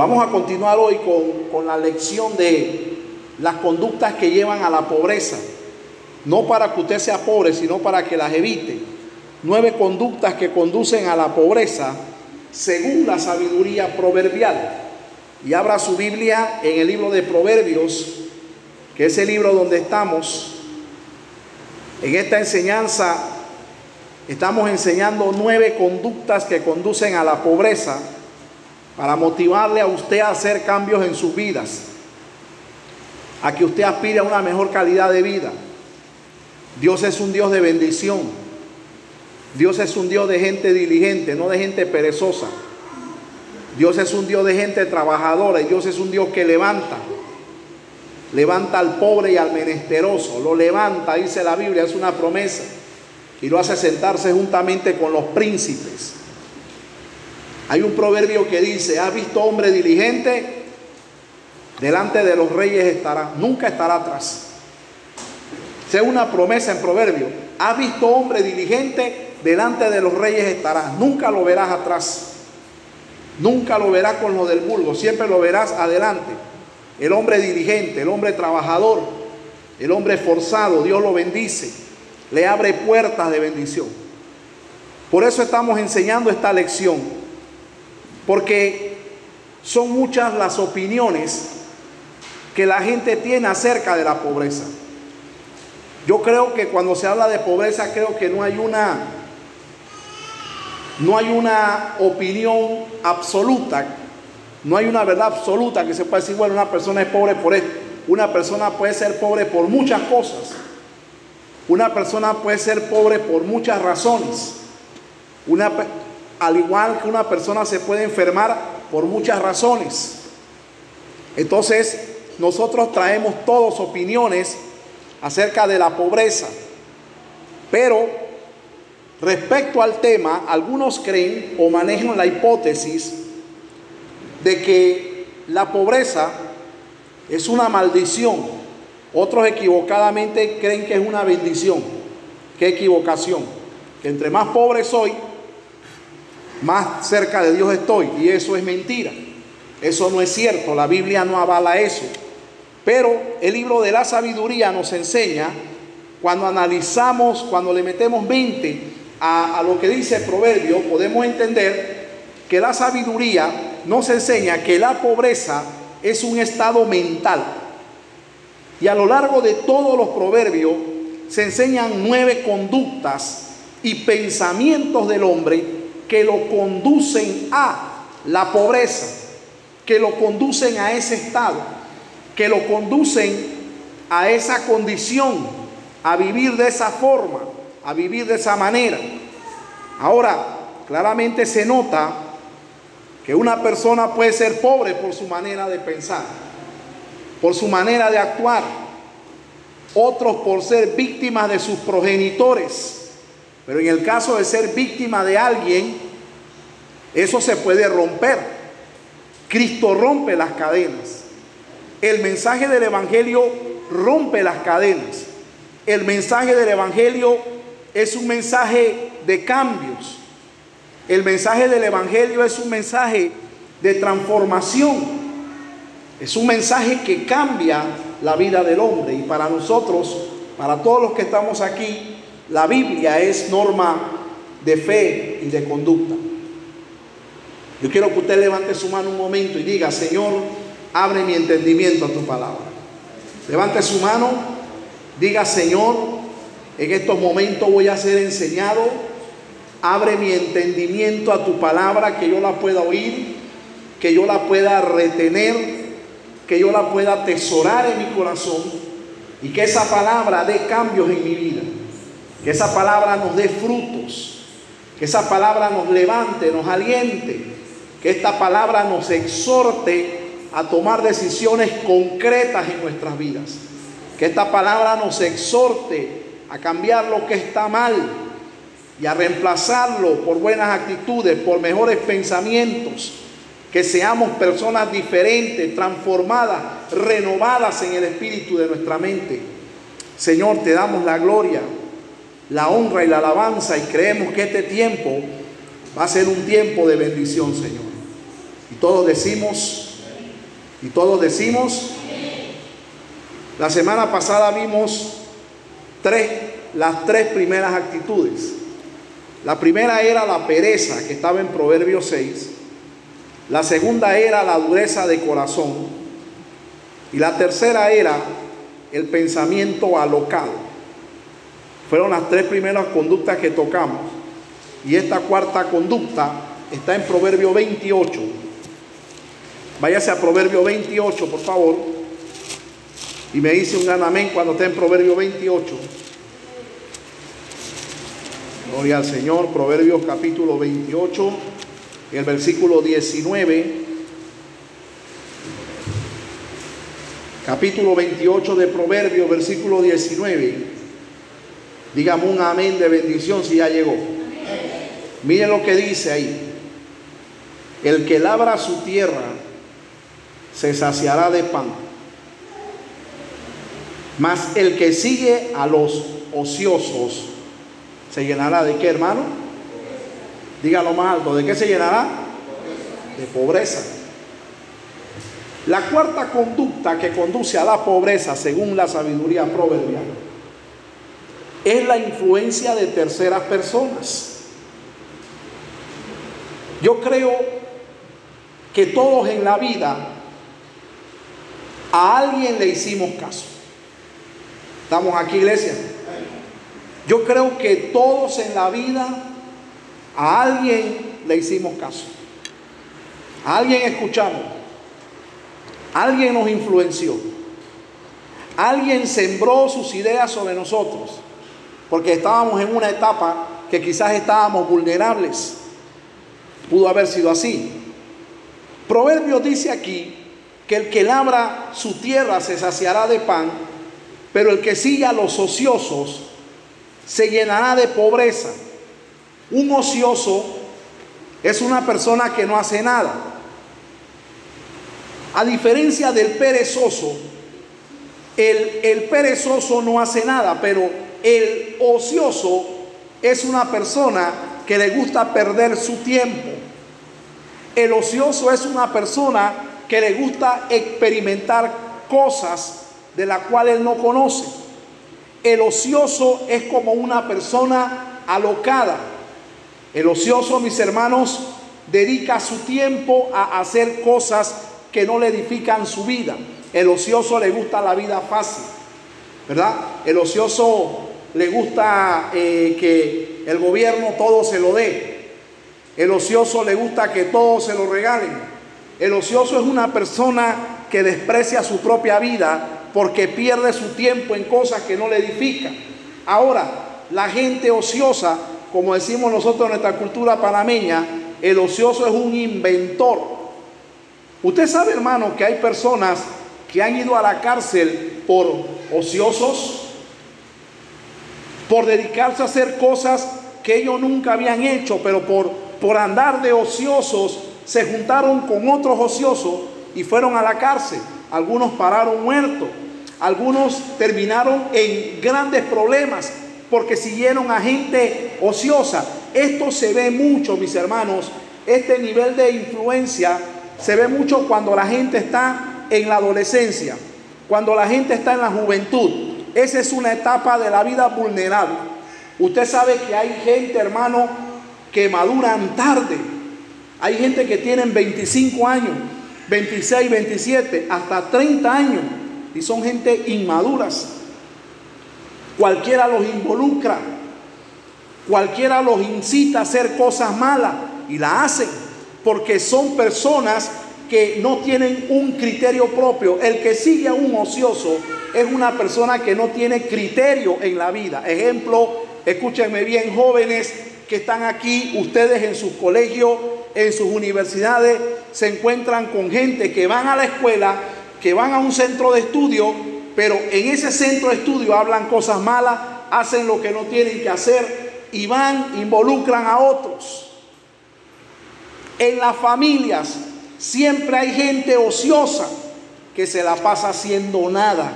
Vamos a continuar hoy con, con la lección de las conductas que llevan a la pobreza. No para que usted sea pobre, sino para que las evite. Nueve conductas que conducen a la pobreza según la sabiduría proverbial. Y abra su Biblia en el libro de Proverbios, que es el libro donde estamos. En esta enseñanza estamos enseñando nueve conductas que conducen a la pobreza para motivarle a usted a hacer cambios en sus vidas, a que usted aspire a una mejor calidad de vida. Dios es un Dios de bendición. Dios es un Dios de gente diligente, no de gente perezosa. Dios es un Dios de gente trabajadora y Dios es un Dios que levanta. Levanta al pobre y al menesteroso. Lo levanta, dice la Biblia, es una promesa. Y lo hace sentarse juntamente con los príncipes. Hay un proverbio que dice, ¿has visto hombre diligente? Delante de los reyes estará, nunca estará atrás. Es una promesa en proverbio. ¿Has visto hombre diligente? Delante de los reyes estará, nunca lo verás atrás. Nunca lo verás con lo del vulgo, siempre lo verás adelante. El hombre diligente, el hombre trabajador, el hombre esforzado, Dios lo bendice, le abre puertas de bendición. Por eso estamos enseñando esta lección porque son muchas las opiniones que la gente tiene acerca de la pobreza. Yo creo que cuando se habla de pobreza, creo que no hay una no hay una opinión absoluta, no hay una verdad absoluta que se pueda decir, bueno, una persona es pobre por esto. Una persona puede ser pobre por muchas cosas. Una persona puede ser pobre por muchas razones. Una, al igual que una persona se puede enfermar por muchas razones. Entonces, nosotros traemos todos opiniones acerca de la pobreza. Pero respecto al tema, algunos creen o manejan la hipótesis de que la pobreza es una maldición. Otros equivocadamente creen que es una bendición. Qué equivocación. Que entre más pobre soy, más cerca de Dios estoy. Y eso es mentira. Eso no es cierto. La Biblia no avala eso. Pero el libro de la sabiduría nos enseña, cuando analizamos, cuando le metemos mente a, a lo que dice el proverbio, podemos entender que la sabiduría nos enseña que la pobreza es un estado mental. Y a lo largo de todos los proverbios se enseñan nueve conductas y pensamientos del hombre que lo conducen a la pobreza, que lo conducen a ese estado, que lo conducen a esa condición, a vivir de esa forma, a vivir de esa manera. Ahora, claramente se nota que una persona puede ser pobre por su manera de pensar, por su manera de actuar, otros por ser víctimas de sus progenitores pero en el caso de ser víctima de alguien, eso se puede romper. Cristo rompe las cadenas. El mensaje del Evangelio rompe las cadenas. El mensaje del Evangelio es un mensaje de cambios. El mensaje del Evangelio es un mensaje de transformación. Es un mensaje que cambia la vida del hombre. Y para nosotros, para todos los que estamos aquí, la Biblia es norma de fe y de conducta. Yo quiero que usted levante su mano un momento y diga, Señor, abre mi entendimiento a tu palabra. Levante su mano, diga, Señor, en estos momentos voy a ser enseñado. Abre mi entendimiento a tu palabra, que yo la pueda oír, que yo la pueda retener, que yo la pueda atesorar en mi corazón y que esa palabra dé cambios en mi vida. Que esa palabra nos dé frutos. Que esa palabra nos levante, nos aliente. Que esta palabra nos exhorte a tomar decisiones concretas en nuestras vidas. Que esta palabra nos exhorte a cambiar lo que está mal y a reemplazarlo por buenas actitudes, por mejores pensamientos. Que seamos personas diferentes, transformadas, renovadas en el espíritu de nuestra mente. Señor, te damos la gloria la honra y la alabanza y creemos que este tiempo va a ser un tiempo de bendición, Señor. Y todos decimos, Y todos decimos, la semana pasada vimos tres, las tres primeras actitudes. La primera era la pereza, que estaba en Proverbios 6. La segunda era la dureza de corazón. Y la tercera era el pensamiento alocado. Fueron las tres primeras conductas que tocamos. Y esta cuarta conducta está en Proverbio 28. Váyase a Proverbio 28, por favor. Y me dice un gran amén cuando esté en Proverbio 28. Gloria al Señor, Proverbios capítulo 28, el versículo 19. Capítulo 28 de Proverbios, versículo 19. Dígame un amén de bendición si ya llegó. Mire lo que dice ahí. El que labra su tierra se saciará de pan. Mas el que sigue a los ociosos se llenará de qué, hermano? Dígalo más alto. ¿De qué se llenará? De pobreza. La cuarta conducta que conduce a la pobreza, según la sabiduría proverbial, es la influencia de terceras personas. Yo creo que todos en la vida a alguien le hicimos caso. ¿Estamos aquí, iglesia? Yo creo que todos en la vida a alguien le hicimos caso. A alguien escuchamos. Alguien nos influenció. Alguien sembró sus ideas sobre nosotros. Porque estábamos en una etapa que quizás estábamos vulnerables. Pudo haber sido así. Proverbios dice aquí que el que labra su tierra se saciará de pan, pero el que sigue a los ociosos se llenará de pobreza. Un ocioso es una persona que no hace nada. A diferencia del perezoso, el, el, perezoso no hace nada, pero el ocioso es una persona que le gusta perder su tiempo. El ocioso es una persona que le gusta experimentar cosas de las cuales él no conoce. El ocioso es como una persona alocada. El ocioso, mis hermanos, dedica su tiempo a hacer cosas que no le edifican su vida. El ocioso le gusta la vida fácil, ¿verdad? El ocioso le gusta eh, que el gobierno todo se lo dé. El ocioso le gusta que todo se lo regalen. El ocioso es una persona que desprecia su propia vida porque pierde su tiempo en cosas que no le edifican. Ahora, la gente ociosa, como decimos nosotros en nuestra cultura panameña, el ocioso es un inventor. Usted sabe, hermano, que hay personas que han ido a la cárcel por ociosos, por dedicarse a hacer cosas que ellos nunca habían hecho, pero por, por andar de ociosos se juntaron con otros ociosos y fueron a la cárcel. Algunos pararon muertos, algunos terminaron en grandes problemas porque siguieron a gente ociosa. Esto se ve mucho, mis hermanos. Este nivel de influencia se ve mucho cuando la gente está en la adolescencia, cuando la gente está en la juventud. Esa es una etapa de la vida vulnerable. Usted sabe que hay gente, hermano, que maduran tarde. Hay gente que tienen 25 años, 26, 27, hasta 30 años y son gente inmaduras. Cualquiera los involucra, cualquiera los incita a hacer cosas malas y la hacen porque son personas que no tienen un criterio propio. El que sigue a un ocioso es una persona que no tiene criterio en la vida. Ejemplo, escúchenme bien, jóvenes que están aquí, ustedes en sus colegios, en sus universidades, se encuentran con gente que van a la escuela que van a un centro de estudio, pero en ese centro de estudio hablan cosas malas, hacen lo que no tienen que hacer y van, involucran a otros. En las familias siempre hay gente ociosa que se la pasa haciendo nada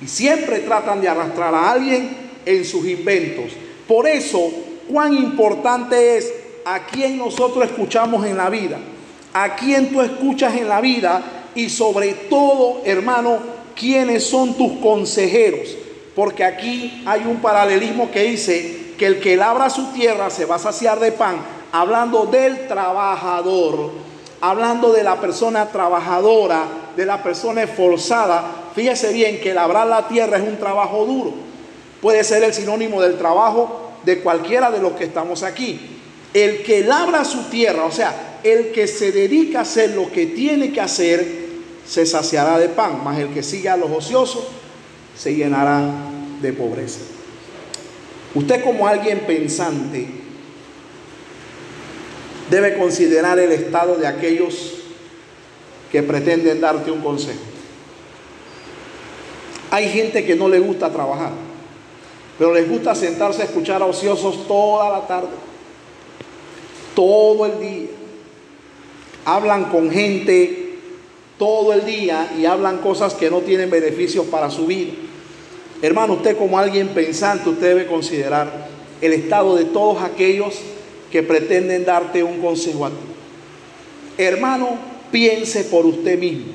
y siempre tratan de arrastrar a alguien en sus inventos. Por eso, cuán importante es a quien nosotros escuchamos en la vida, a quien tú escuchas en la vida y sobre todo, hermano, quiénes son tus consejeros. Porque aquí hay un paralelismo que dice que el que labra su tierra se va a saciar de pan, hablando del trabajador, hablando de la persona trabajadora, de la persona esforzada. Fíjese bien que labrar la tierra es un trabajo duro. Puede ser el sinónimo del trabajo de cualquiera de los que estamos aquí. El que labra su tierra, o sea, el que se dedica a hacer lo que tiene que hacer, se saciará de pan, mas el que sigue a los ociosos se llenará de pobreza. Usted como alguien pensante debe considerar el estado de aquellos que pretenden darte un consejo. Hay gente que no le gusta trabajar, pero les gusta sentarse a escuchar a ociosos toda la tarde, todo el día. Hablan con gente todo el día y hablan cosas que no tienen beneficios para su vida. Hermano, usted como alguien pensante, usted debe considerar el estado de todos aquellos que pretenden darte un consejo a ti. Hermano, piense por usted mismo.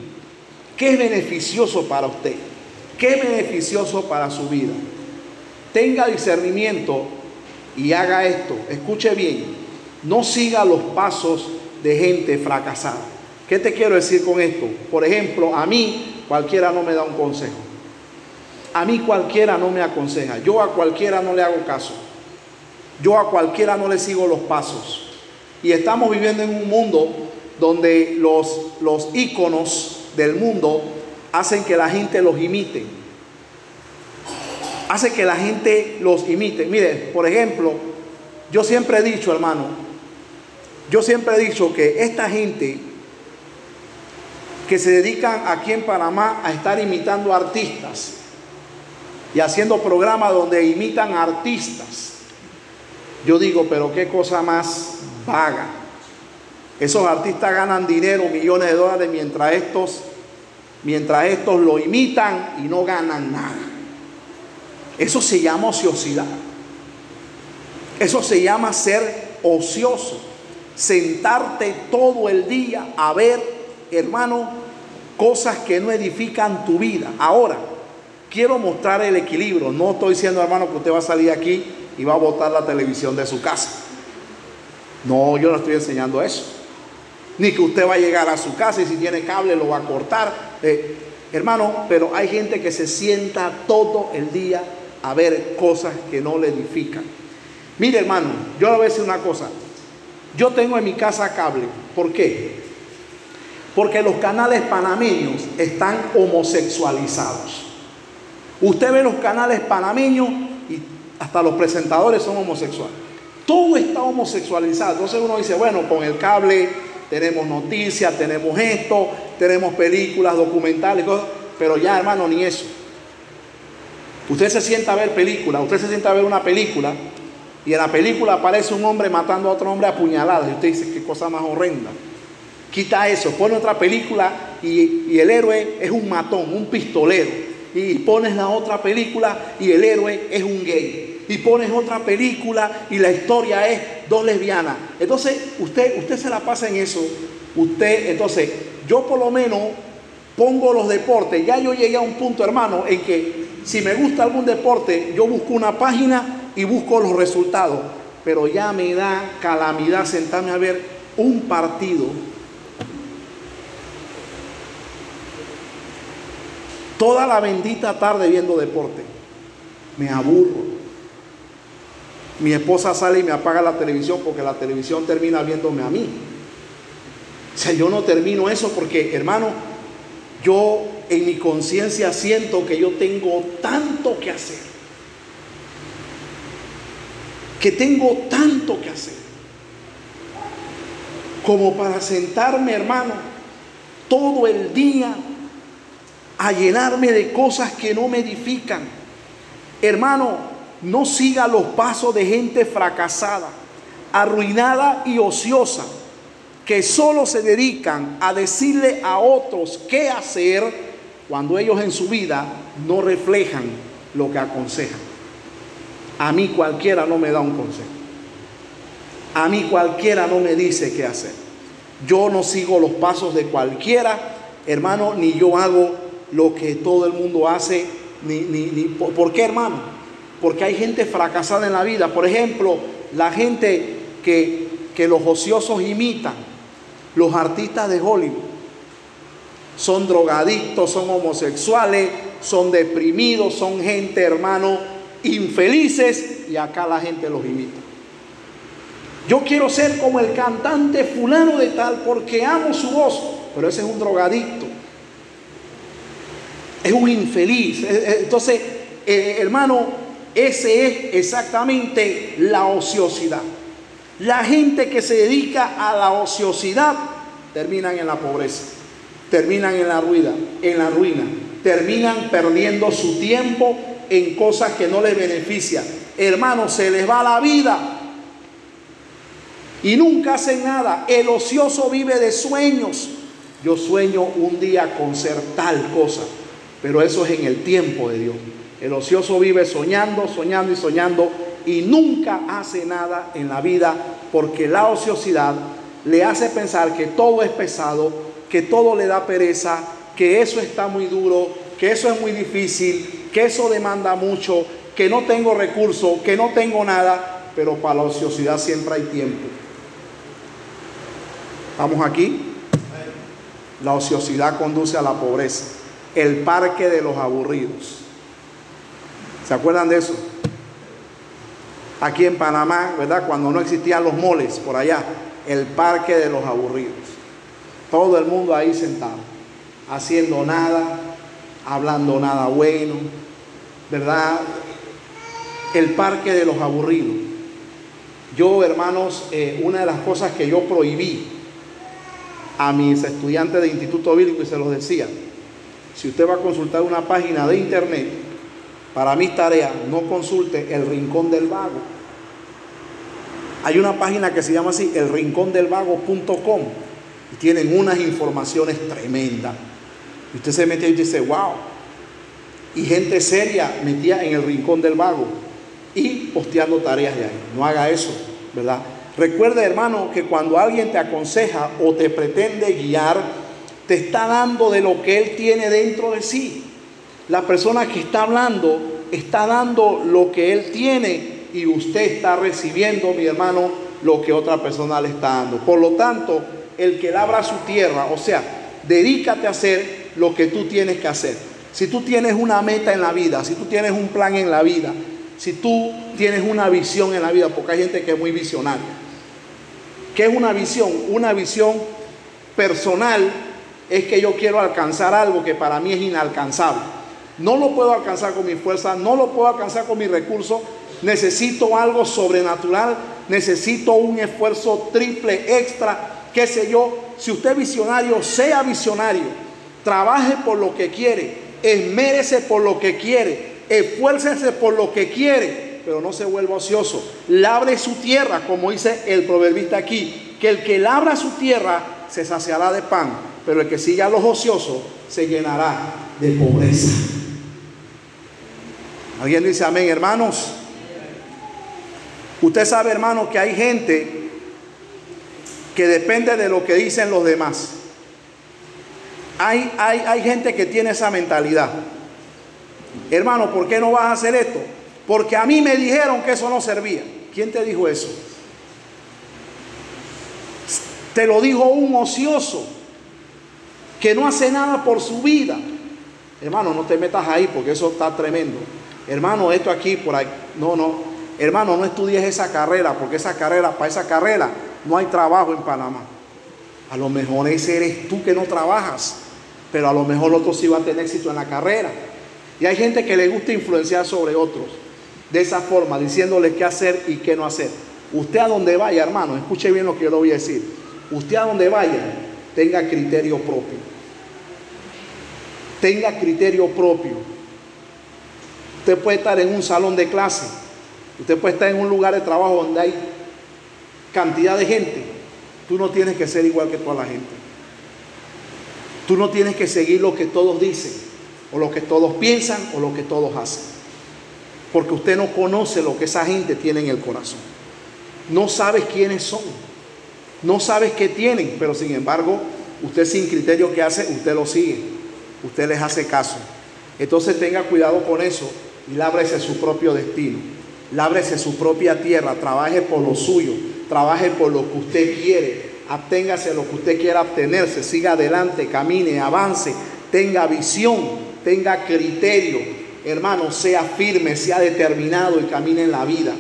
¿Qué es beneficioso para usted? ¿Qué es beneficioso para su vida? Tenga discernimiento y haga esto. Escuche bien. No siga los pasos de gente fracasada. ¿Qué te quiero decir con esto? Por ejemplo, a mí cualquiera no me da un consejo. A mí cualquiera no me aconseja. Yo a cualquiera no le hago caso. Yo a cualquiera no le sigo los pasos. Y estamos viviendo en un mundo donde los, los del mundo hacen que la gente los imite. Hace que la gente los imite. Mire, por ejemplo, yo siempre he dicho, hermano, yo siempre he dicho que esta gente que se dedican aquí en Panamá a estar imitando artistas, y haciendo programas donde imitan artistas. Yo digo, pero qué cosa más vaga. Esos artistas ganan dinero, millones de dólares, mientras estos, mientras estos lo imitan y no ganan nada. Eso se llama ociosidad. Eso se llama ser ocioso. Sentarte todo el día a ver, hermano, cosas que no edifican tu vida. Ahora, quiero mostrar el equilibrio. No estoy diciendo, hermano, que usted va a salir aquí y va a botar la televisión de su casa. No, yo no estoy enseñando eso. Ni que usted va a llegar a su casa y si tiene cable lo va a cortar. Eh, hermano, pero hay gente que se sienta todo el día a ver cosas que no le edifican. Mire, hermano, yo le voy a decir una cosa. Yo tengo en mi casa cable. ¿Por qué? Porque los canales panameños están homosexualizados. Usted ve los canales panameños hasta los presentadores son homosexuales. Todo está homosexualizado. Entonces uno dice, bueno, con el cable tenemos noticias, tenemos esto, tenemos películas, documentales, pero ya hermano, ni eso. Usted se sienta a ver películas, usted se sienta a ver una película y en la película aparece un hombre matando a otro hombre a puñaladas y usted dice, qué cosa más horrenda. Quita eso, pone otra película y, y el héroe es un matón, un pistolero y pones la otra película y el héroe es un gay. Y pones otra película y la historia es dos lesbianas. Entonces, usted, usted se la pasa en eso. Usted, entonces, yo por lo menos pongo los deportes. Ya yo llegué a un punto, hermano, en que si me gusta algún deporte, yo busco una página y busco los resultados. Pero ya me da calamidad sentarme a ver un partido toda la bendita tarde viendo deporte. Me aburro. Mi esposa sale y me apaga la televisión porque la televisión termina viéndome a mí. O sea, yo no termino eso porque, hermano, yo en mi conciencia siento que yo tengo tanto que hacer. Que tengo tanto que hacer. Como para sentarme, hermano, todo el día a llenarme de cosas que no me edifican. Hermano, no siga los pasos de gente fracasada, arruinada y ociosa, que solo se dedican a decirle a otros qué hacer cuando ellos en su vida no reflejan lo que aconsejan. A mí cualquiera no me da un consejo. A mí cualquiera no me dice qué hacer. Yo no sigo los pasos de cualquiera hermano, ni yo hago lo que todo el mundo hace, ni, ni, ¿por qué, hermano? Porque hay gente fracasada en la vida. Por ejemplo, la gente que, que los ociosos imitan, los artistas de Hollywood. Son drogadictos, son homosexuales, son deprimidos, son gente, hermano, infelices y acá la gente los imita. Yo quiero ser como el cantante fulano de tal porque amo su voz, pero ese es un drogadicto. Es un infeliz. Entonces, eh, hermano, ese es exactamente la ociosidad. La gente que se dedica a la ociosidad terminan en la pobreza, terminan en la ruina, en la ruina, terminan perdiendo su tiempo en cosas que no les benefician. Hermanos, se les va la vida y nunca hacen nada. El ocioso vive de sueños. Yo sueño un día con ser tal cosa, pero eso es en el tiempo de Dios. El ocioso vive soñando, soñando y soñando y nunca hace nada en la vida porque la ociosidad le hace pensar que todo es pesado, que todo le da pereza, que eso está muy duro, que eso es muy difícil, que eso demanda mucho, que no tengo recursos, que no tengo nada, pero para la ociosidad siempre hay tiempo. Vamos aquí. La ociosidad conduce a la pobreza. El parque de los aburridos. ¿Se acuerdan de eso? Aquí en Panamá, ¿verdad? Cuando no existían los moles por allá, el parque de los aburridos. Todo el mundo ahí sentado, haciendo nada, hablando nada bueno, ¿verdad? El parque de los aburridos. Yo, hermanos, eh, una de las cosas que yo prohibí a mis estudiantes de instituto bíblico y se los decía, si usted va a consultar una página de internet, para mis tareas, no consulte el rincón del vago. Hay una página que se llama así, elrincondelvago.com, y tienen unas informaciones tremendas. Y usted se mete y dice, wow. Y gente seria metía en el rincón del vago y posteando tareas de ahí. No haga eso, ¿verdad? Recuerde, hermano, que cuando alguien te aconseja o te pretende guiar, te está dando de lo que él tiene dentro de sí. La persona que está hablando está dando lo que él tiene y usted está recibiendo, mi hermano, lo que otra persona le está dando. Por lo tanto, el que labra su tierra, o sea, dedícate a hacer lo que tú tienes que hacer. Si tú tienes una meta en la vida, si tú tienes un plan en la vida, si tú tienes una visión en la vida, porque hay gente que es muy visionaria. ¿Qué es una visión? Una visión personal es que yo quiero alcanzar algo que para mí es inalcanzable. No lo puedo alcanzar con mi fuerza, no lo puedo alcanzar con mis recursos. Necesito algo sobrenatural, necesito un esfuerzo triple, extra, qué sé yo. Si usted es visionario, sea visionario. Trabaje por lo que quiere, esmérese por lo que quiere, esfuércese por lo que quiere, pero no se vuelva ocioso. Labre su tierra, como dice el proverbista aquí, que el que labra su tierra se saciará de pan, pero el que siga a los ociosos se llenará de pobreza. Alguien dice amén, hermanos. Usted sabe, hermano, que hay gente que depende de lo que dicen los demás. Hay, hay, hay gente que tiene esa mentalidad. Hermano, ¿por qué no vas a hacer esto? Porque a mí me dijeron que eso no servía. ¿Quién te dijo eso? Te lo dijo un ocioso que no hace nada por su vida. Hermano, no te metas ahí porque eso está tremendo hermano, esto aquí, por ahí. No, no. Hermano, no estudies esa carrera, porque esa carrera, para esa carrera, no hay trabajo en Panamá. A lo mejor ese eres tú que no trabajas, pero a lo mejor otro sí va a tener éxito en la carrera. Y hay gente que le gusta influenciar sobre otros de esa forma, diciéndoles qué hacer y qué no hacer. Usted a donde vaya, hermano, escuche bien lo que yo le voy a decir. Usted a donde vaya, tenga criterio propio. Tenga criterio propio. Usted puede estar en un salón de clase, usted puede estar en un lugar de trabajo donde hay cantidad de gente. Tú no tienes que ser igual que toda la gente. Tú no tienes que seguir lo que todos dicen, o lo que todos piensan, o lo que todos hacen. Porque usted no conoce lo que esa gente tiene en el corazón. No sabes quiénes son. No sabes qué tienen, pero sin embargo usted sin criterio que hace, usted lo sigue, usted les hace caso. Entonces tenga cuidado con eso y lábrese su propio destino, lábrese su propia tierra, trabaje por lo suyo, trabaje por lo que usted quiere, abténgase lo que usted quiera obtenerse, siga adelante, camine, avance, tenga visión, tenga criterio, hermano, sea firme, sea determinado y camine en la vida.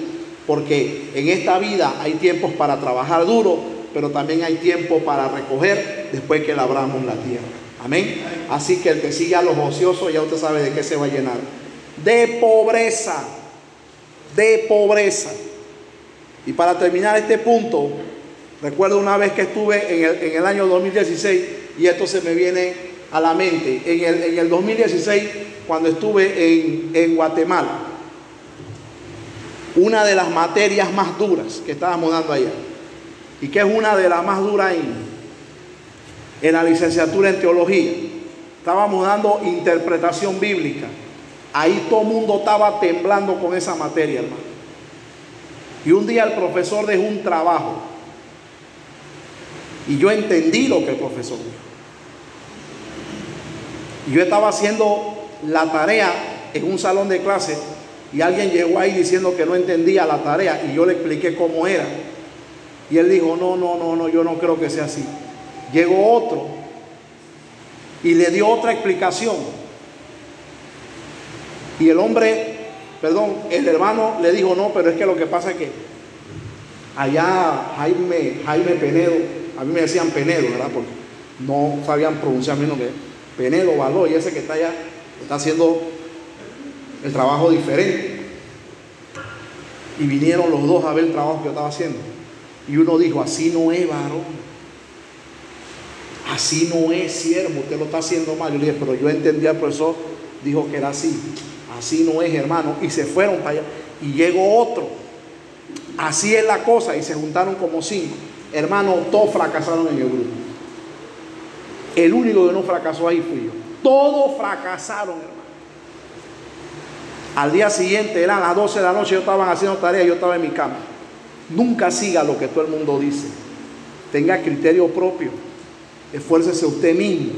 Porque en esta vida hay tiempos para trabajar duro, pero también hay tiempo para recoger después que labramos la tierra. Amén. Así que el que sigue a los ociosos ya usted sabe de qué se va a llenar. De pobreza. De pobreza. Y para terminar este punto, recuerdo una vez que estuve en el, año 2016 y esto se me viene a la mente. En el, en el 2016, cuando estuve en, en Guatemala, una de las materias más duras que estábamos dando allá, y que es una de las más duras en, en la licenciatura en teología. Estábamos dando interpretación bíblica. Ahí todo el mundo estaba temblando con esa materia, hermano. Y un día el profesor dejó un trabajo. Y yo entendí lo que el profesor dijo. Yo estaba haciendo la tarea en un salón de clase y alguien llegó ahí diciendo que no entendía la tarea y yo le expliqué cómo era. Y él dijo, no, no, no, no, yo no creo que sea así. Llegó otro y le dio otra explicación. Y el hombre, perdón, el hermano le dijo, no, pero es que lo que pasa es que allá Jaime, Jaime Penedo, a mí me decían Penedo, ¿verdad? Porque no sabían pronunciar mi nombre. Penedo, Való, y ese que está allá está haciendo el trabajo diferente. Y vinieron los dos a ver el trabajo que yo estaba haciendo. Y uno dijo, así no es varón. Así no es siervo, usted lo está haciendo mal. Yo le dije, pero yo entendí al profesor, dijo que era así. Así no es, hermano. Y se fueron para allá. Y llegó otro. Así es la cosa. Y se juntaron como cinco. Hermano, todos fracasaron en el grupo. El único que no fracasó ahí fui yo. Todos fracasaron, hermano. Al día siguiente eran las 12 de la noche, yo estaba haciendo tarea, yo estaba en mi cama. Nunca siga lo que todo el mundo dice. Tenga criterio propio. Esfuércese usted mismo.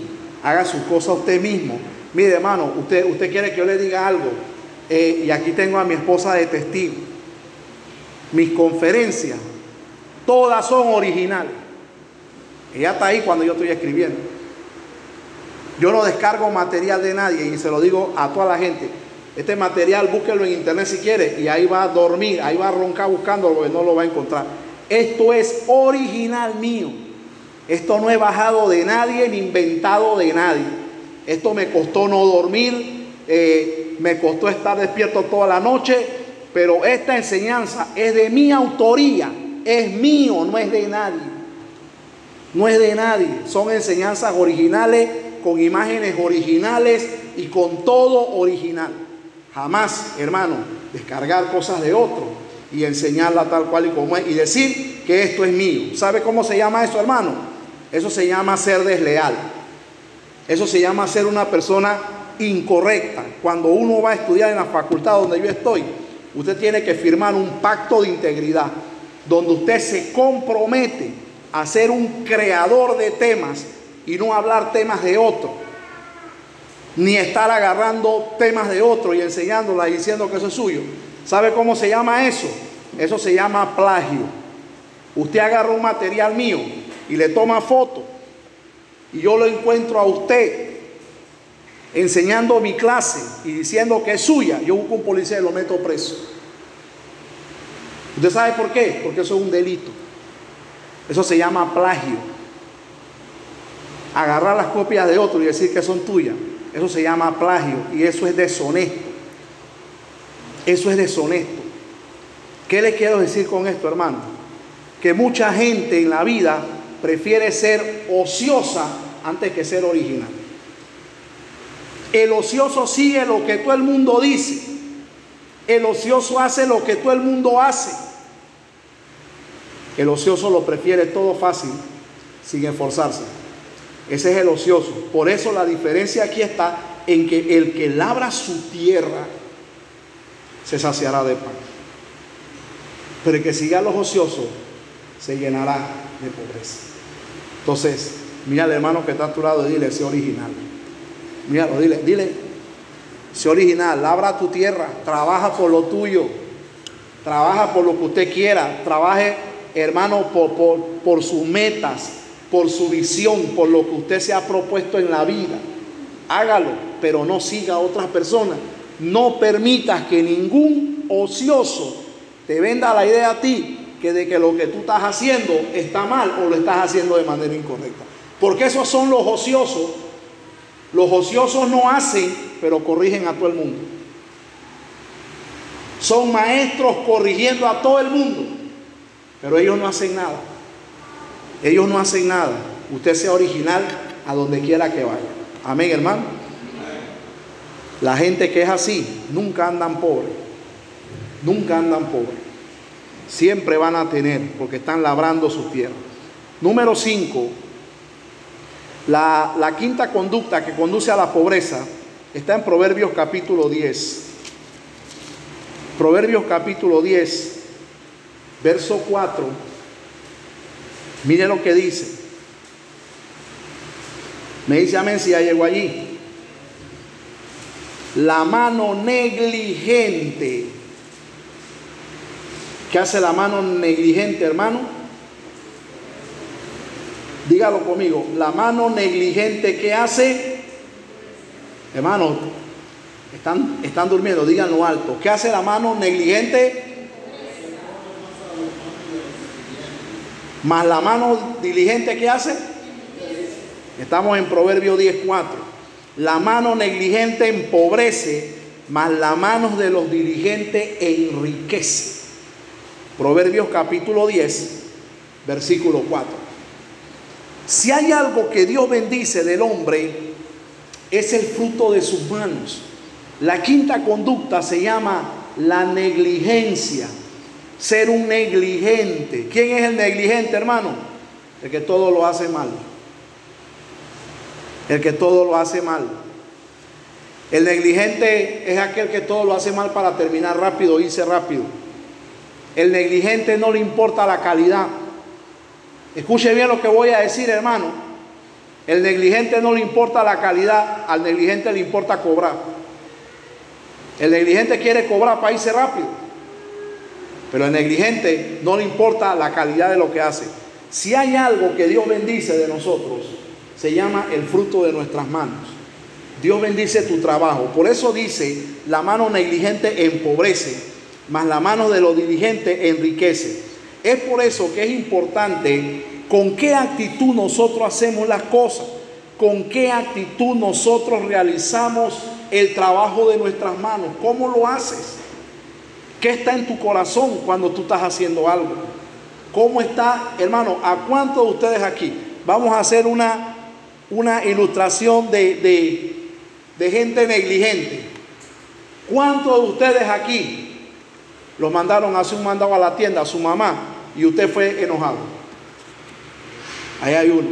Haga su cosa usted mismo. Mire, hermano, usted, usted quiere que yo le diga algo. Eh, y aquí tengo a mi esposa de testigo. Mis conferencias, todas son originales. Ella está ahí cuando yo estoy escribiendo. Yo no descargo material de nadie y se lo digo a toda la gente. Este material búsquelo en internet si quiere y ahí va a dormir, ahí va a roncar buscándolo porque no lo va a encontrar. Esto es original mío. Esto no he bajado de nadie ni inventado de nadie. Esto me costó no dormir, eh, me costó estar despierto toda la noche, pero esta enseñanza es de mi autoría, es mío, no es de nadie. No es de nadie, son enseñanzas originales, con imágenes originales y con todo original. Jamás, hermano, descargar cosas de otro y enseñarla tal cual y como es y decir que esto es mío. ¿Sabe cómo se llama eso, hermano? Eso se llama ser desleal. Eso se llama ser una persona incorrecta. Cuando uno va a estudiar en la facultad donde yo estoy, usted tiene que firmar un pacto de integridad donde usted se compromete a ser un creador de temas y no hablar temas de otro ni estar agarrando temas de otro y enseñándola y diciendo que eso es suyo. ¿Sabe cómo se llama eso? Eso se llama plagio. Usted agarra un material mío y le toma foto y yo lo encuentro a usted enseñando mi clase y diciendo que es suya, yo busco un policía y lo meto preso. ¿Usted sabe por qué? Porque eso es un delito. Eso se llama plagio. Agarrar las copias de otro y decir que son tuyas. Eso se llama plagio y eso es deshonesto. Eso es deshonesto. ¿Qué le quiero decir con esto, hermano? Que mucha gente en la vida prefiere ser ociosa antes que ser original. El ocioso sigue lo que todo el mundo dice. El ocioso hace lo que todo el mundo hace. El ocioso lo prefiere todo fácil, sin esforzarse. Ese es el ocioso. Por eso la diferencia aquí está en que el que labra su tierra se saciará de pan. Pero el que siga a los ociosos se llenará de pobreza. Entonces, Mira al hermano que está a tu lado y dile, sé original. Míralo, dile, dile, sé original, labra tu tierra, trabaja por lo tuyo, trabaja por lo que usted quiera, trabaje, hermano, por, por, por sus metas, por su visión, por lo que usted se ha propuesto en la vida. Hágalo, pero no siga a otras personas. No permitas que ningún ocioso te venda la idea a ti que de que lo que tú estás haciendo está mal o lo estás haciendo de manera incorrecta. Porque esos son los ociosos. Los ociosos no hacen, pero corrigen a todo el mundo. Son maestros corrigiendo a todo el mundo, pero ellos no hacen nada. Ellos no hacen nada. Usted sea original a donde quiera que vaya. Amén, hermano. La gente que es así, nunca andan pobres. Nunca andan pobres. Siempre van a tener, porque están labrando sus tierras. Número 5. La, la quinta conducta que conduce a la pobreza está en Proverbios capítulo 10. Proverbios capítulo 10, verso 4. Mire lo que dice. Me dice amén si ya llegó allí. La mano negligente. ¿Qué hace la mano negligente, hermano? Dígalo conmigo. La mano negligente, ¿qué hace? Hermano, están, están durmiendo, díganlo alto. ¿Qué hace la mano negligente? Más la mano diligente, ¿qué hace? Estamos en Proverbio 10.4. La mano negligente empobrece, más la mano de los diligentes enriquece. Proverbios capítulo 10, versículo 4. Si hay algo que Dios bendice del hombre, es el fruto de sus manos. La quinta conducta se llama la negligencia. Ser un negligente. ¿Quién es el negligente, hermano? El que todo lo hace mal. El que todo lo hace mal. El negligente es aquel que todo lo hace mal para terminar rápido, irse rápido. El negligente no le importa la calidad. Escuche bien lo que voy a decir, hermano. El negligente no le importa la calidad, al negligente le importa cobrar. El negligente quiere cobrar para irse rápido. Pero el negligente no le importa la calidad de lo que hace. Si hay algo que Dios bendice de nosotros, se llama el fruto de nuestras manos. Dios bendice tu trabajo. Por eso dice, la mano negligente empobrece, mas la mano de los diligentes enriquece. Es por eso que es importante con qué actitud nosotros hacemos las cosas, con qué actitud nosotros realizamos el trabajo de nuestras manos. ¿Cómo lo haces? ¿Qué está en tu corazón cuando tú estás haciendo algo? ¿Cómo está, hermano? ¿A cuántos de ustedes aquí? Vamos a hacer una, una ilustración de, de gente negligente. ¿Cuántos de ustedes aquí los mandaron a un mandado a la tienda a su mamá y usted fue enojado? Ahí hay uno.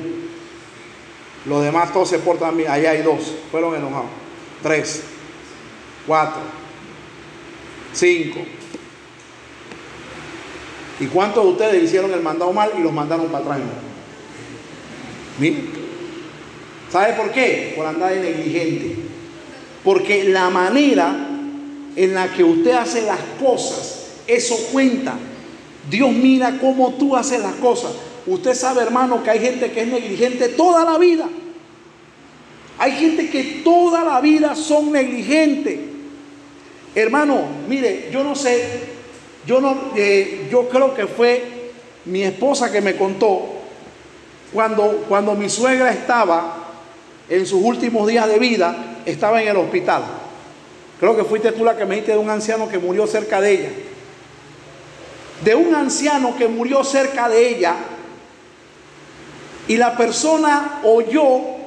Los demás todos se portan bien. Ahí hay dos. Fueron enojados. Tres. Cuatro. Cinco. ¿Y cuántos de ustedes hicieron el mandado mal y los mandaron para atrás? Miren. ¿Sabe por qué? Por andar de negligente. Porque la manera en la que usted hace las cosas, eso cuenta. Dios mira cómo tú haces las cosas. Usted sabe, hermano, que hay gente que es negligente toda la vida. Hay gente que toda la vida son negligentes. Hermano, mire, yo no sé, yo no, eh, yo creo que fue mi esposa que me contó cuando, cuando mi suegra estaba en sus últimos días de vida, estaba en el hospital. Creo que fuiste tú la que me dijiste de un anciano que murió cerca de ella. De un anciano que murió cerca de ella. Y la persona oyó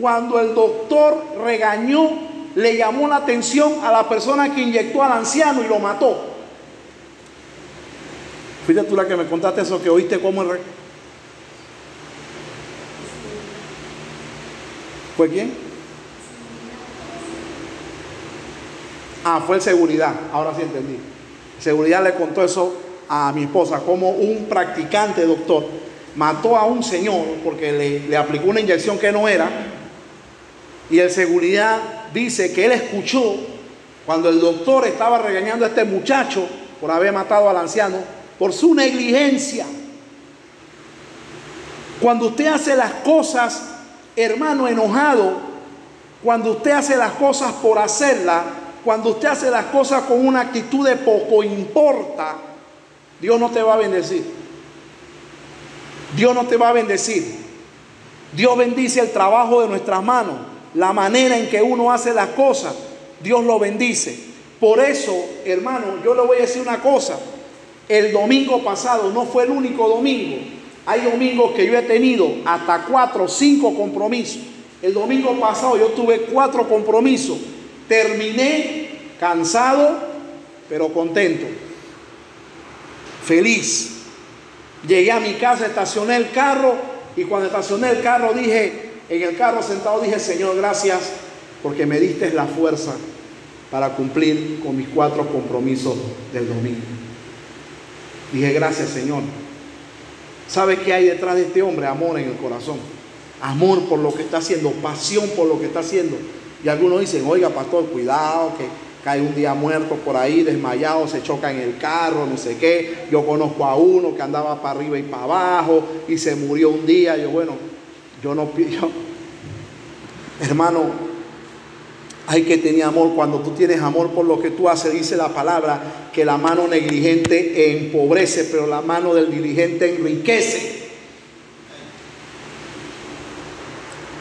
cuando el doctor regañó, le llamó la atención a la persona que inyectó al anciano y lo mató. Fuiste tú la que me contaste eso, que oíste cómo el... ¿Fue quién? Ah, fue el seguridad, ahora sí entendí. Seguridad le contó eso a mi esposa, como un practicante doctor mató a un señor porque le, le aplicó una inyección que no era. Y el seguridad dice que él escuchó cuando el doctor estaba regañando a este muchacho por haber matado al anciano, por su negligencia. Cuando usted hace las cosas, hermano, enojado, cuando usted hace las cosas por hacerlas, cuando usted hace las cosas con una actitud de poco importa, Dios no te va a bendecir. Dios no te va a bendecir. Dios bendice el trabajo de nuestras manos, la manera en que uno hace las cosas. Dios lo bendice. Por eso, hermano, yo le voy a decir una cosa. El domingo pasado no fue el único domingo. Hay domingos que yo he tenido hasta cuatro cinco compromisos. El domingo pasado yo tuve cuatro compromisos. Terminé cansado, pero contento. Feliz. Llegué a mi casa, estacioné el carro y cuando estacioné el carro dije, en el carro sentado dije, Señor, gracias porque me diste la fuerza para cumplir con mis cuatro compromisos del domingo. Dije, gracias Señor. ¿Sabe qué hay detrás de este hombre? Amor en el corazón. Amor por lo que está haciendo, pasión por lo que está haciendo. Y algunos dicen, oiga pastor, cuidado, que cae un día muerto por ahí, desmayado, se choca en el carro, no sé qué. Yo conozco a uno que andaba para arriba y para abajo y se murió un día. Yo, bueno, yo no pido. Hermano, hay que tener amor. Cuando tú tienes amor por lo que tú haces, dice la palabra que la mano negligente empobrece, pero la mano del diligente enriquece.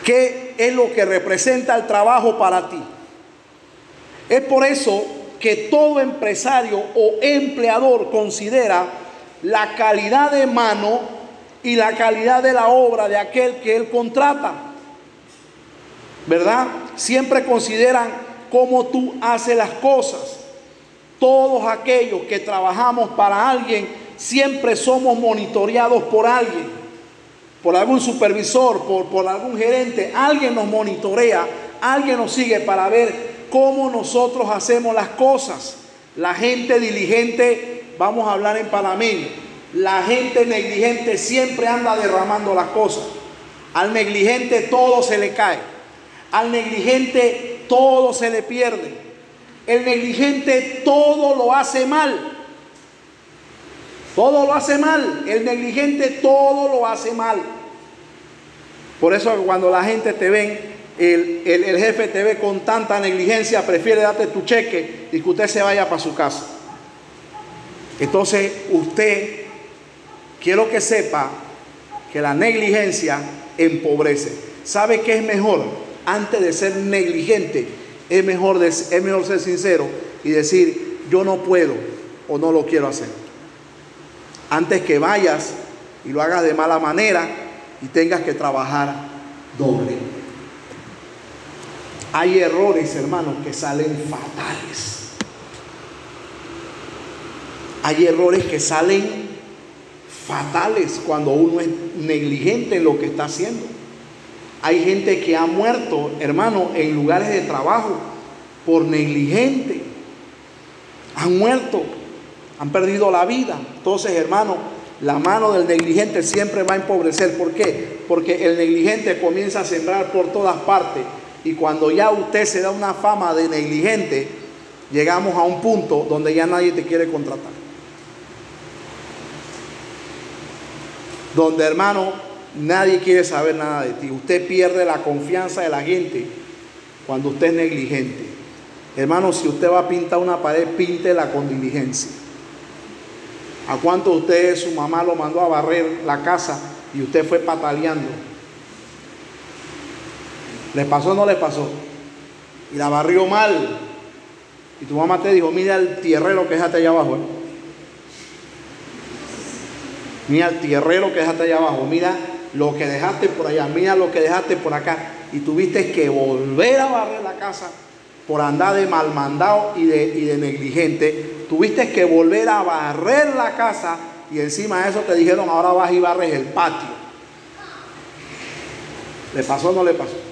¿Qué es lo que representa el trabajo para ti? Es por eso que todo empresario o empleador considera la calidad de mano y la calidad de la obra de aquel que él contrata. ¿verdad? Siempre consideran cómo tú haces las cosas. Todos aquellos que trabajamos para alguien, siempre somos monitoreados por alguien, por algún supervisor, por, por algún gerente. Alguien nos monitorea, alguien nos sigue para ver cómo nosotros hacemos las cosas. La gente diligente, vamos a hablar en panameño, la gente negligente siempre anda derramando las cosas. Al negligente todo se le cae. Al negligente todo se le pierde. El negligente todo lo hace mal. Todo lo hace mal. El negligente todo lo hace mal. Por eso cuando la gente te ven, el, el, jefe te ve con tanta negligencia, prefiere darte tu cheque y que usted se vaya para su casa. Entonces usted, quiero que sepa que la negligencia empobrece. ¿Sabe qué es mejor? antes de ser negligente, es mejor, es mejor ser sincero y decir, yo no puedo o no lo quiero hacer. Antes que vayas y lo hagas de mala manera y tengas que trabajar doble. Hay errores, hermanos, que salen fatales. Hay errores que salen fatales cuando uno es negligente en lo que está haciendo. Hay gente que ha muerto, hermano, en lugares de trabajo por negligente. Han muerto, han perdido la vida. Entonces, hermano, la mano del negligente siempre va a empobrecer. ¿Por qué? Porque el negligente comienza a sembrar por todas partes. Y cuando ya usted se da una fama de negligente, llegamos a un punto donde ya nadie te quiere contratar. Donde, hermano, Nadie quiere saber nada de ti. Usted pierde la confianza de la gente cuando usted es negligente. Hermano, si usted va a pintar una pared, píntela con diligencia. ¿A cuánto usted, su mamá lo mandó a barrer la casa y usted fue pataleando? ¿Le pasó o no le pasó? Y la barrió mal. Y tu mamá te dijo, mira el tierrero que dejaste allá abajo. ¿eh? Mira el tierrero que dejaste allá abajo. Mira lo que dejaste por allá, mira lo que dejaste por acá. Y tuviste que volver a barrer la casa por andar de malmandado y de, y de negligente. Tuviste que volver a barrer la casa y encima de eso te dijeron ahora vas y barres el patio. ¿Le pasó o no le pasó?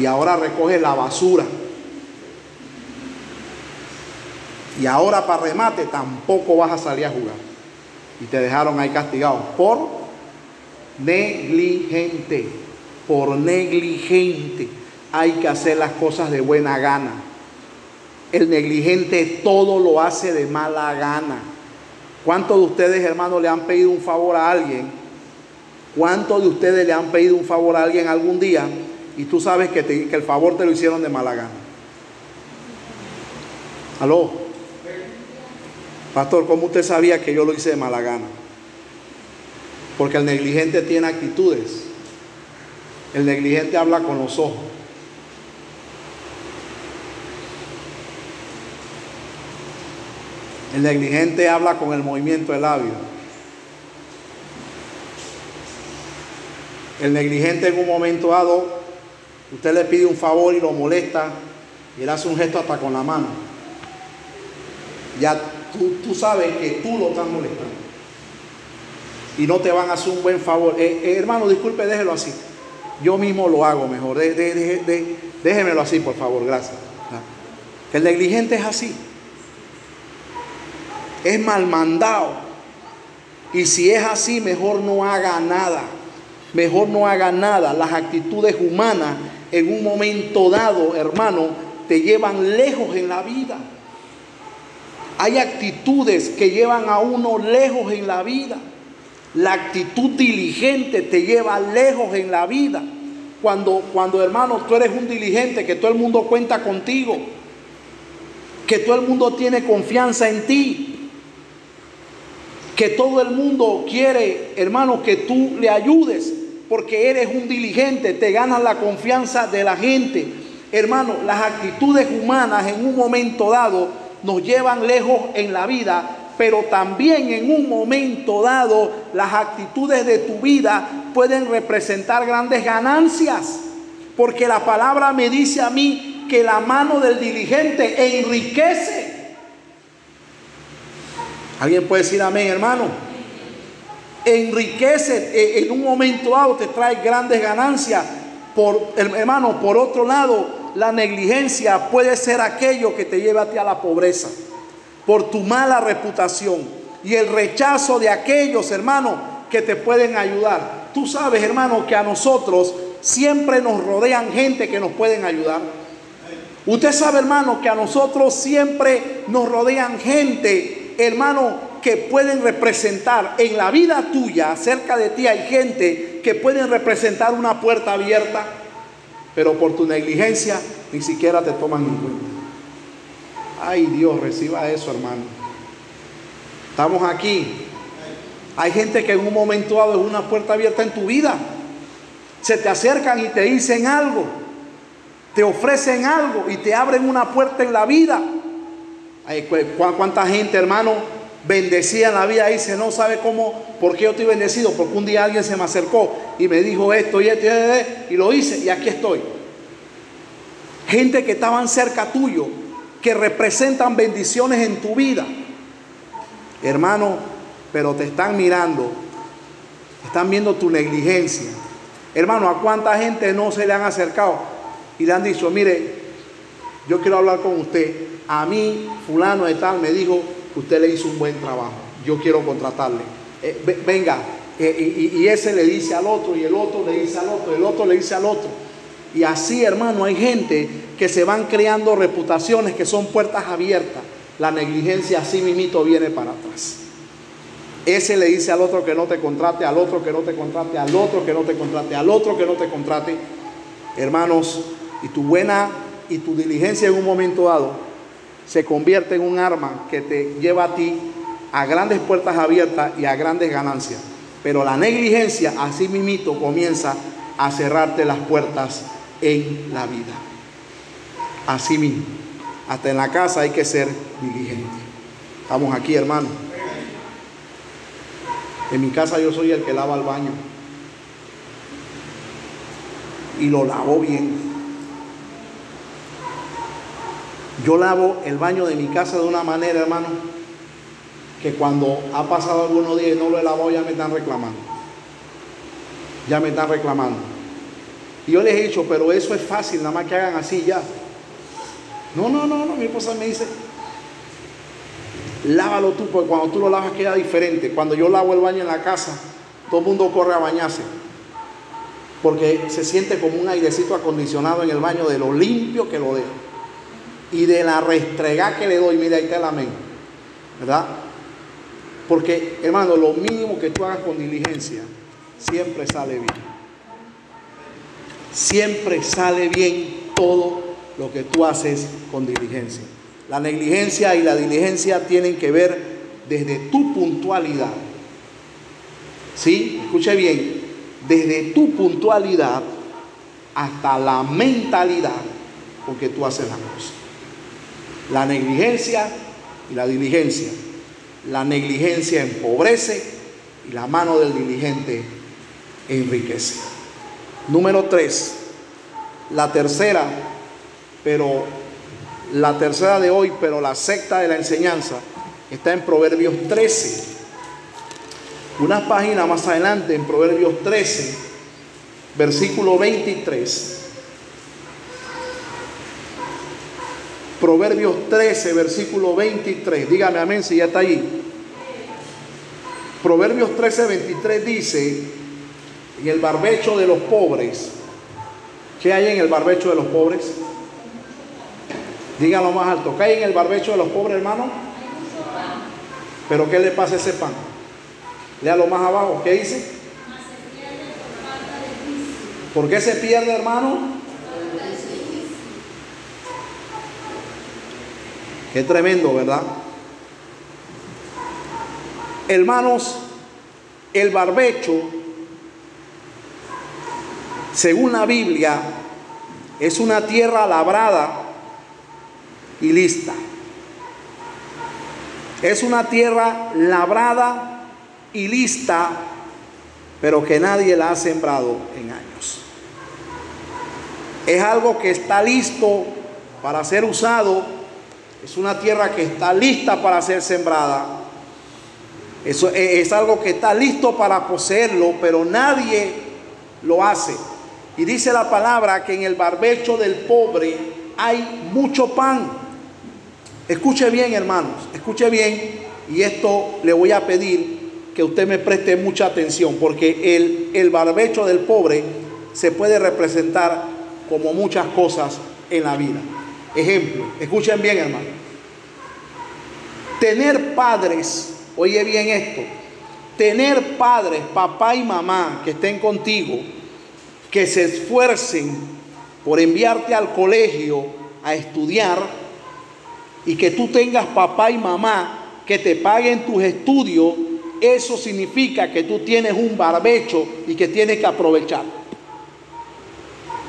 Y ahora recoges la basura. Y ahora para remate tampoco vas a salir a jugar. y te dejaron ahí castigado por negligente, por negligente. Hay que hacer las cosas de buena gana. El negligente todo lo hace de mala gana. ¿Cuántos de ustedes, hermanos, le han pedido un favor a alguien? ¿Cuántos de ustedes le han pedido un favor a alguien algún día y tú sabes que, el favor te lo hicieron de mala gana? ¿Aló? Pastor, ¿cómo usted sabía que yo lo hice de mala gana? Porque el negligente tiene actitudes. El negligente habla con los ojos. El negligente habla con el movimiento del labio. El negligente en un momento dado, usted le pide un favor y lo molesta y él hace un gesto hasta con la mano. Ya tú, sabes que tú lo estás molestando. Y no te van a hacer un buen favor. Eh, eh, hermano, disculpe, déjelo así. Yo mismo lo hago mejor. déjemelo así, por favor, gracias. El negligente es así es mal mandado. Y si es así, mejor no haga nada. Mejor no haga nada. Las actitudes humanas en un momento dado, hermano, te llevan lejos en la vida. Hay actitudes que llevan a uno lejos en la vida. La actitud diligente te lleva lejos en la vida. Cuando, cuando hermano, tú eres un diligente, que todo el mundo cuenta contigo, que todo el mundo tiene confianza en ti, que todo el mundo quiere, hermano, que tú le ayudes, porque eres un diligente, te ganas la confianza de la gente. Hermano, las actitudes humanas en un momento dado nos llevan lejos en la vida, pero también en un momento dado las actitudes de tu vida pueden representar grandes ganancias, porque la palabra me dice a mí que la mano del diligente enriquece. ¿Alguien puede decir amén, hermano? Enriquece eh, en un momento dado, te trae grandes ganancias. Por, hermano, por otro lado, la negligencia puede ser aquello que te lleva a ti a la pobreza por tu mala reputación y el rechazo de aquellos, hermano, que te pueden ayudar. Tú sabes, hermano, que a nosotros siempre nos rodean gente que nos pueden ayudar. Usted sabe, hermano, que a nosotros siempre nos rodean gente hermano, que pueden representar en la vida tuya, cerca de ti hay gente que pueden representar una puerta abierta, pero por tu negligencia ni siquiera te toman en cuenta. Ay Dios, reciba eso, hermano. Estamos aquí. Hay gente que en un momento dado es una puerta abierta en tu vida. Se te acercan y te dicen algo, te ofrecen algo y te abren una puerta en la vida ¿Cuánta gente, hermano, bendecía en la vida? Dice, no sabe cómo, por qué yo estoy bendecido. Porque un día alguien se me acercó y me dijo esto y esto y, esto, y lo hice y aquí estoy. Gente que estaban cerca tuyo, que representan bendiciones en tu vida. Hermano, pero te están mirando, están viendo tu negligencia. Hermano, ¿a cuánta gente no se le han acercado y le han dicho, mire, yo quiero hablar con usted? a mí fulano de tal me dijo, usted le hizo un buen trabajo, yo quiero contratarle. Eh, venga, eh, y, ese le dice al otro, y el otro le dice al otro, el otro le dice al otro. Y así, hermano, hay gente que se van creando reputaciones que son puertas abiertas. La negligencia así mimito viene para atrás. Ese le dice al otro que no te contrate, al otro que no te contrate, al otro que no te contrate, al otro que no te contrate. Hermanos, y tu buena y tu diligencia en un momento dado se convierte en un arma que te lleva a ti a grandes puertas abiertas y a grandes ganancias. Pero la negligencia, así mismito, comienza a cerrarte las puertas en la vida. Así mismo. Hasta en la casa hay que ser diligente. Estamos aquí, hermano. En mi casa yo soy el que lava el baño. Y lo lavo bien. Yo lavo el baño de mi casa de una manera, hermano, que cuando ha pasado algunos días y no lo he lavado, ya me están reclamando. Ya me están reclamando. Y yo les he dicho, pero eso es fácil, nada más que hagan así ya. No, no, no, no. Mi esposa me dice, lávalo tú, porque cuando tú lo lavas queda diferente. Cuando yo lavo el baño en la casa, todo el mundo corre a bañarse. Porque se siente como un airecito acondicionado en el baño de lo limpio que lo dejo. Y de la restregada que le doy, mira, ahí está la amén. ¿Verdad? Porque, hermano, lo mínimo que tú hagas con diligencia siempre sale bien. Siempre sale bien todo lo que tú haces con diligencia. La negligencia y la diligencia tienen que ver desde tu puntualidad. ¿Sí? Escuche bien, desde tu puntualidad hasta la mentalidad con que tú haces las cosas. La negligencia y la diligencia. La negligencia empobrece y la mano del diligente enriquece. Número tres, la tercera, pero la tercera de hoy, pero la secta de la enseñanza, está en Proverbios 13. Una página más adelante, en Proverbios 13, versículo 23. Proverbios 13, versículo 23. Dígame amén si ya está ahí. Proverbios 13, 23 dice, en el barbecho de los pobres, ¿qué hay en el barbecho de los pobres? Díganlo más alto. ¿Qué hay en el barbecho de los pobres, hermano? Pero ¿qué le pasa a ese pan? Léalo más abajo. ¿Qué dice? ¿Por qué se pierde, hermano? Qué tremendo, ¿verdad? Hermanos, el barbecho, según la Biblia, es una tierra labrada y lista. Es una tierra labrada y lista, pero que nadie la ha sembrado en años. Es algo que está listo para ser usado. Es una tierra que está lista para ser sembrada. Eso es algo que está listo para poseerlo, pero nadie lo hace. Y dice la palabra que en el barbecho del pobre hay mucho pan. Escuche bien, hermanos, escuche bien. Y esto le voy a pedir que usted me preste mucha atención, porque el, el barbecho del pobre se puede representar como muchas cosas en la vida. Ejemplo, escuchen bien, hermano. Tener padres, oye bien esto, tener padres, papá y mamá que estén contigo, que se esfuercen por enviarte al colegio a estudiar, y que tú tengas papá y mamá que te paguen tus estudios, eso significa que tú tienes un barbecho y que tienes que aprovechar.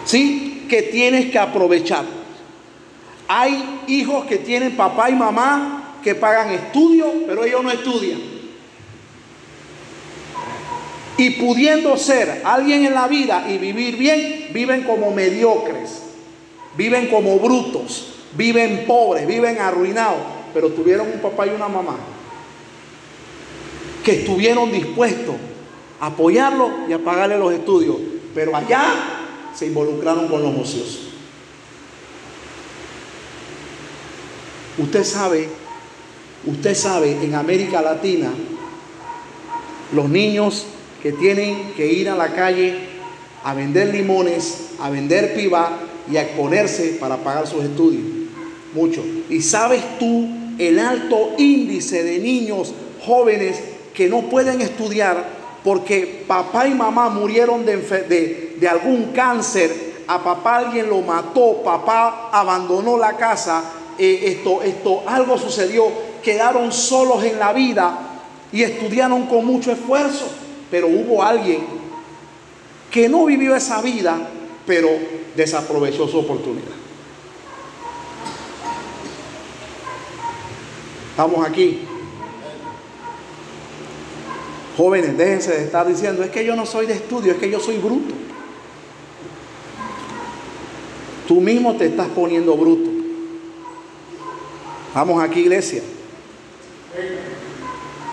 ¿Sí? Que tienes que aprovechar. Hay hijos que tienen papá y mamá que pagan estudios, pero ellos no estudian. Y pudiendo ser alguien en la vida y vivir bien, viven como mediocres, viven como brutos viven pobres, viven arruinados, pero tuvieron un papá y una mamá que estuvieron dispuestos a apoyarlo y a pagarle los estudios, pero allá se involucraron con los ociosos. Usted sabe, usted sabe, en América Latina, los niños que tienen que ir a la calle a vender limones, a vender piba y a exponerse para pagar sus estudios mucho. ¿Y sabes tú el alto índice de niños jóvenes que no pueden estudiar porque papá y mamá murieron de, de, algún cáncer? A papá alguien lo mató, papá abandonó la casa, eh, esto, esto, algo sucedió, quedaron solos en la vida y estudiaron con mucho esfuerzo, pero hubo alguien que no vivió esa vida, pero desaprovechó su oportunidad. Estamos aquí. Jóvenes, déjense de estar diciendo, es que yo no soy de estudio, es que yo soy bruto. Tú mismo te estás poniendo bruto. Vamos aquí, iglesia.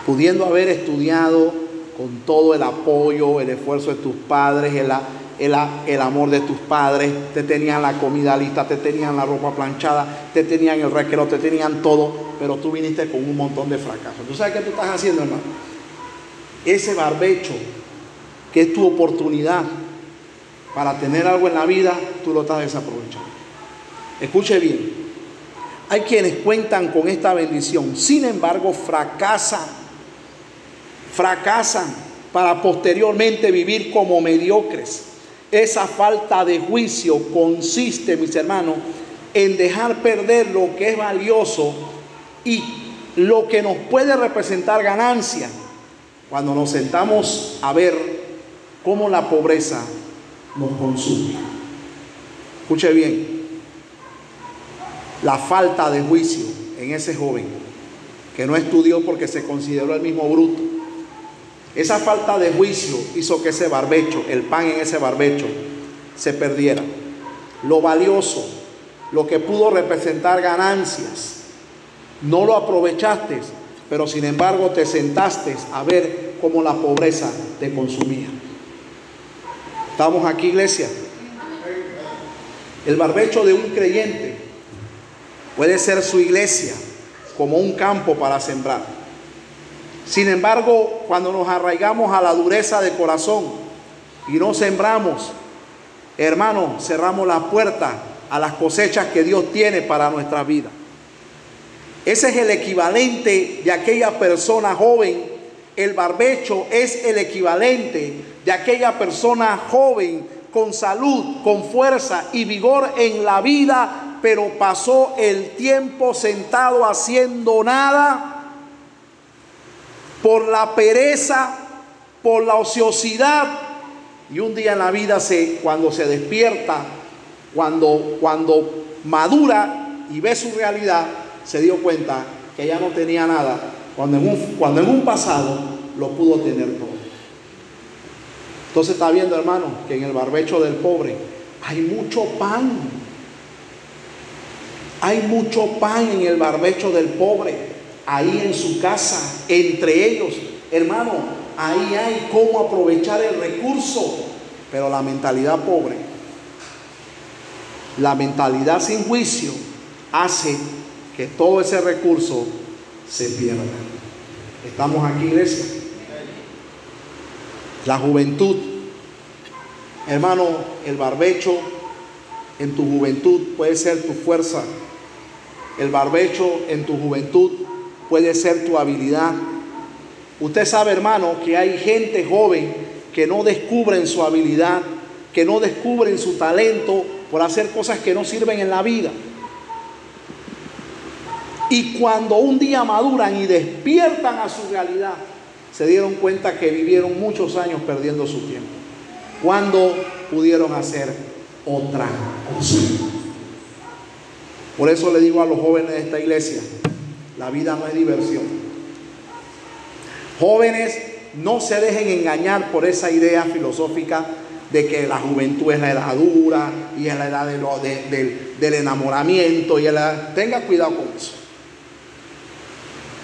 Pudiendo haber estudiado con todo el apoyo, el esfuerzo de tus padres, el, el, amor de tus padres, te tenían la comida lista, te tenían la ropa planchada, te tenían el requero, te tenían todo, pero tú viniste con un montón de fracasos. ¿Tú sabes qué tú estás haciendo, hermano? Ese barbecho, que es tu oportunidad para tener algo en la vida, tú lo estás desaprovechando. Escuche bien, hay quienes cuentan con esta bendición, sin embargo fracasan, fracasan para posteriormente vivir como mediocres. Esa falta de juicio consiste, mis hermanos, en dejar perder lo que es valioso y lo que nos puede representar ganancia cuando nos sentamos a ver cómo la pobreza nos consume. Escuche bien, la falta de juicio en ese joven que no estudió porque se consideró el mismo bruto esa falta de juicio hizo que ese barbecho, el pan en ese barbecho, se perdiera. Lo valioso, lo que pudo representar ganancias, no lo aprovechaste, pero sin embargo te sentaste a ver cómo la pobreza te consumía. ¿Estamos aquí, iglesia? El barbecho de un creyente puede ser su iglesia como un campo para sembrar. Sin embargo, cuando nos arraigamos a la dureza de corazón y no sembramos, hermano, cerramos la puerta a las cosechas que Dios tiene para nuestra vida. Ese es el equivalente de aquella persona joven. El barbecho es el equivalente de aquella persona joven con salud, con fuerza y vigor en la vida, pero pasó el tiempo sentado haciendo nada por la pereza, por la ociosidad. Y un día en la vida se, cuando se despierta, cuando, cuando madura y ve su realidad, se dio cuenta que ya no tenía nada, cuando en un, cuando en un pasado lo pudo tener todo. Entonces está viendo, hermano, que en el barbecho del pobre hay mucho pan. Hay mucho pan en el barbecho del pobre ahí en su casa, entre ellos. Hermano, ahí hay cómo aprovechar el recurso. Pero la mentalidad pobre, la mentalidad sin juicio, hace que todo ese recurso se pierda. ¿Estamos aquí, iglesia? La juventud. Hermano, el barbecho en tu juventud puede ser tu fuerza. El barbecho en tu juventud puede ser tu habilidad. Usted sabe, hermano, que hay gente joven que no descubren su habilidad, que no descubren su talento por hacer cosas que no sirven en la vida. Y cuando un día maduran y despiertan a su realidad, se dieron cuenta que vivieron muchos años perdiendo su tiempo. Cuando pudieron hacer otra cosa. Por eso le digo a los jóvenes de esta iglesia, la vida no es diversión. Jóvenes, no se dejen engañar por esa idea filosófica de que la juventud es la edad dura y es la edad del enamoramiento. Y tenga cuidado con eso.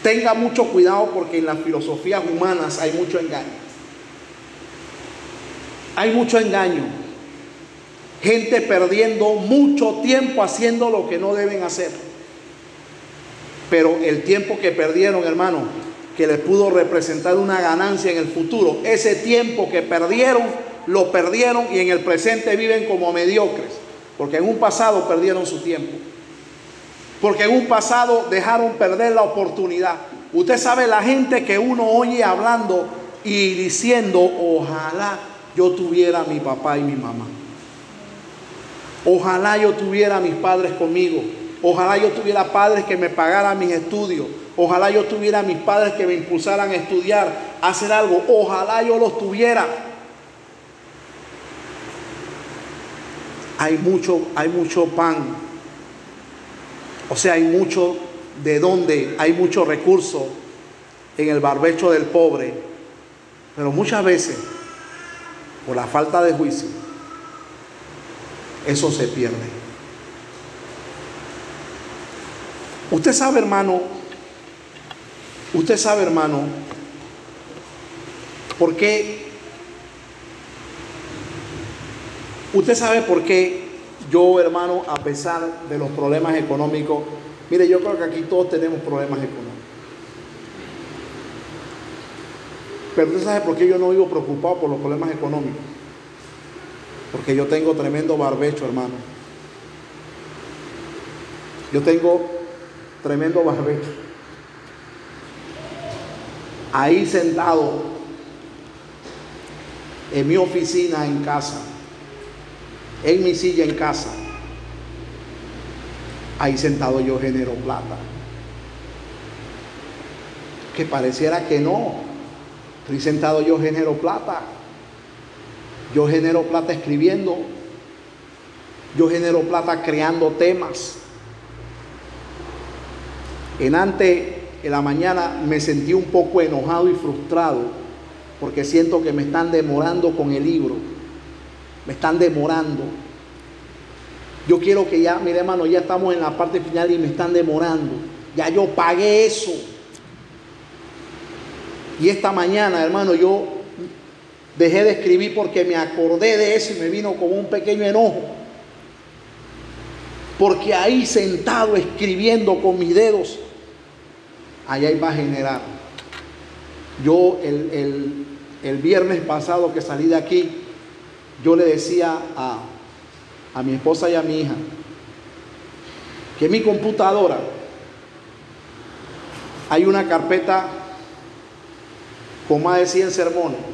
Tenga mucho cuidado porque en las filosofías humanas hay mucho engaño. Hay mucho engaño. Gente perdiendo mucho tiempo haciendo lo que no deben hacer. Pero el tiempo que perdieron, hermano, que les pudo representar una ganancia en el futuro, ese tiempo que perdieron, lo perdieron y en el presente viven como mediocres. Porque en un pasado perdieron su tiempo. Porque en un pasado dejaron perder la oportunidad. Usted sabe la gente que uno oye hablando y diciendo, ojalá yo tuviera a mi papá y mi mamá. Ojalá yo tuviera a mis padres conmigo. Ojalá yo tuviera padres que me pagaran mis estudios. Ojalá yo tuviera mis padres que me impulsaran a estudiar, a hacer algo. Ojalá yo los tuviera. Hay mucho, hay mucho pan. O sea, hay mucho de dónde, hay mucho recurso en el barbecho del pobre. Pero muchas veces, por la falta de juicio, eso se pierde. Usted sabe, hermano, usted sabe, hermano, por qué Usted sabe por qué yo, hermano, a pesar de los problemas económicos, mire, yo creo que aquí todos tenemos problemas económicos. Pero usted sabe por qué yo no vivo preocupado por los problemas económicos. Porque yo tengo tremendo barbecho, hermano. Yo tengo tremendo barbecho. Ahí sentado en mi oficina en casa, en mi silla en casa, ahí sentado yo genero plata. Que pareciera que no, estoy sentado yo genero plata. Yo genero plata escribiendo. Yo genero plata creando temas. En antes, en la mañana, me sentí un poco enojado y frustrado porque siento que me están demorando con el libro. Me están demorando. Yo quiero que ya, mire hermano, ya estamos en la parte final y me están demorando. Ya yo pagué eso. Y esta mañana, hermano, yo dejé de escribir porque me acordé de eso y me vino como un pequeño enojo. Porque ahí sentado escribiendo con mis dedos, allá iba a generar. Yo el, el, viernes pasado que salí de aquí, yo le decía a, a mi esposa y a mi hija que en mi computadora hay una carpeta con más de 100 sermones.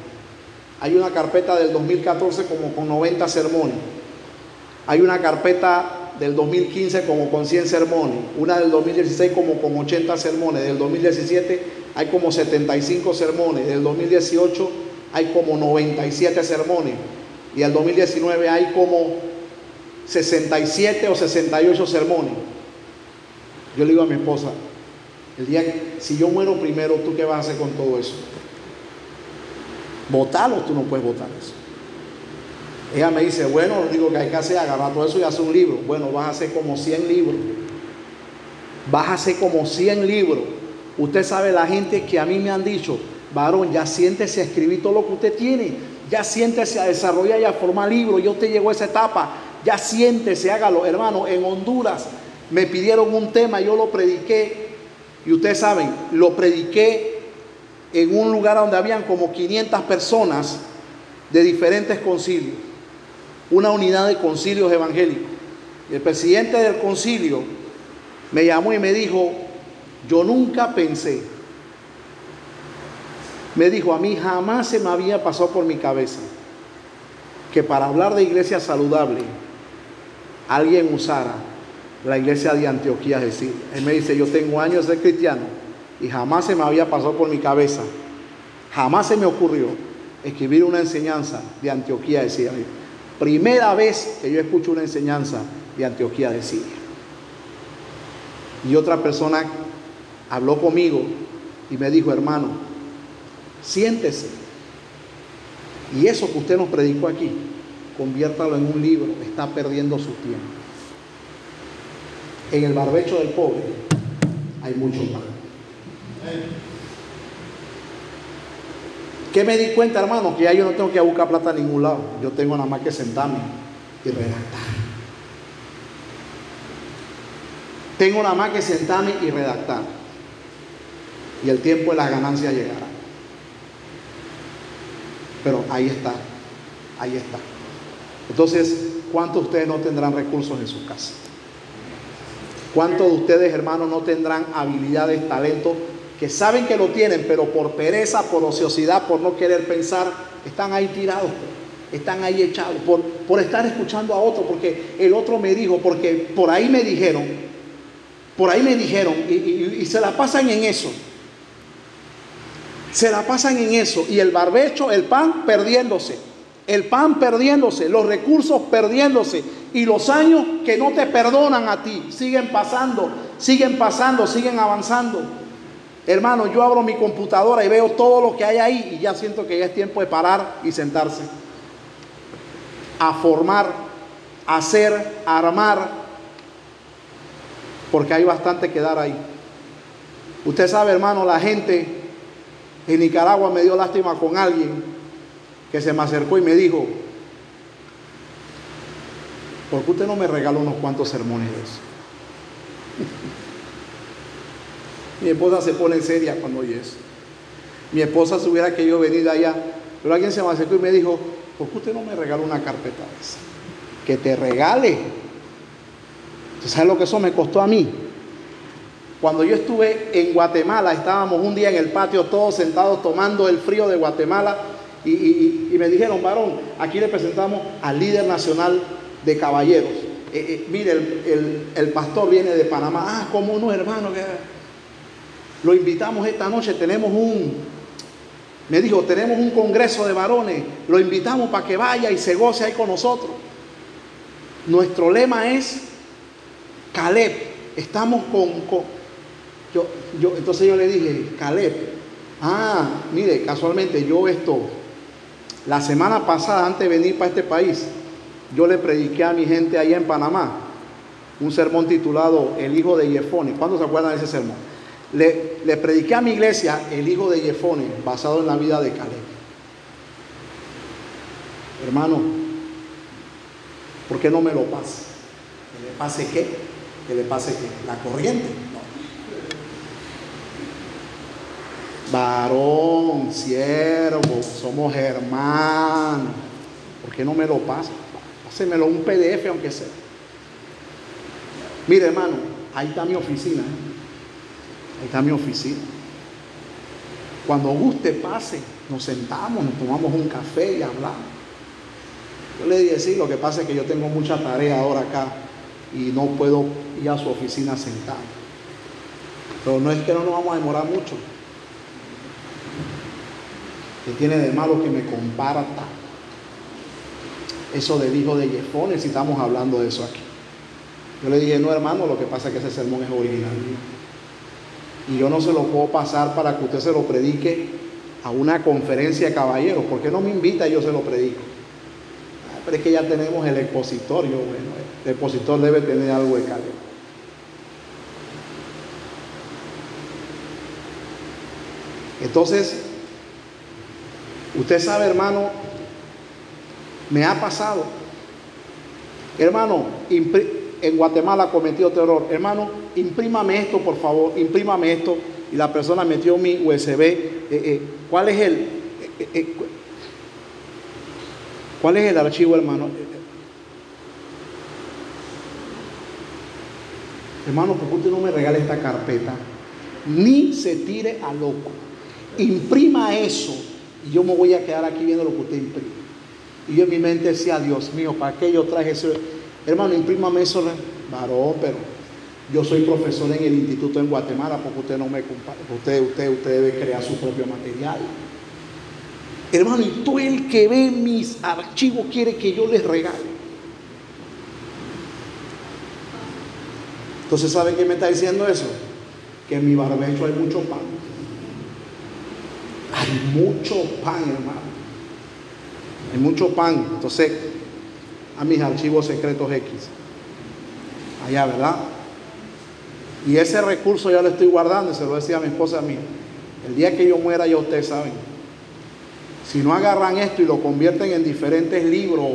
Hay una carpeta del 2014 como con 90 sermones. Hay una carpeta del 2015 como con 100 sermones, una del 2016 como con 80 sermones, del 2017 hay como 75 sermones, del 2018 hay como 97 sermones y del 2019 hay como 67 o 68 sermones. Yo le digo a mi esposa, el día que, si yo muero primero, ¿tú qué vas a hacer con todo eso? ¿Votarlo? Tú no puedes votar eso. Ella me dice, bueno, lo digo que hay que hacer, agarrar todo eso y hacer un libro. Bueno, vas a hacer como 100 libros. Vas a hacer como 100 libros. Usted sabe la gente que a mí me han dicho, varón, ya siéntese a escribir todo lo que usted tiene. Ya siéntese a desarrollar y a formar libros. Yo te llegó a esa etapa. Ya siéntese, hágalo. Hermano, en Honduras me pidieron un tema, yo lo prediqué. Y ustedes saben, lo prediqué en un lugar donde habían como 500 personas de diferentes concilios una unidad de concilios evangélicos. El presidente del concilio me llamó y me dijo, yo nunca pensé, me dijo, a mí jamás se me había pasado por mi cabeza que para hablar de iglesia saludable alguien usara la iglesia de Antioquía. Él me dice, yo tengo años de cristiano y jamás se me había pasado por mi cabeza, jamás se me ocurrió escribir una enseñanza de Antioquía, decía Primera vez que yo escucho una enseñanza de Antioquía de Siria. Y otra persona habló conmigo y me dijo, hermano, siéntese. Y eso que usted nos predicó aquí, conviértalo en un libro, está perdiendo su tiempo. En el barbecho del pobre hay mucho pan. ¿Qué me di cuenta, hermano? Que ya yo no tengo que buscar plata a ningún lado. Yo tengo nada más que sentarme y redactar. Tengo nada más que sentarme y redactar. Y el tiempo de las ganancias llegará. Pero ahí está. Ahí está. Entonces, ¿cuántos de ustedes no tendrán recursos en su casa? ¿Cuántos de ustedes, hermanos, no tendrán habilidades, talentos que saben que lo tienen, pero por pereza, por ociosidad, por no querer pensar, están ahí tirados, están ahí echados, por, por estar escuchando a otro, porque el otro me dijo, porque por ahí me dijeron, por ahí me dijeron, y, se la pasan en eso. Se la pasan en eso. Y el barbecho, el pan perdiéndose. El pan perdiéndose, los recursos perdiéndose. Y los años que no te perdonan a ti. Siguen pasando, siguen pasando, siguen avanzando. Hermano, yo abro mi computadora y veo todo lo que hay ahí y ya siento que ya es tiempo de parar y sentarse. A formar, hacer, armar, porque hay bastante que dar ahí. Usted sabe, hermano, la gente en Nicaragua me dio lástima con alguien que se me acercó y me dijo, ¿Por qué usted no me regala unos cuantos sermones de eso? Mi esposa se pone seria cuando oye eso. Mi esposa se hubiera querido venir allá, pero alguien se me acercó y me dijo, ¿por qué usted no me regala una carpeta de esa? Que te regale. ¿Usted sabe lo que eso me costó a mí? Cuando yo estuve en Guatemala, estábamos un día en el patio todos sentados tomando el frío de Guatemala y, me dijeron, varón, aquí le presentamos al líder nacional de caballeros. Eh, eh, mire, el, pastor viene de Panamá. Ah, como no, hermano. Que... Lo invitamos esta noche, tenemos un, me dijo, tenemos un congreso de varones, lo invitamos para que vaya y se goce ahí con nosotros. Nuestro lema es Caleb, estamos con, yo, yo, entonces yo le dije, Caleb, ah, mire, casualmente yo esto, la semana pasada, antes de venir para este país, yo le prediqué a mi gente allá en Panamá un sermón titulado El hijo de Yefone. ¿Cuándo se acuerdan de ese sermón? Le, prediqué a mi iglesia el hijo de Jefone, basado en la vida de Caleb. Hermano, ¿por qué no me lo pasa? ¿Que le pase qué? ¿Que le pase qué? ¿La corriente? No. Varón, siervo, somos hermanos. ¿Por qué no me lo pasa? Pásemelo un PDF aunque sea. Mire, hermano, ahí está mi oficina. ¿eh? Ahí está mi oficina. Cuando guste, pase, nos sentamos, nos tomamos un café y hablamos. Yo le dije, sí, lo que pasa es que yo tengo mucha tarea ahora acá y no puedo ir a su oficina sentado. Pero no es que no nos vamos a demorar mucho. ¿Qué tiene de malo que me comparta? Eso del hijo de Jefone, si estamos hablando de eso aquí. Yo le dije, no hermano, lo que pasa es que ese sermón es original y yo no se lo puedo pasar para que usted se lo predique a una conferencia de caballeros. ¿Por qué no me invita y yo se lo predico? Ah, pero es que ya tenemos el expositor. Yo, bueno, el expositor debe tener algo de calidad. Entonces, usted sabe, hermano, me ha pasado. Hermano, en Guatemala cometió terror. Hermano, imprímame esto, por favor, imprímame esto. Y la persona metió mi USB. Eh, eh, ¿Cuál es el... Eh, ¿Cuál es el archivo, hermano? Hermano, ¿por qué usted no me regala esta carpeta? Ni se tire a loco. Imprima eso y yo me voy a quedar aquí viendo lo que usted imprime. Y yo en mi mente decía, Dios mío, ¿para qué yo traje eso? Hermano, imprímame eso, varón, pero yo soy profesor en el instituto en Guatemala, porque usted no me comparte, usted, usted, usted debe crear su propio material. Hermano, y tú el que ve mis archivos quiere que yo les regale. Entonces, ¿sabe qué me está diciendo eso? Que en mi barbecho hay mucho pan. Hay mucho pan, hermano. Hay mucho pan. Entonces, a mis archivos secretos X. Allá, ¿verdad? Y ese recurso ya lo estoy guardando, se lo decía a mi esposa a mí. El día que yo muera, ya ustedes saben. Si no agarran esto y lo convierten en diferentes libros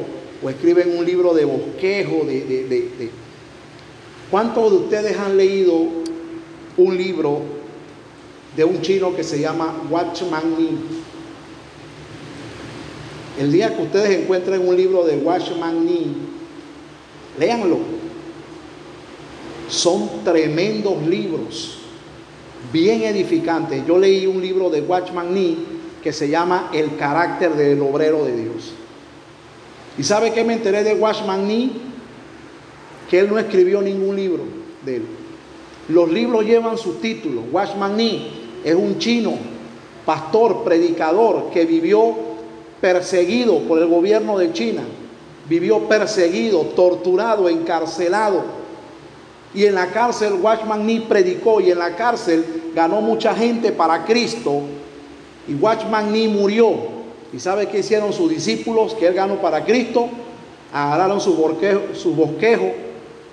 o escriben un libro de bosquejo, de, de, de, ¿cuántos de ustedes han leído un libro de un chino que se llama Watchman Nee? El día que ustedes encuentren un libro de Watchman Nee, léanlo. Son tremendos libros, bien edificantes. Yo leí un libro de Watchman Nee que se llama El carácter del obrero de Dios. ¿Y sabe qué me enteré de Watchman Nee? Que él no escribió ningún libro de él. Los libros llevan su título. Watchman Nee es un chino, pastor, predicador, que vivió perseguido por el gobierno de China, vivió perseguido, torturado, encarcelado. Y en la cárcel Watchman Nee predicó y en la cárcel ganó mucha gente para Cristo. Y Watchman Nee murió. ¿Y sabe qué hicieron sus discípulos que él ganó para Cristo? Agarraron su bosquejo,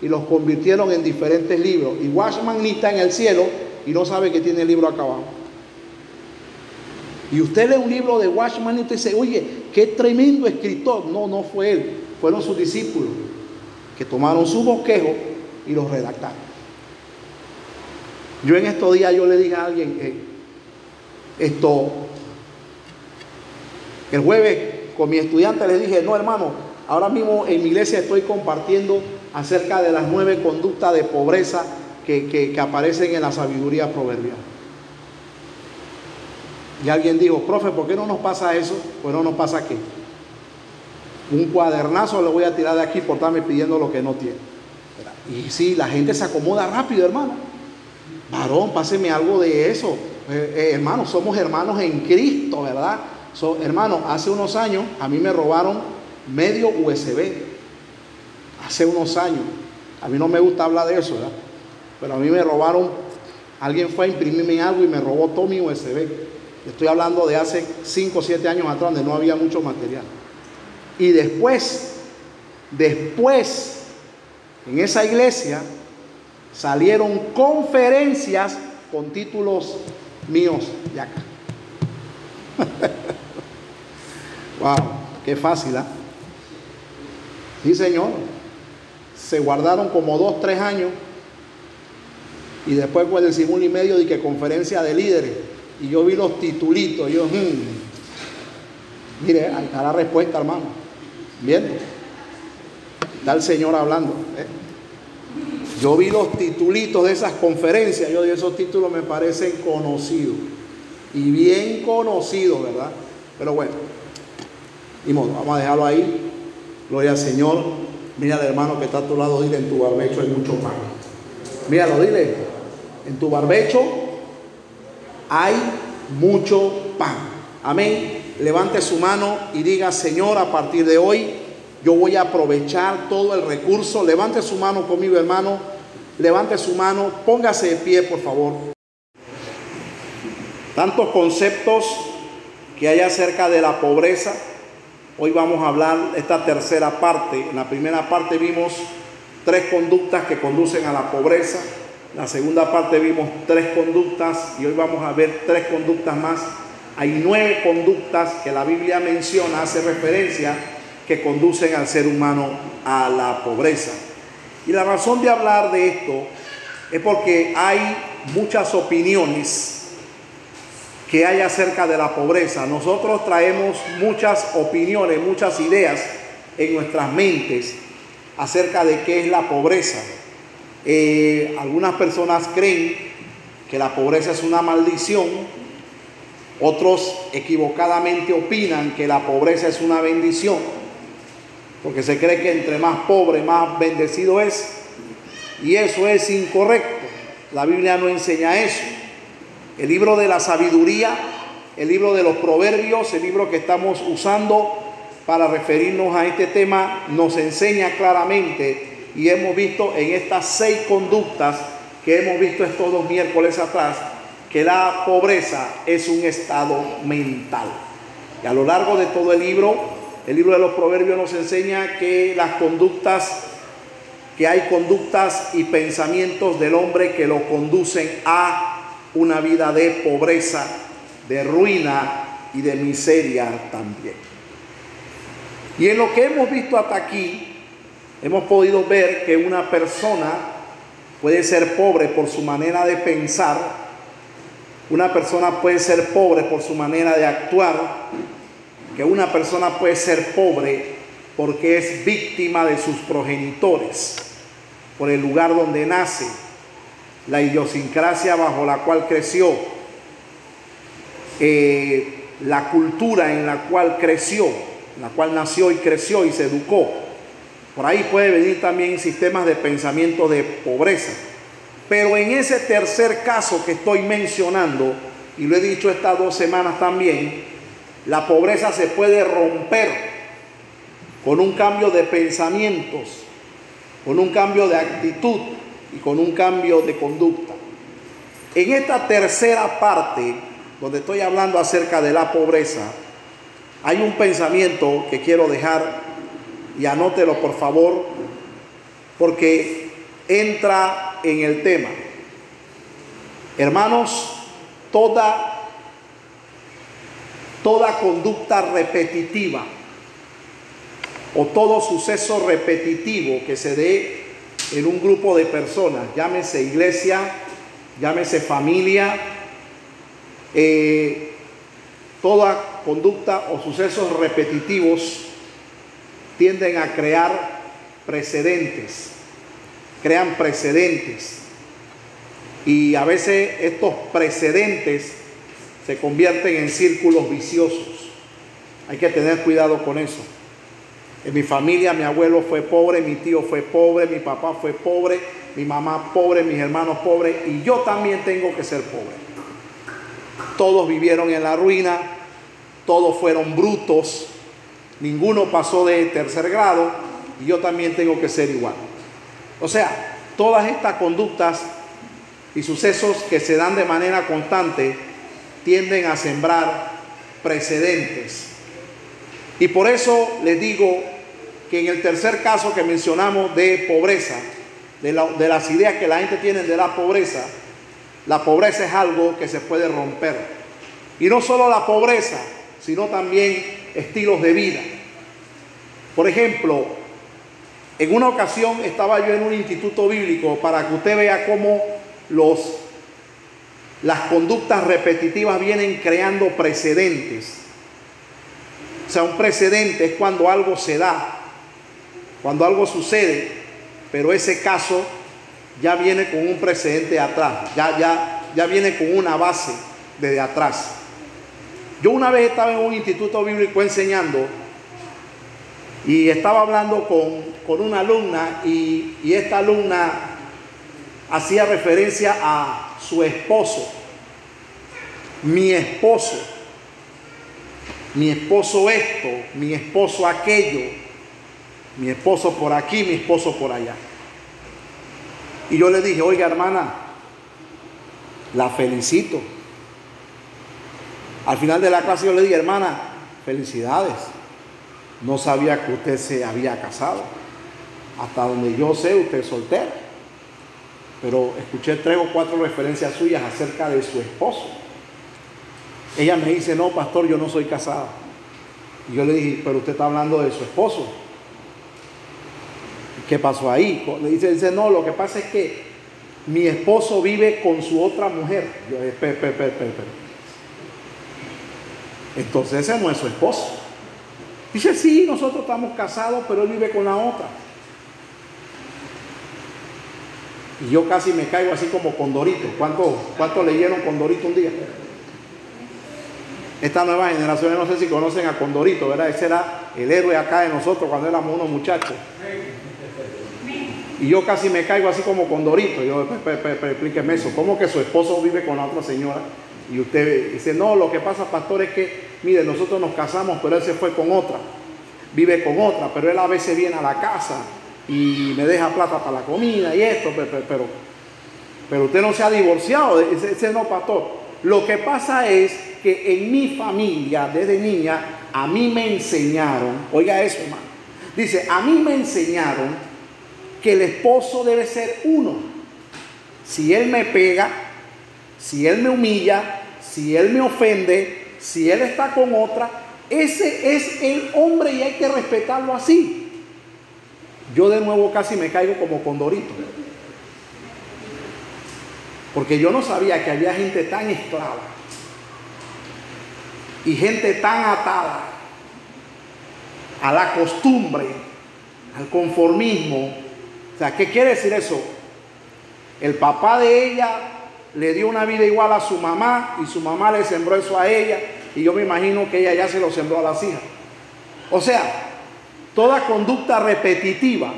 y los convirtieron en diferentes libros. Y Watchman Nee está en el cielo y no sabe que tiene el libro acabado. Y usted lee un libro de Watchman y usted dice, oye, qué tremendo escritor. No, no fue él, fueron sus discípulos que tomaron su bosquejo y los redactaron. Yo en estos días yo le dije a alguien que esto, el jueves con mi estudiante le dije, no hermano, ahora mismo en mi iglesia estoy compartiendo acerca de las nueve conductas de pobreza que, que aparecen en la sabiduría proverbial. Y alguien dijo, profe, ¿por qué no nos pasa eso? Pues no nos pasa qué. Un cuadernazo le voy a tirar de aquí por estarme pidiendo lo que no tiene. Y sí, la gente se acomoda rápido, hermano. Varón, páseme algo de eso. Eh, eh, hermano, somos hermanos en Cristo, ¿verdad? hermano, hace unos años a mí me robaron medio USB. Hace unos años. A mí no me gusta hablar de eso, ¿verdad? Pero a mí me robaron, alguien fue a imprimirme algo y me robó todo mi USB. Estoy hablando de hace 5 o 7 años atrás, donde no había mucho material. Y después, después, en esa iglesia salieron conferencias con títulos míos de acá. wow, qué fácil, ¿ah? Sí, Señor. Se guardaron como dos, tres años. Y después, pues, decimos un y medio de que conferencia de líderes y yo vi los titulitos, yo, hmm. mire, ahí está la respuesta, hermano. Bien, está el Señor hablando. ¿eh? Yo vi los titulitos de esas conferencias, yo de esos títulos me parecen conocidos y bien conocidos, ¿verdad? Pero bueno, y vamos a dejarlo ahí. Gloria al Señor. Mira al hermano que está a tu lado, dile en tu barbecho hay mucho pan. Míralo, dile, en tu barbecho hay mucho pan. Amén. Levante su mano y diga, Señor, a partir de hoy yo voy a aprovechar todo el recurso. Levante su mano conmigo, hermano. Levante su mano. Póngase de pie, por favor. Tantos conceptos que hay acerca de la pobreza. Hoy vamos a hablar esta tercera parte. En la primera parte vimos tres conductas que conducen a la pobreza. La segunda parte vimos tres conductas y hoy vamos a ver tres conductas más. Hay nueve conductas que la Biblia menciona, hace referencia, que conducen al ser humano a la pobreza. Y la razón de hablar de esto es porque hay muchas opiniones que hay acerca de la pobreza. Nosotros traemos muchas opiniones, muchas ideas en nuestras mentes acerca de qué es la pobreza. Eh, algunas personas creen que la pobreza es una maldición, otros equivocadamente opinan que la pobreza es una bendición, porque se cree que entre más pobre, más bendecido es, y eso es incorrecto. La Biblia no enseña eso. El libro de la sabiduría, el libro de los proverbios, el libro que estamos usando para referirnos a este tema, nos enseña claramente y hemos visto en estas seis conductas que hemos visto estos dos miércoles atrás, que la pobreza es un estado mental. Y a lo largo de todo el libro, el libro de los proverbios nos enseña que las conductas, que hay conductas y pensamientos del hombre que lo conducen a una vida de pobreza, de ruina y de miseria también. Y en lo que hemos visto hasta aquí, hemos podido ver que una persona puede ser pobre por su manera de pensar, una persona puede ser pobre por su manera de actuar, que una persona puede ser pobre porque es víctima de sus progenitores, por el lugar donde nace, la idiosincrasia bajo la cual creció, eh, la cultura en la cual creció, en la cual nació y creció y se educó. Por ahí puede venir también sistemas de pensamiento de pobreza. Pero en ese tercer caso que estoy mencionando, y lo he dicho estas dos semanas también, la pobreza se puede romper con un cambio de pensamientos, con un cambio de actitud y con un cambio de conducta. En esta tercera parte, donde estoy hablando acerca de la pobreza, hay un pensamiento que quiero dejar y anótelo por favor, porque entra en el tema. Hermanos, toda, toda conducta repetitiva o todo suceso repetitivo que se dé en un grupo de personas, llámese iglesia, llámese familia, eh, toda conducta o sucesos repetitivos tienden a crear precedentes, crean precedentes. Y a veces estos precedentes se convierten en círculos viciosos. Hay que tener cuidado con eso. En mi familia mi abuelo fue pobre, mi tío fue pobre, mi papá fue pobre, mi mamá pobre, mis hermanos pobres y yo también tengo que ser pobre. Todos vivieron en la ruina, todos fueron brutos, ninguno pasó de tercer grado y yo también tengo que ser igual. O sea, todas estas conductas y sucesos que se dan de manera constante tienden a sembrar precedentes. Y por eso les digo que en el tercer caso que mencionamos de pobreza, de, las ideas que la gente tiene de la pobreza, la pobreza es algo que se puede romper. Y no solo la pobreza, sino también estilos de vida. Por ejemplo, en una ocasión estaba yo en un instituto bíblico para que usted vea cómo los, las conductas repetitivas vienen creando precedentes. O sea, un precedente es cuando algo se da cuando algo sucede, pero ese caso ya viene con un precedente atrás, ya, ya, ya viene con una base desde atrás. Yo una vez estaba en un instituto bíblico enseñando y estaba hablando con, una alumna y, y esta alumna hacía referencia a su esposo, mi esposo, mi esposo esto, mi esposo aquello, mi esposo por aquí, mi esposo por allá. Y yo le dije, oiga hermana, la felicito. Al final de la clase yo le dije, hermana, felicidades. No sabía que usted se había casado. Hasta donde yo sé, usted es soltero. Pero escuché tres o cuatro referencias suyas acerca de su esposo. Ella me dice, no, pastor, yo no soy casada. Y yo le dije, pero usted está hablando de su esposo. ¿Qué pasó ahí? Le dice, dice, no, lo que pasa es que mi esposo vive con su otra mujer. Yo, Entonces ese no es su esposo. Dice, sí, nosotros estamos casados, pero él vive con la otra. Y yo casi me caigo así como Condorito. ¿Cuánto, cuánto leyeron Condorito un día? Esta nueva generación, no sé si conocen a Condorito, ¿verdad? Ese era el héroe acá de nosotros cuando éramos unos muchachos. Y yo casi me caigo así como con Dorito. Yo, explíqueme eso. ¿Cómo que su esposo vive con la otra señora? Y usted dice, no, lo que pasa, pastor, es que, mire, nosotros nos casamos, pero él se fue con otra. Vive con otra, pero él a veces viene a la casa y me deja plata para la comida y esto, pero, pero, usted no se ha divorciado. Ese, ese no, pastor. Lo que pasa es que en mi familia, desde niña, a mí me enseñaron, oiga eso, hermano. Dice, a mí me enseñaron que el esposo debe ser uno. Si él me pega, si él me humilla, si él me ofende, si él está con otra, ese es el hombre y hay que respetarlo así. Yo de nuevo casi me caigo como condorito. Porque yo no sabía que había gente tan esclava y gente tan atada a la costumbre, al conformismo, o sea, ¿qué quiere decir eso? El papá de ella le dio una vida igual a su mamá y su mamá le sembró eso a ella y yo me imagino que ella ya se lo sembró a las hijas. O sea, toda conducta repetitiva,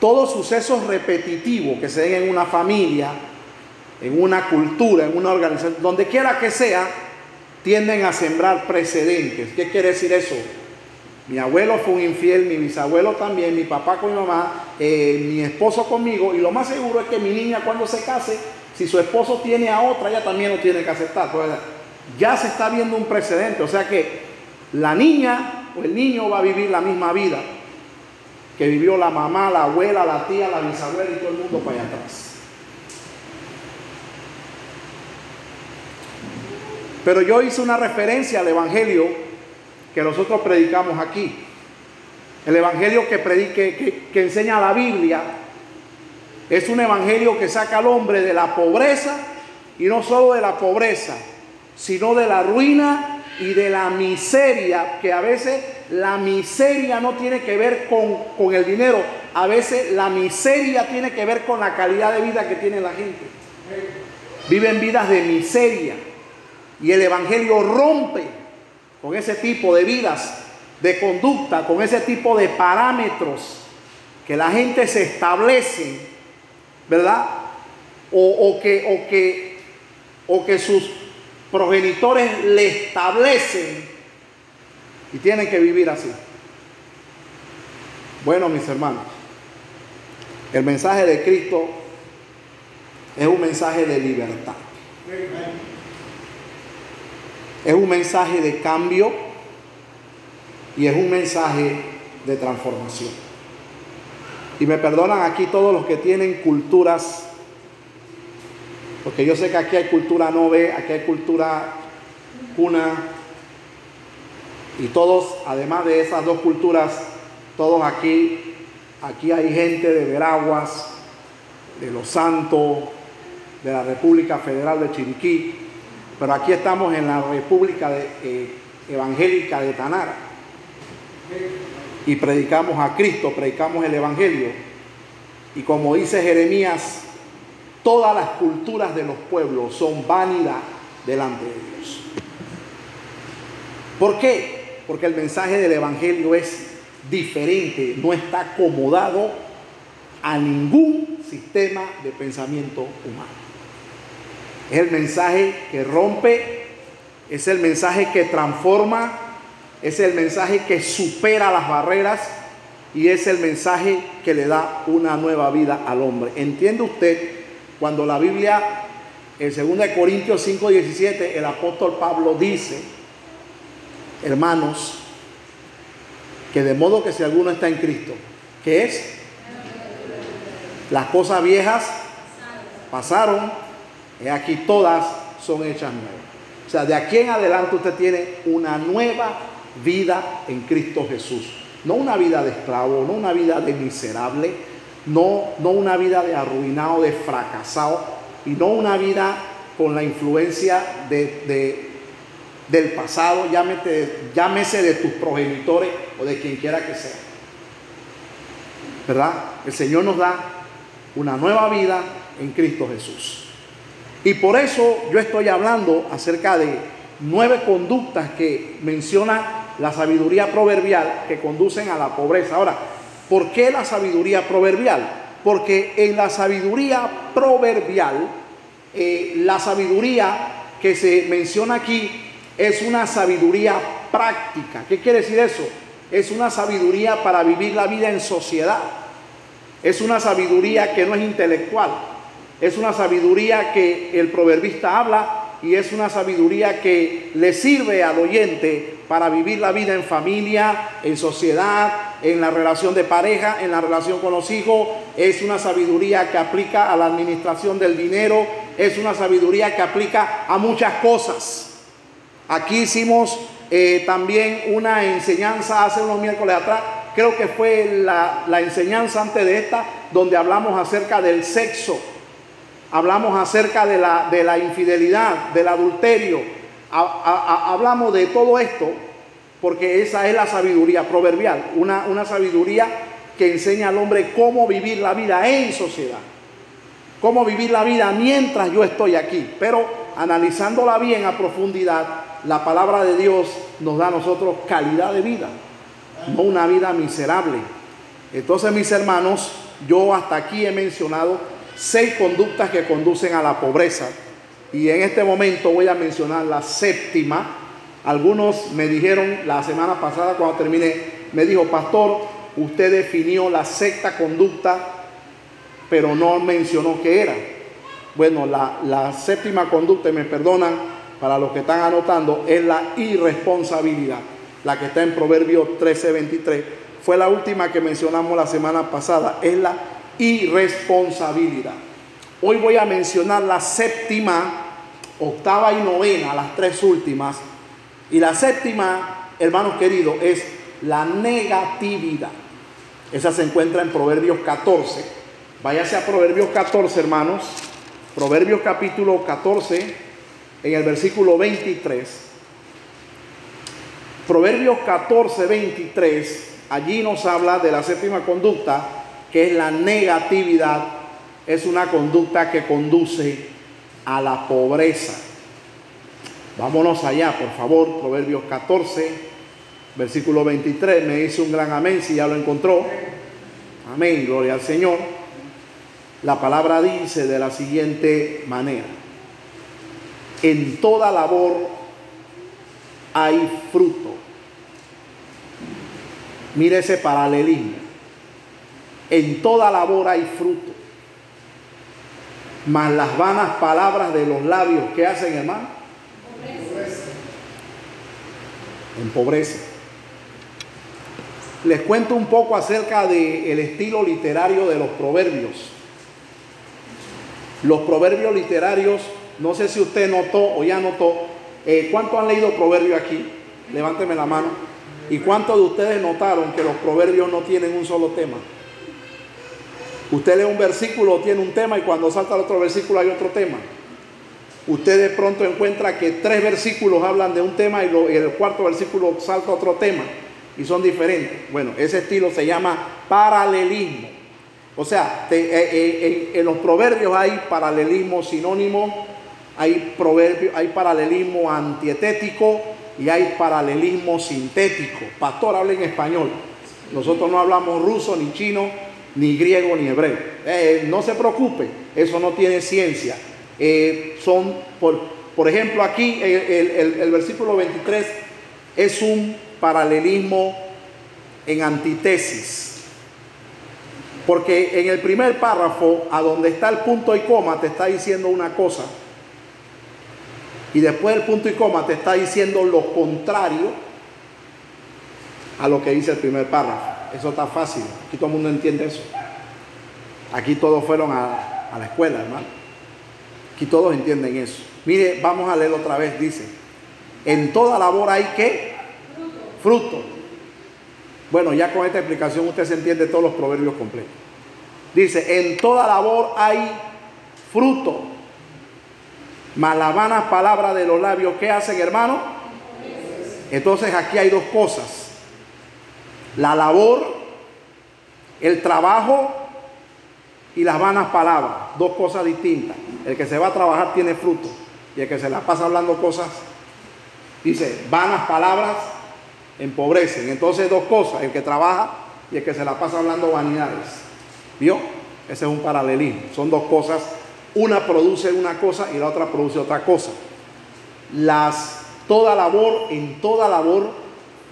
todo suceso repetitivo que se den en una familia, en una cultura, en una organización, donde quiera que sea, tienden a sembrar precedentes. ¿Qué quiere decir eso? Mi abuelo fue un infiel, mi bisabuelo también, mi papá con mi mamá, eh, mi esposo conmigo. Y lo más seguro es que mi niña cuando se case, si su esposo tiene a otra, ella también lo tiene que aceptar. Pues, ya se está viendo un precedente. O sea que la niña o el niño va a vivir la misma vida que vivió la mamá, la abuela, la tía, la bisabuela y todo el mundo para allá atrás. Pero yo hice una referencia al Evangelio que nosotros predicamos aquí. El evangelio que, predique, que, enseña la Biblia es un evangelio que saca al hombre de la pobreza y no solo de la pobreza, sino de la ruina y de la miseria, que a veces la miseria no tiene que ver con, con, el dinero, a veces la miseria tiene que ver con la calidad de vida que tiene la gente. Viven vidas de miseria y el Evangelio rompe con ese tipo de vidas, de conducta, con ese tipo de parámetros que la gente se establece, ¿verdad? O, que, o, que, o que sus progenitores le establecen y tienen que vivir así. Bueno, mis hermanos, el mensaje de Cristo es un mensaje de libertad. Es un mensaje de cambio y es un mensaje de transformación. Y me perdonan aquí todos los que tienen culturas, porque yo sé que aquí hay cultura nove, aquí hay cultura cuna, y todos, además de esas dos culturas, todos aquí, aquí hay gente de Veraguas, de Los Santos, de la República Federal de Chiriquí, pero aquí estamos en la República eh, Evangélica de Tanara y predicamos a Cristo, predicamos el Evangelio. Y como dice Jeremías, todas las culturas de los pueblos son vanidad delante de Dios. ¿Por qué? Porque el mensaje del Evangelio es diferente, no está acomodado a ningún sistema de pensamiento humano. Es el mensaje que rompe, es el mensaje que transforma, es el mensaje que supera las barreras y es el mensaje que le da una nueva vida al hombre. ¿Entiende usted cuando la Biblia, en 2 Corintios 5, 17, el apóstol Pablo dice, hermanos, que de modo que si alguno está en Cristo, que es? Las cosas viejas pasaron, y aquí todas son hechas nuevas. O sea, de aquí en adelante usted tiene una nueva vida en Cristo Jesús. No una vida de esclavo, no una vida de miserable, no, no una vida de arruinado, de fracasado, y no una vida con la influencia de, del pasado, llámese de tus progenitores o de quien quiera que sea. ¿Verdad? El Señor nos da una nueva vida en Cristo Jesús. Y por eso yo estoy hablando acerca de nueve conductas que menciona la sabiduría proverbial que conducen a la pobreza. Ahora, ¿por qué la sabiduría proverbial? Porque en la sabiduría proverbial, eh, la sabiduría que se menciona aquí es una sabiduría práctica. ¿Qué quiere decir eso? Es una sabiduría para vivir la vida en sociedad. Es una sabiduría que no es intelectual es una sabiduría que el proverbista habla y es una sabiduría que le sirve al oyente para vivir la vida en familia, en sociedad, en la relación de pareja, en la relación con los hijos. Es una sabiduría que aplica a la administración del dinero. Es una sabiduría que aplica a muchas cosas. Aquí hicimos eh, también una enseñanza hace unos miércoles atrás. Creo que fue la, enseñanza antes de esta, donde hablamos acerca del sexo hablamos acerca de la infidelidad, del adulterio, hablamos de todo esto porque esa es la sabiduría proverbial, una, una sabiduría que enseña al hombre cómo vivir la vida en sociedad, cómo vivir la vida mientras yo estoy aquí, pero analizándola bien a profundidad, la palabra de Dios nos da a nosotros calidad de vida, no una vida miserable. Entonces, mis hermanos, yo hasta aquí he mencionado seis conductas que conducen a la pobreza. Y en este momento voy a mencionar la séptima. Algunos me dijeron la semana pasada cuando terminé, me dijo, pastor, usted definió la sexta conducta, pero no mencionó qué era. Bueno, la, la séptima conducta, y me perdonan para los que están anotando, es la irresponsabilidad, la que está en Proverbios 13:23. Fue la última que mencionamos la semana pasada, es la y responsabilidad. Hoy voy a mencionar la séptima, octava y novena, las tres últimas. Y la séptima, hermanos queridos, es la negatividad. Esa se encuentra en Proverbios 14. Váyase a Proverbios 14, hermanos. Proverbios capítulo 14, en el versículo 23. Proverbios 14, 23, allí nos habla de la séptima conducta, que es la negatividad. Es una conducta que conduce a la pobreza. Vámonos allá, por favor, Proverbios 14, versículo 23. Me dice un gran amén si ya lo encontró. Amén, gloria al Señor. La palabra dice de la siguiente manera. En toda labor hay fruto. Mire ese paralelismo. En toda labor hay fruto. Mas las vanas palabras de los labios, ¿qué hacen, hermano? Empobrece. Les cuento un poco acerca del estilo literario de los proverbios. Los proverbios literarios, no sé si usted notó o ya notó, eh, ¿cuántos han leído proverbios aquí? Levánteme la mano. ¿Y cuántos de ustedes notaron que los proverbios no tienen un solo tema? Usted lee un versículo, tiene un tema y cuando salta al otro versículo hay otro tema. Usted de pronto encuentra que tres versículos hablan de un tema y, el cuarto versículo salta otro tema y son diferentes. Bueno, ese estilo se llama paralelismo. O sea, eh, eh, en los proverbios hay paralelismo sinónimo, hay, proverbio, hay paralelismo antietético y hay paralelismo sintético. Pastor, habla en español. Nosotros no hablamos ruso, ni chino, ni griego, ni hebreo. Eh, no se preocupe, eso no tiene ciencia. Son, por, por, ejemplo, aquí el, el versículo 23 es un paralelismo en antítesis. Porque en el primer párrafo, a donde está el punto y coma, te está diciendo una cosa. Y después del punto y coma te está diciendo lo contrario a lo que dice el primer párrafo. Eso está fácil. Aquí todo el mundo entiende eso. Aquí todos fueron a, a la escuela, hermano. Aquí todos entienden eso. Mire, vamos a leer otra vez. Dice, en toda labor hay que fruto. Bueno, ya con esta explicación usted se entiende todos los proverbios completos. Dice, en toda labor hay fruto. Malabanas palabras de los labios, ¿qué hacen hermano? Entonces aquí hay dos cosas. La labor, el trabajo y las vanas palabras. Dos cosas distintas. El que se va a trabajar tiene fruto. Y el que se la pasa hablando cosas, dice, vanas palabras empobrecen. Entonces dos cosas, el que trabaja y el que se la pasa hablando vanidades. ¿Vio? Ese es un paralelismo. Son dos cosas. Una produce una cosa y la otra produce otra cosa. Las, toda labor, en toda labor,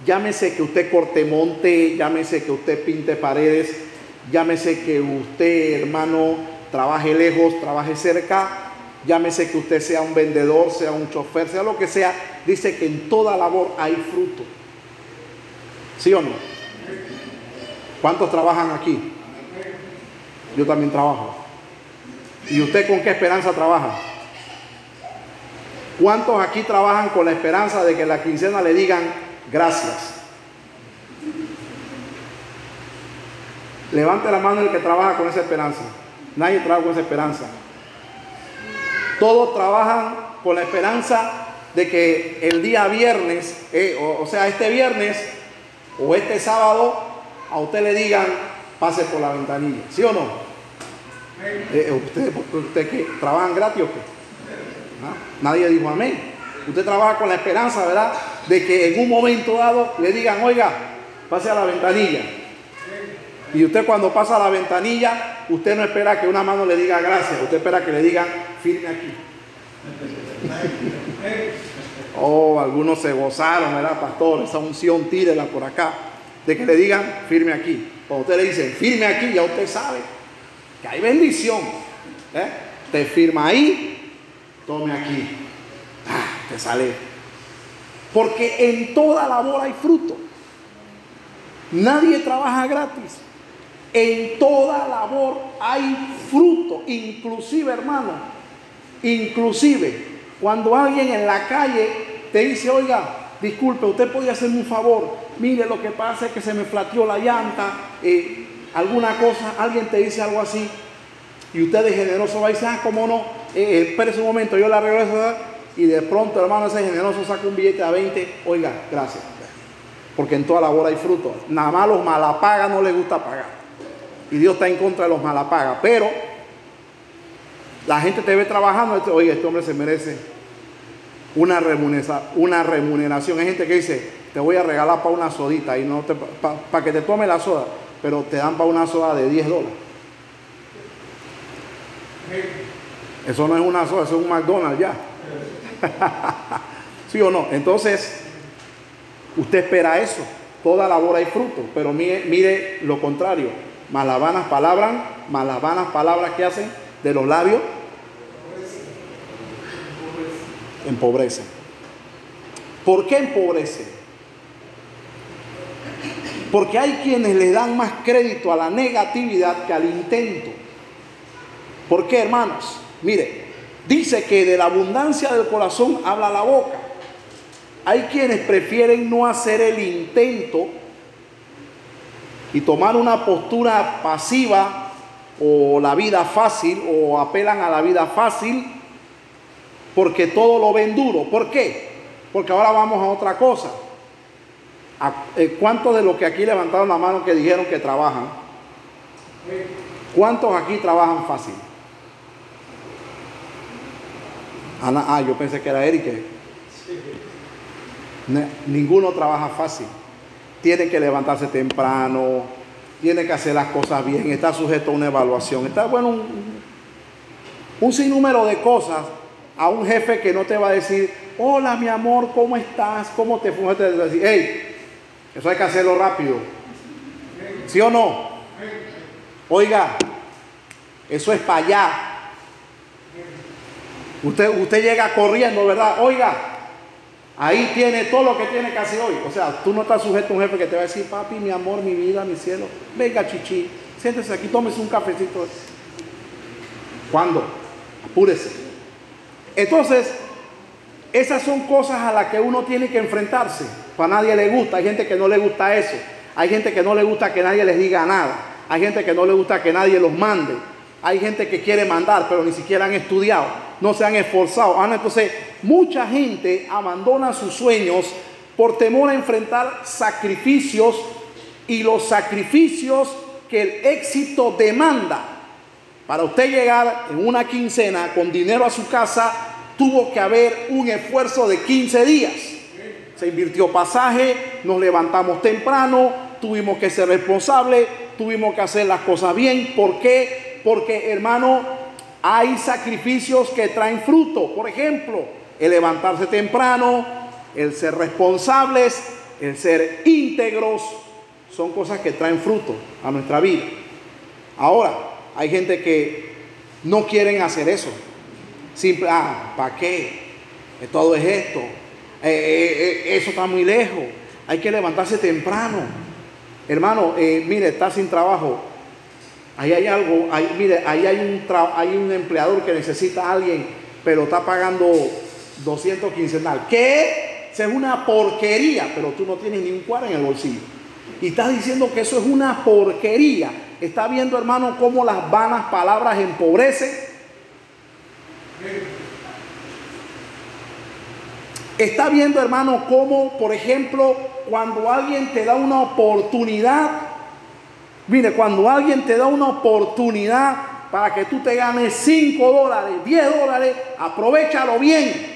llámese que usted corte monte, llámese que usted pinte paredes, llámese que usted, hermano, trabaje lejos, trabaje cerca, llámese que usted sea un vendedor, sea un chofer, sea lo que sea, dice que en toda labor hay fruto. ¿Sí o no? ¿Cuántos trabajan aquí? Yo también trabajo. ¿Y usted con qué esperanza trabaja? ¿Cuántos aquí trabajan con la esperanza de que la quincena le digan gracias? Levante la mano el que trabaja con esa esperanza. Nadie trabaja con esa esperanza. Todos trabajan con la esperanza de que el día viernes, eh, o sea, este viernes, o este sábado a usted le digan pase por la ventanilla, ¿sí o no? Eh, ¿Usted, usted que trabajan gratis o qué? ¿Ah? Nadie dijo amén. Usted trabaja con la esperanza, ¿verdad? De que en un momento dado le digan, oiga, pase a la ventanilla. Y usted cuando pasa a la ventanilla, usted no espera que una mano le diga gracias, usted espera que le digan firme aquí. Oh, algunos se gozaron, ¿verdad, pastor? Esa unción tírela por acá. De que le digan, firme aquí. Cuando usted le dice, firme aquí, ya usted sabe que hay bendición. ¿eh? Te firma ahí, tome aquí. Ah, te sale. Porque en toda labor hay fruto. Nadie trabaja gratis. En toda labor hay fruto. Inclusive, hermano, inclusive cuando alguien en la calle te dice, oiga, disculpe, usted podía hacerme un favor, mire, lo que pasa es que se me flateó la llanta, eh, alguna cosa, alguien te dice algo así, y usted de generoso va y dice, ah, cómo no, eh, espérese un momento, yo la regreso, y de pronto, hermano, ese generoso saca un billete a 20, oiga, gracias, porque en toda labor hay fruto. Nada más los malapagas no les gusta pagar, y Dios está en contra de los malapagas, pero la gente te ve trabajando, oiga, este hombre se merece una remuneración, una remuneración. Hay gente que dice, te voy a regalar para una sodita y no para que te tome la soda, pero te dan para una soda de 10 dólares. Eso no es una soda, eso es un McDonald's ya. ¿Sí o no? Entonces, usted espera eso. Toda labor hay fruto, pero mire, mire lo contrario. Malabanas palabras, malabanas palabras que hacen de los labios empobrece. ¿Por qué empobrece? Porque hay quienes le dan más crédito a la negatividad que al intento. ¿Por qué, hermanos? Mire, dice que de la abundancia del corazón habla la boca. Hay quienes prefieren no hacer el intento y tomar una postura pasiva o la vida fácil o apelan a la vida fácil porque todo lo ven duro. ¿Por qué? Porque ahora vamos a otra cosa. Eh, ¿Cuántos de los que aquí levantaron la mano que dijeron que trabajan? ¿Cuántos aquí trabajan fácil? Ana, ah, yo pensé que era Eric. Ninguno trabaja fácil. Tiene que levantarse temprano, tiene que hacer las cosas bien, está sujeto a una evaluación. Está bueno un, un sinnúmero de cosas a un jefe que no te va a decir, hola mi amor, ¿cómo estás? ¿Cómo te fue? Te va a decir, hey, eso hay que hacerlo rápido. ¿Sí o no? Oiga, eso es para allá. Usted, usted llega corriendo, ¿verdad? Oiga, ahí tiene todo lo que tiene hacer hoy. O sea, tú no estás sujeto a un jefe que te va a decir, papi, mi amor, mi vida, mi cielo, venga, chichi, siéntese aquí, tómese un cafecito. ¿Cuándo? Apúrese. Entonces, esas son cosas a las que uno tiene que enfrentarse. Para nadie le gusta, hay gente que no le gusta eso. Hay gente que no le gusta que nadie les diga nada. Hay gente que no le gusta que nadie los mande. Hay gente que quiere mandar, pero ni siquiera han estudiado, no se han esforzado. Ah, entonces, mucha gente abandona sus sueños por temor a enfrentar sacrificios y los sacrificios que el éxito demanda para usted llegar en una quincena con dinero a su casa, tuvo que haber un esfuerzo de 15 días. Se invirtió pasaje, nos levantamos temprano, tuvimos que ser responsables, tuvimos que hacer las cosas bien. ¿Por qué? Porque, hermano, hay sacrificios que traen fruto. Por ejemplo, el levantarse temprano, el ser responsables, el ser íntegros, son cosas que traen fruto a nuestra vida. Ahora, hay gente que no quieren hacer eso. Simple, ah, ¿para qué? Todo es esto. Eh, eh, eh, eso está muy lejos. Hay que levantarse temprano. Hermano, mire, está sin trabajo. Ahí hay algo, mire, ahí hay un, hay un empleador que necesita a alguien, pero está pagando 200 quincenal. ¿Qué? Es una porquería, pero tú no tienes ni un cuadro en el bolsillo. Y estás diciendo que eso es una porquería. Está viendo, hermano, cómo las vanas palabras empobrecen. Está viendo, hermano, cómo, por ejemplo, cuando alguien te da una oportunidad, mire, cuando alguien te da una oportunidad para que tú te ganes 5 dólares, 10 dólares, aprovechalo bien.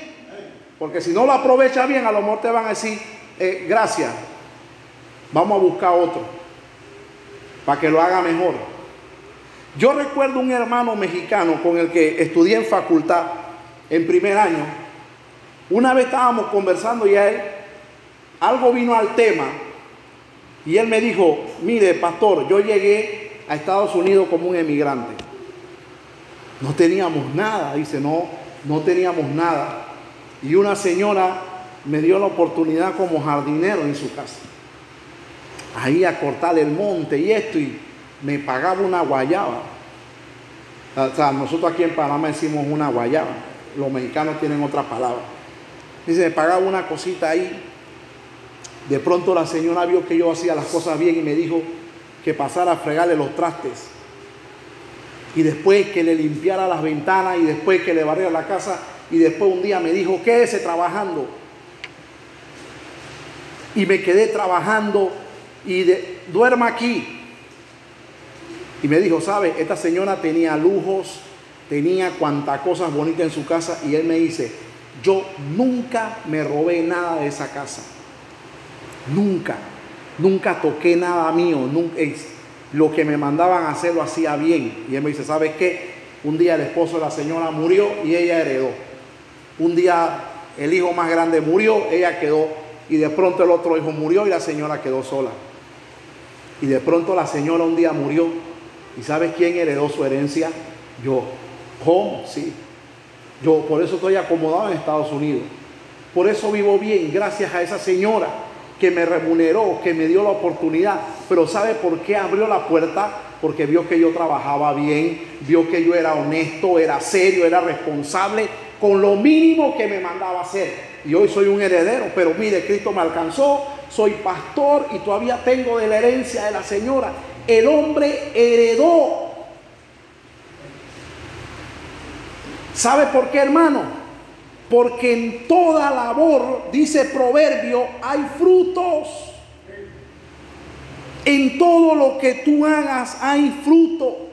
Porque si no lo aprovechas bien, a lo mejor te van a decir, eh, gracias, vamos a buscar otro para que lo haga mejor. Yo recuerdo un hermano mexicano con el que estudié en facultad en primer año. Una vez estábamos conversando y a él algo vino al tema y él me dijo, mire pastor, yo llegué a Estados Unidos como un emigrante. No teníamos nada, dice, no, no teníamos nada. Y una señora me dio la oportunidad como jardinero en su casa ahí a cortar el monte y esto, y me pagaba una guayaba. O sea, nosotros aquí en Panamá decimos una guayaba, los mexicanos tienen otra palabra. Dice, me pagaba una cosita ahí. De pronto la señora vio que yo hacía las cosas bien y me dijo que pasara a fregarle los trastes. Y después que le limpiara las ventanas y después que le barriera la casa. Y después un día me dijo, quédese trabajando. Y me quedé trabajando y duerma aquí. Y me dijo, ¿sabe? Esta señora tenía lujos, tenía cuantas cosas bonitas en su casa. Y él me dice, yo nunca me robé nada de esa casa. Nunca. Nunca toqué nada mío. Nunca, lo que me mandaban hacer lo hacía bien. Y él me dice, ¿sabes qué? Un día el esposo de la señora murió y ella heredó. Un día el hijo más grande murió, ella quedó. Y de pronto el otro hijo murió y la señora quedó sola. Y de pronto la señora un día murió. ¿Y sabes quién heredó su herencia? Yo. ¿Cómo? Sí. Yo por eso estoy acomodado en Estados Unidos. Por eso vivo bien, gracias a esa señora que me remuneró, que me dio la oportunidad. Pero ¿sabe por qué abrió la puerta? Porque vio que yo trabajaba bien, vio que yo era honesto, era serio, era responsable con lo mínimo que me mandaba hacer. Y hoy soy un heredero, pero mire, Cristo me alcanzó, soy pastor y todavía tengo de la herencia de la señora. El hombre heredó. ¿Sabe por qué, hermano? Porque en toda labor, dice Proverbio, hay frutos. En todo lo que tú hagas hay fruto.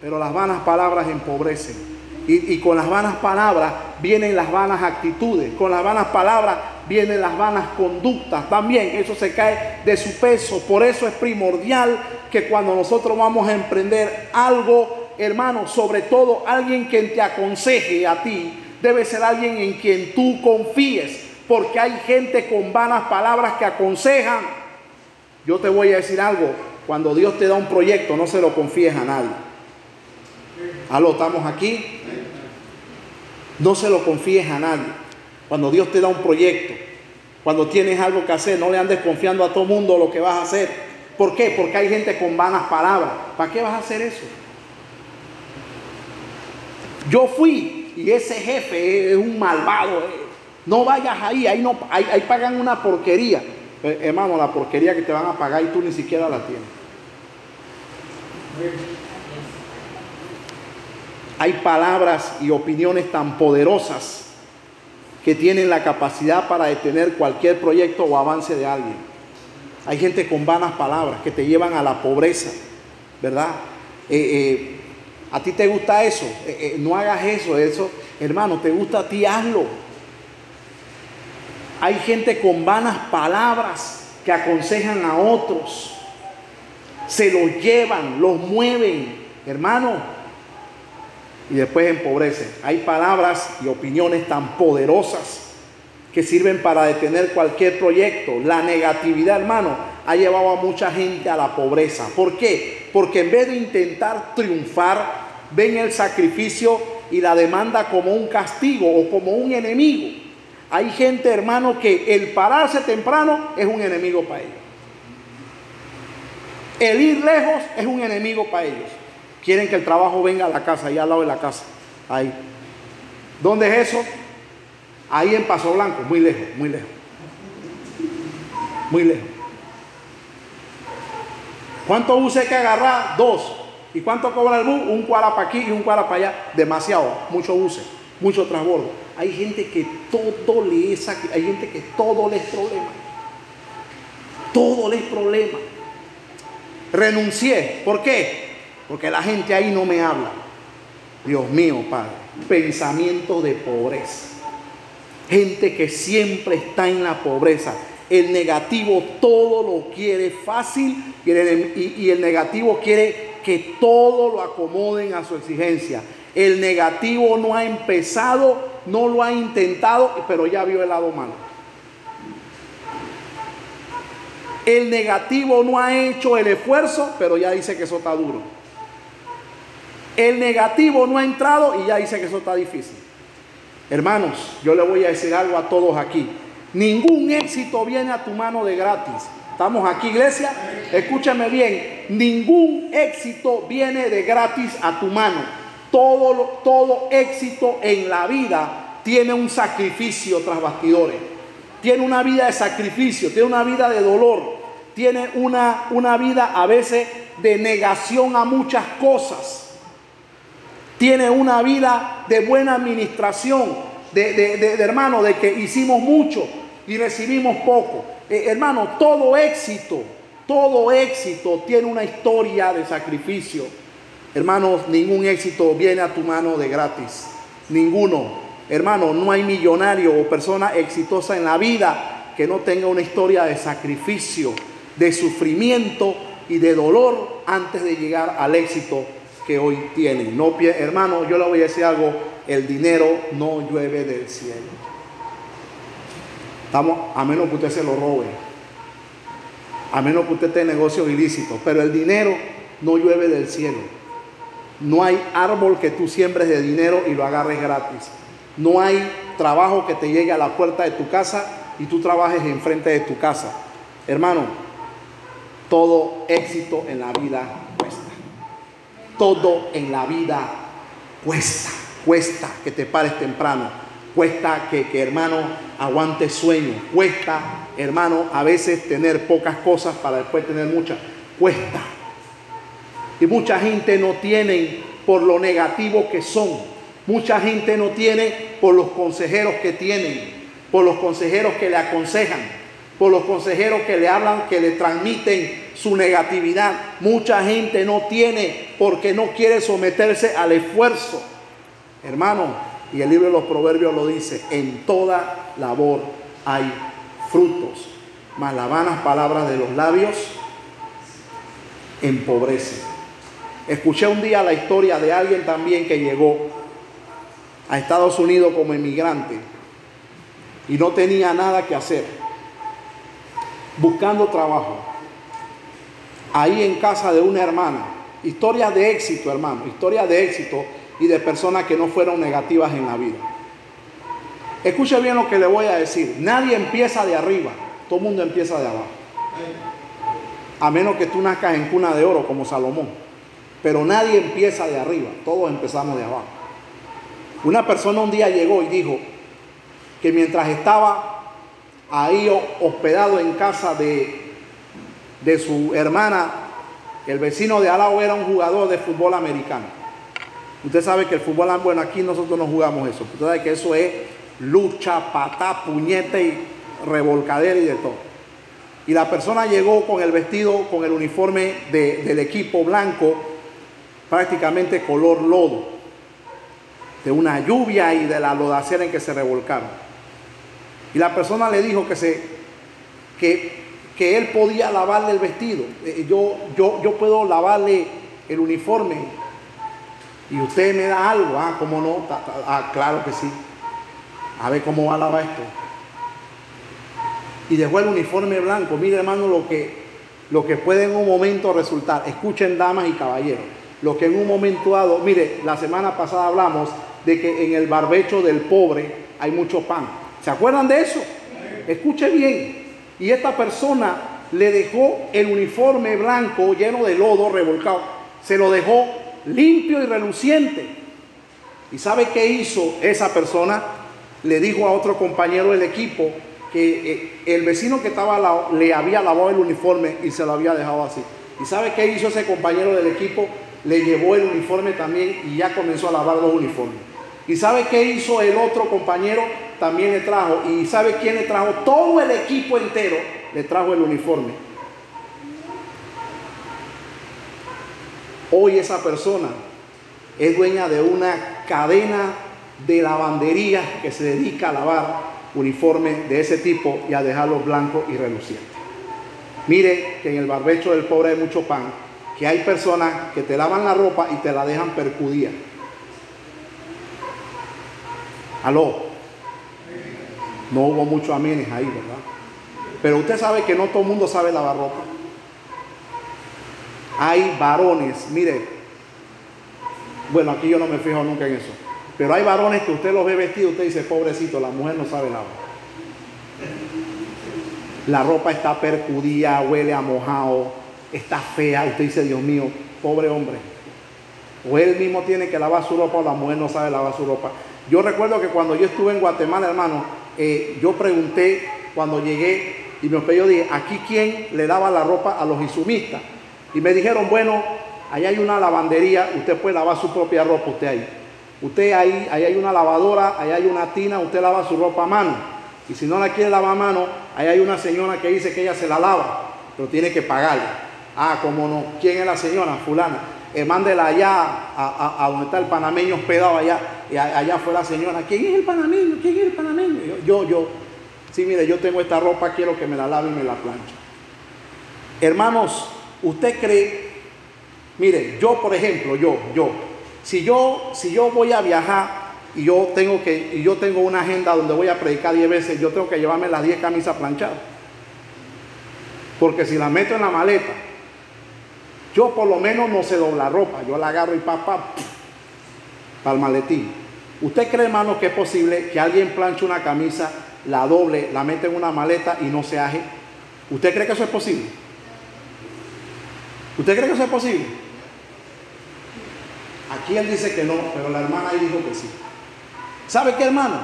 Pero las vanas palabras empobrecen. Y, y, con las vanas palabras vienen las vanas actitudes. Con las vanas palabras vienen las vanas conductas. También eso se cae de su peso. Por eso es primordial que cuando nosotros vamos a emprender algo, hermano, sobre todo alguien que te aconseje a ti, debe ser alguien en quien tú confíes, porque hay gente con vanas palabras que aconsejan. Yo te voy a decir algo, cuando Dios te da un proyecto, no se lo confíes a nadie. Aló, estamos aquí. No se lo confíes a nadie. Cuando Dios te da un proyecto, cuando tienes algo que hacer, no le andes confiando a todo mundo lo que vas a hacer. ¿Por qué? Porque hay gente con vanas palabras. ¿Para qué vas a hacer eso? Yo fui y ese jefe es un malvado. Eh. No vayas ahí, ahí, no, ahí, pagan una porquería. Eh, hermano, la porquería que te van a pagar y tú ni siquiera la tienes. Hay palabras y opiniones tan poderosas que tienen la capacidad para detener cualquier proyecto o avance de alguien. Hay gente con vanas palabras que te llevan a la pobreza, ¿verdad? Eh, a ti te gusta eso, eh, eh, no hagas eso, eso, hermano, te gusta a ti, hazlo. Hay gente con vanas palabras que aconsejan a otros, se los llevan, los mueven, hermano, y después empobrecen. Hay palabras y opiniones tan poderosas que sirven para detener cualquier proyecto. La negatividad, hermano, ha llevado a mucha gente a la pobreza. ¿Por qué? Porque en vez de intentar triunfar, ven el sacrificio y la demanda como un castigo o como un enemigo. Hay gente, hermano, que el pararse temprano es un enemigo para ellos. El ir lejos es un enemigo para ellos. Quieren que el trabajo venga a la casa, ahí al lado de la casa. Ahí. ¿Dónde es eso? Ahí en Paso Blanco, muy lejos, muy lejos. Muy lejos. ¿Cuánto bus hay que agarrar? Dos. ¿Y cuánto cobra el bus? Un cuara para aquí y un cuara para allá. Demasiado, mucho buses, mucho transbordo. Hay gente que todo le es hay gente que todo le es problema. Todo le es problema. Renuncié. ¿Por qué? Porque la gente ahí no me habla. Dios mío, Padre. Pensamiento de pobreza. Gente que siempre está en la pobreza. El negativo todo lo quiere fácil y el, negativo quiere que todo lo acomoden a su exigencia. El negativo no ha empezado, no lo ha intentado, pero ya vio el lado malo. El negativo no ha hecho el esfuerzo, pero ya dice que eso está duro. El negativo no ha entrado y ya dice que eso está difícil. Hermanos, yo le voy a decir algo a todos aquí. Ningún éxito viene a tu mano de gratis. ¿Estamos aquí, iglesia? Escúchame bien, ningún éxito viene de gratis a tu mano. Todo, todo éxito en la vida tiene un sacrificio tras bastidores. tiene una vida de sacrificio, tiene una vida de dolor, tiene una, una vida a veces de negación a muchas cosas, tiene una vida de buena administración, de, de, hermano, de que hicimos mucho y recibimos poco. Eh, hermano, todo éxito, todo éxito tiene una historia de sacrificio. Hermanos, ningún éxito viene a tu mano de gratis. Ninguno. Hermano, no hay millonario o persona exitosa en la vida que no tenga una historia de sacrificio, de sufrimiento y de dolor antes de llegar al éxito que hoy tienen. No, hermano, yo le voy a decir algo, el dinero no llueve del cielo. Estamos, a menos que usted se lo robe, a menos que usted tenga negocios ilícitos, pero el dinero no llueve del cielo. No hay árbol que tú siembres de dinero y lo agarres gratis. No hay trabajo que te llegue a la puerta de tu casa y tú trabajes enfrente de tu casa. Hermano, todo éxito en la vida cuesta. Todo en la vida cuesta. Cuesta que te pares temprano. Cuesta que, que hermano aguantes sueño. Cuesta, hermano, a veces tener pocas cosas para después tener muchas. Cuesta. Y mucha gente no tiene por lo negativo que son Mucha gente no tiene por los consejeros que tienen, por los consejeros que le aconsejan, por los consejeros que le hablan, que le transmiten su negatividad. Mucha gente no tiene porque no quiere someterse al esfuerzo. Hermano, y el libro de los proverbios lo dice, en toda labor hay frutos, mas las vanas palabras de los labios empobrecen. Escuché un día la historia de alguien también que llegó a Estados Unidos como inmigrante y no tenía nada que hacer, buscando trabajo, ahí en casa de una hermana. Historia de éxito, hermano, historia de éxito y de personas que no fueron negativas en la vida. Escuche bien lo que le voy a decir. Nadie empieza de arriba, todo el mundo empieza de abajo. A menos que tú nazcas en cuna de oro como Salomón. Pero nadie empieza de arriba, todos empezamos de abajo. Una persona un día llegó y dijo que mientras estaba ahí hospedado en casa de, de su hermana, el vecino de Alao era un jugador de fútbol americano. Usted sabe que el fútbol, bueno, aquí nosotros no jugamos eso. Usted sabe que eso es lucha, patá, puñete y revolcadera y de todo. Y la persona llegó con el vestido, con el uniforme del equipo blanco, prácticamente color lodo de una lluvia y de la lodacera en que se revolcaron. Y la persona le dijo que, se, que, que él podía lavarle el vestido. Eh, yo, yo, yo puedo lavarle el uniforme. Y usted me da algo. Ah, ¿cómo no? Ah, claro que sí. A ver cómo va a lavar esto. Y dejó el uniforme blanco. Mire, hermano, lo que, lo que puede en un momento resultar. Escuchen, damas y caballeros. Lo que en un momento dado, mire, la semana pasada hablamos de que en el barbecho del pobre hay mucho pan. ¿Se acuerdan de eso? Escuche bien. Y esta persona le dejó el uniforme blanco lleno de lodo revolcado. Se lo dejó limpio y reluciente. ¿Y sabe qué hizo esa persona? Le dijo a otro compañero del equipo que eh, el vecino que estaba al lado le había lavado el uniforme y se lo había dejado así. ¿Y sabe qué hizo ese compañero del equipo? Le llevó el uniforme también y ya comenzó a lavar los uniformes. ¿Y sabe qué hizo el otro compañero? También le trajo. ¿Y sabe quién le trajo? Todo el equipo entero le trajo el uniforme. Hoy esa persona es dueña de una cadena de lavandería que se dedica a lavar uniformes de ese tipo y a dejarlos blancos y relucientes. Mire que en el barbecho del pobre hay mucho pan, que hay personas que te lavan la ropa y te la dejan percudida. Aló. No hubo muchos amenes ahí, ¿verdad? Pero usted sabe que no todo el mundo sabe lavar ropa. Hay varones, mire, bueno, aquí yo no me fijo nunca en eso, pero hay varones que usted los ve vestidos, usted dice, pobrecito, la mujer no sabe lavar. La ropa está percudida, huele a mojado, está fea, usted dice, Dios mío, pobre hombre. O él mismo tiene que lavar su ropa o la mujer no sabe lavar su ropa. Yo recuerdo que cuando yo estuve en Guatemala, hermano, eh, yo pregunté cuando llegué y me yo dije, aquí quién le daba la ropa a los insumistas. Y me dijeron, bueno, ahí hay una lavandería, usted puede lavar su propia ropa, usted ahí. Usted ahí, ahí hay una lavadora, ahí hay una tina, usted lava su ropa a mano. Y si no la quiere lavar a mano, ahí hay una señora que dice que ella se la lava, pero tiene que pagarle. Ah, cómo no. ¿Quién es la señora? Fulana. Eh, mándela allá a, donde está el panameño hospedado allá. Y allá fue la señora. ¿Quién es el panameño? ¿Quién es el panameño? Yo, yo, yo. Sí, mire, yo tengo esta ropa, quiero que me la lave y me la planche. Hermanos, ¿usted cree? Mire, yo por ejemplo, yo, yo, si yo, si yo voy a viajar y yo tengo que, y yo tengo una agenda donde voy a predicar 10 veces, yo tengo que llevarme las 10 camisas planchadas. Porque si la meto en la maleta, yo por lo menos no se dobla ropa, yo la agarro y papá para el maletín. ¿Usted cree, hermano, que es posible que alguien planche una camisa, la doble, la mete en una maleta y no se aje? ¿Usted cree que eso es posible? ¿Usted cree que eso es posible? Aquí él dice que no, pero la hermana ahí dijo que sí. ¿Sabe qué, hermano?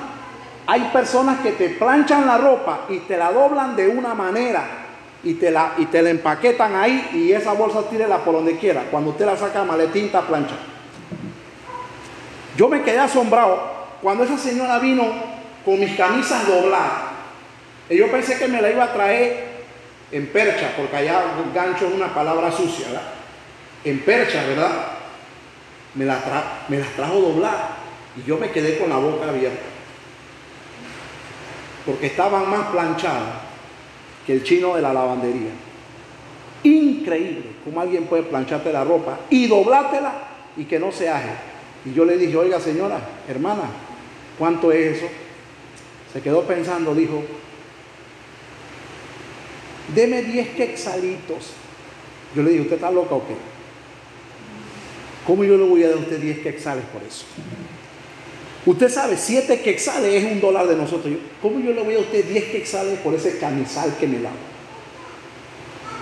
Hay personas que te planchan la ropa y te la doblan de una manera y te la, y te la empaquetan ahí y esa bolsa tírela por donde quiera. Cuando usted la saca maletín, está plancha. Yo me quedé asombrado cuando esa señora vino con mis camisas dobladas. Y yo pensé que me la iba a traer en percha, porque allá gancho es una palabra sucia, ¿verdad? En percha, ¿verdad? Me, la las trajo dobladas y yo me quedé con la boca abierta. Porque estaban más planchadas que el chino de la lavandería. Increíble cómo alguien puede plancharte la ropa y doblártela y que no se aje. Y yo le dije, oiga señora, hermana, ¿cuánto es eso? Se quedó pensando, dijo, deme 10 quexalitos. Yo le dije, ¿usted está loca o qué? ¿Cómo yo le voy a dar a usted 10 quexales por eso? Usted sabe, 7 quexales es un dólar de nosotros. ¿Cómo yo le voy a usted 10 quexales por ese camisal que me da?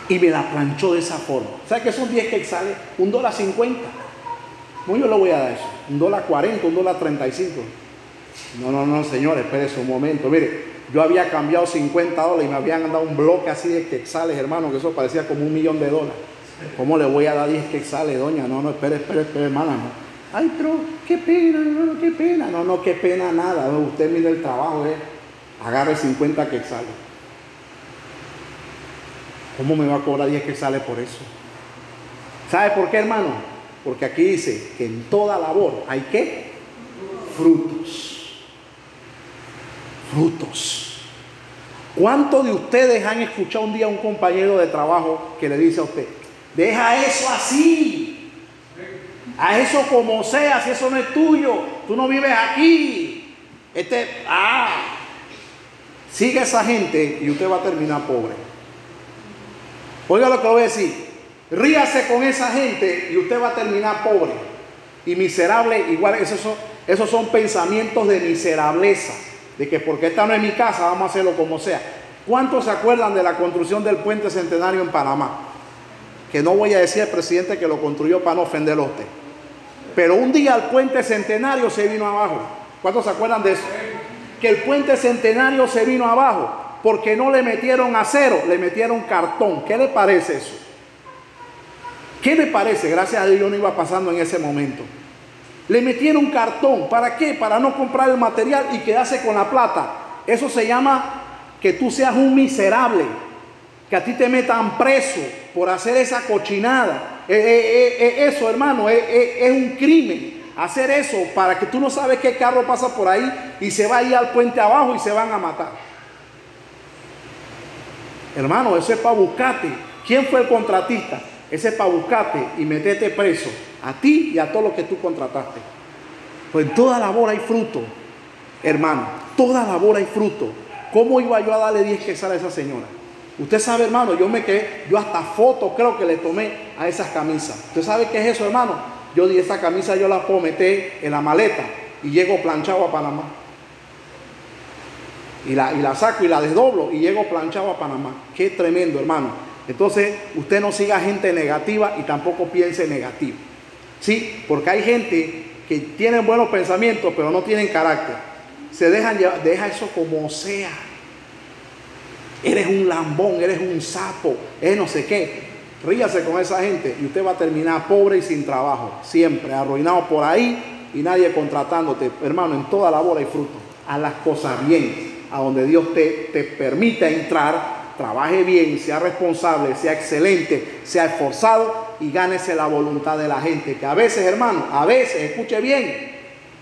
Y me la planchó de esa forma. ¿Sabe qué son 10 quexales? Un dólar 50. ¿Cómo yo le voy a dar eso? Un dólar 40, un dólar 35. No, no, no, señor, espérese un momento. Mire, yo había cambiado 50 dólares y me habían dado un bloque así de quexales, hermano, que eso parecía como un millón de dólares. ¿Cómo le voy a dar 10 quexales, doña? No, no, espere, espere, espere, hermana. Ay, pero qué pena, hermano, qué pena. No, no, qué pena nada. usted mire el trabajo, ¿eh? agarre 50 que sale. ¿Cómo me va a cobrar 10 que sale por eso? ¿Sabe por qué, hermano? Porque aquí dice que en toda labor hay que frutos. Frutos. ¿Cuántos de ustedes han escuchado un día a un compañero de trabajo que le dice a usted, deja eso así? A eso como sea, si eso no es tuyo, tú no vives aquí. Este, ah, sigue esa gente y usted va a terminar pobre. Oiga lo que voy a decir. Ríase con esa gente y usted va a terminar pobre y miserable. Igual esos son, esos son pensamientos de miserableza. De que porque esta no es mi casa, vamos a hacerlo como sea. ¿Cuántos se acuerdan de la construcción del puente centenario en Panamá? Que no voy a decir al presidente que lo construyó para no ofenderlo a usted. Pero un día el puente centenario se vino abajo. ¿Cuántos se acuerdan de eso? Que el puente centenario se vino abajo porque no le metieron acero, le metieron cartón. ¿Qué le parece eso? ¿Qué le parece? Gracias a Dios yo no iba pasando en ese momento. Le metieron cartón. ¿Para qué? Para no comprar el material y quedarse con la plata. Eso se llama que tú seas un miserable. Que a ti te metan preso por hacer esa cochinada. Eh, eh, eh, eso, hermano, es un crimen. Hacer eso para que tú no sabes qué carro pasa por ahí y se va a ir al puente abajo y se van a matar. Hermano, eso es para buscarte. ¿Quién fue el contratista? Ese es para buscarte y meterte preso a ti y a todos los que tú contrataste. Pues en toda labor hay fruto, hermano. Toda labor hay fruto. ¿Cómo iba yo a darle 10 que a esa señora? Usted sabe, hermano, yo me quedé, yo hasta fotos creo que le tomé a esas camisas. ¿Usted sabe qué es eso, hermano? Yo di esa camisa, yo la puedo meter en la maleta y llego planchado a Panamá. Y la, y la saco y la desdoblo y llego planchado a Panamá. Qué tremendo, hermano. Entonces, usted no siga gente negativa y tampoco piense negativo. ¿Sí? Porque hay gente que tiene buenos pensamientos, pero no tienen carácter. Se dejan llevar, deja eso como sea. eres un lambón, eres un sapo, es no sé qué. Ríase con esa gente y usted va a terminar pobre y sin trabajo, siempre arruinado por ahí y nadie contratándote. Hermano, en toda labor hay fruto. Haz las cosas bien, a donde Dios te, te permita entrar, trabaje bien, sea responsable, sea excelente, sea esforzado y gánese la voluntad de la gente. Que a veces, hermano, a veces, escuche bien,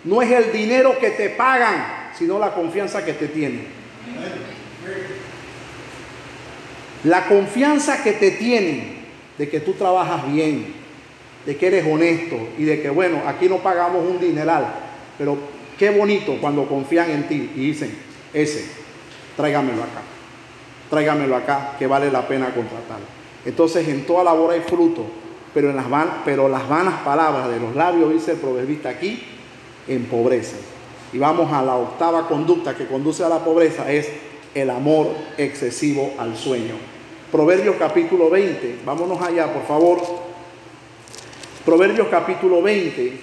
no es el dinero que te pagan, sino la confianza que te tienen. La confianza que te tienen de que tú trabajas bien, de que eres honesto y de que, bueno, aquí no pagamos un dineral, pero qué bonito cuando confían en ti y dicen, ese, tráigamelo acá, tráigamelo acá, que vale la pena contratarlo. Entonces, en toda labor hay fruto, pero, en las, van, pero las vanas palabras de los labios, dice el proverbista aquí, empobrecen. Y vamos a la octava conducta que conduce a la pobreza, es el amor excesivo al sueño. Proverbios capítulo 20, vámonos allá, por favor. Proverbios capítulo 20,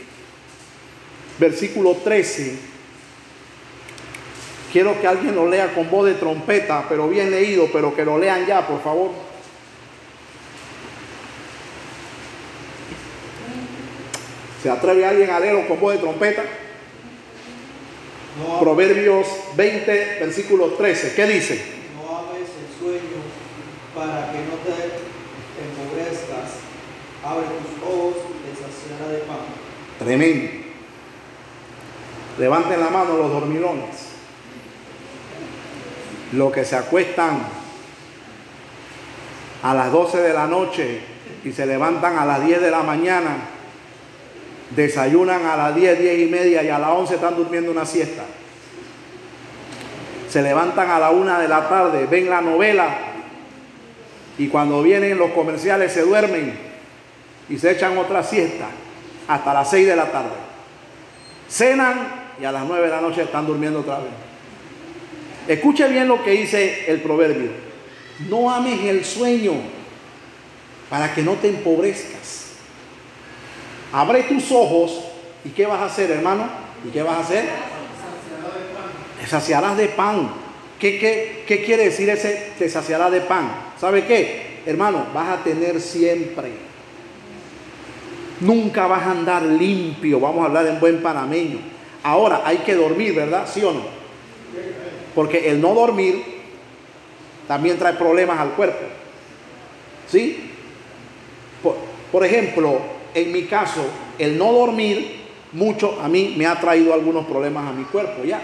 versículo 13. Quiero que alguien lo lea con voz de trompeta, pero bien leído, pero que lo lean ya, por favor. ¿Se atreve alguien a leerlo con voz de trompeta? Proverbios 20, versículo 13. ¿Qué dice? No hables el sueño para que no te empobrezcas. Abre tus ojos y saciará de pan. Tremendo. Levanten la mano los dormilones. Los que se acuestan a las 12 de la noche y se levantan a las 10 de la mañana, desayunan a las 10, 10 y media y a las 11 están durmiendo una siesta. Se levantan a la 1 de la tarde, ven la novela y cuando vienen los comerciales se duermen y se echan otra siesta hasta las 6 de la tarde. Cenan y a las 9 de la noche están durmiendo otra vez. Escuche bien lo que dice el proverbio. No ames el sueño para que no te empobrezcas. Abre tus ojos y ¿qué vas a hacer, hermano? ¿Y qué vas a hacer? Te saciarás de pan. ¿Qué, qué, qué quiere decir ese te saciará de pan? ¿Sabe qué? Hermano, vas a tener siempre. Nunca vas a andar limpio. Vamos a hablar en buen panameño. Ahora hay que dormir, ¿verdad? ¿Sí o no? Porque el no dormir también trae problemas al cuerpo. ¿Sí? Por, por, ejemplo, en mi caso, el no dormir mucho a mí me ha traído algunos problemas a mi cuerpo ya.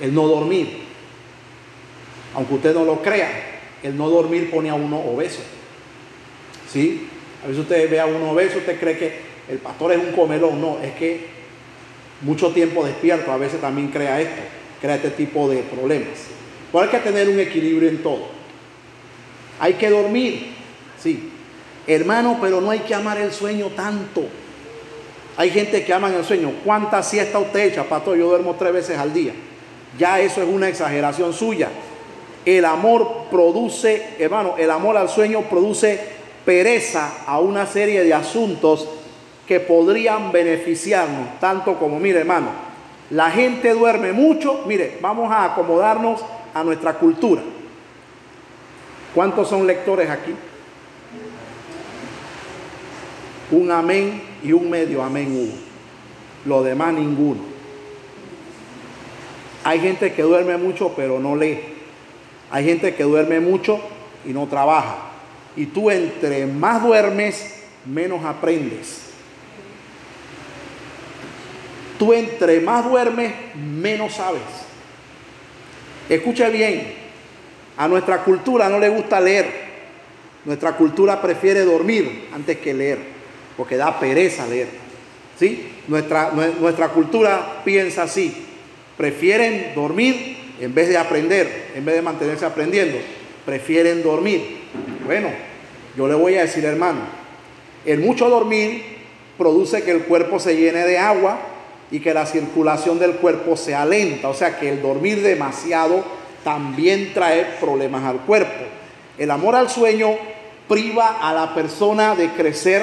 El no dormir. Aunque usted no lo crea, el no dormir pone a uno obeso. ¿Sí? A veces usted ve a uno obeso, usted cree que el pastor es un comelón. No, es que mucho tiempo despierto a veces también crea esto, crea este tipo de problemas. Pero hay que tener un equilibrio en todo. Hay que dormir, sí. Hermano, pero no hay que amar el sueño tanto. Hay gente que ama el sueño. ¿Cuántas siesta usted echa, pastor? Yo duermo tres veces al día. Ya eso es una exageración suya. El amor produce, hermano, el amor al sueño produce pereza a una serie de asuntos que podrían beneficiarnos, tanto como, mire hermano, la gente duerme mucho, mire, vamos a acomodarnos a nuestra cultura. ¿Cuántos son lectores aquí? Un amén y un medio amén hubo. Lo demás ninguno. Hay gente que duerme mucho pero no lee. Hay gente que duerme mucho y no trabaja. Y tú entre más duermes, menos aprendes. Tú entre más duermes, menos sabes. Escucha bien, a nuestra cultura no le gusta leer. Nuestra cultura prefiere dormir antes que leer, porque da pereza leer. ¿Sí? Nuestra, nuestra cultura piensa así. Prefieren dormir en vez de aprender, en vez de mantenerse aprendiendo. Prefieren dormir. Bueno, yo le voy a decir, hermano, el mucho dormir produce que el cuerpo se llene de agua y que la circulación del cuerpo sea lenta. O sea que el dormir demasiado también trae problemas al cuerpo. El amor al sueño priva a la persona de crecer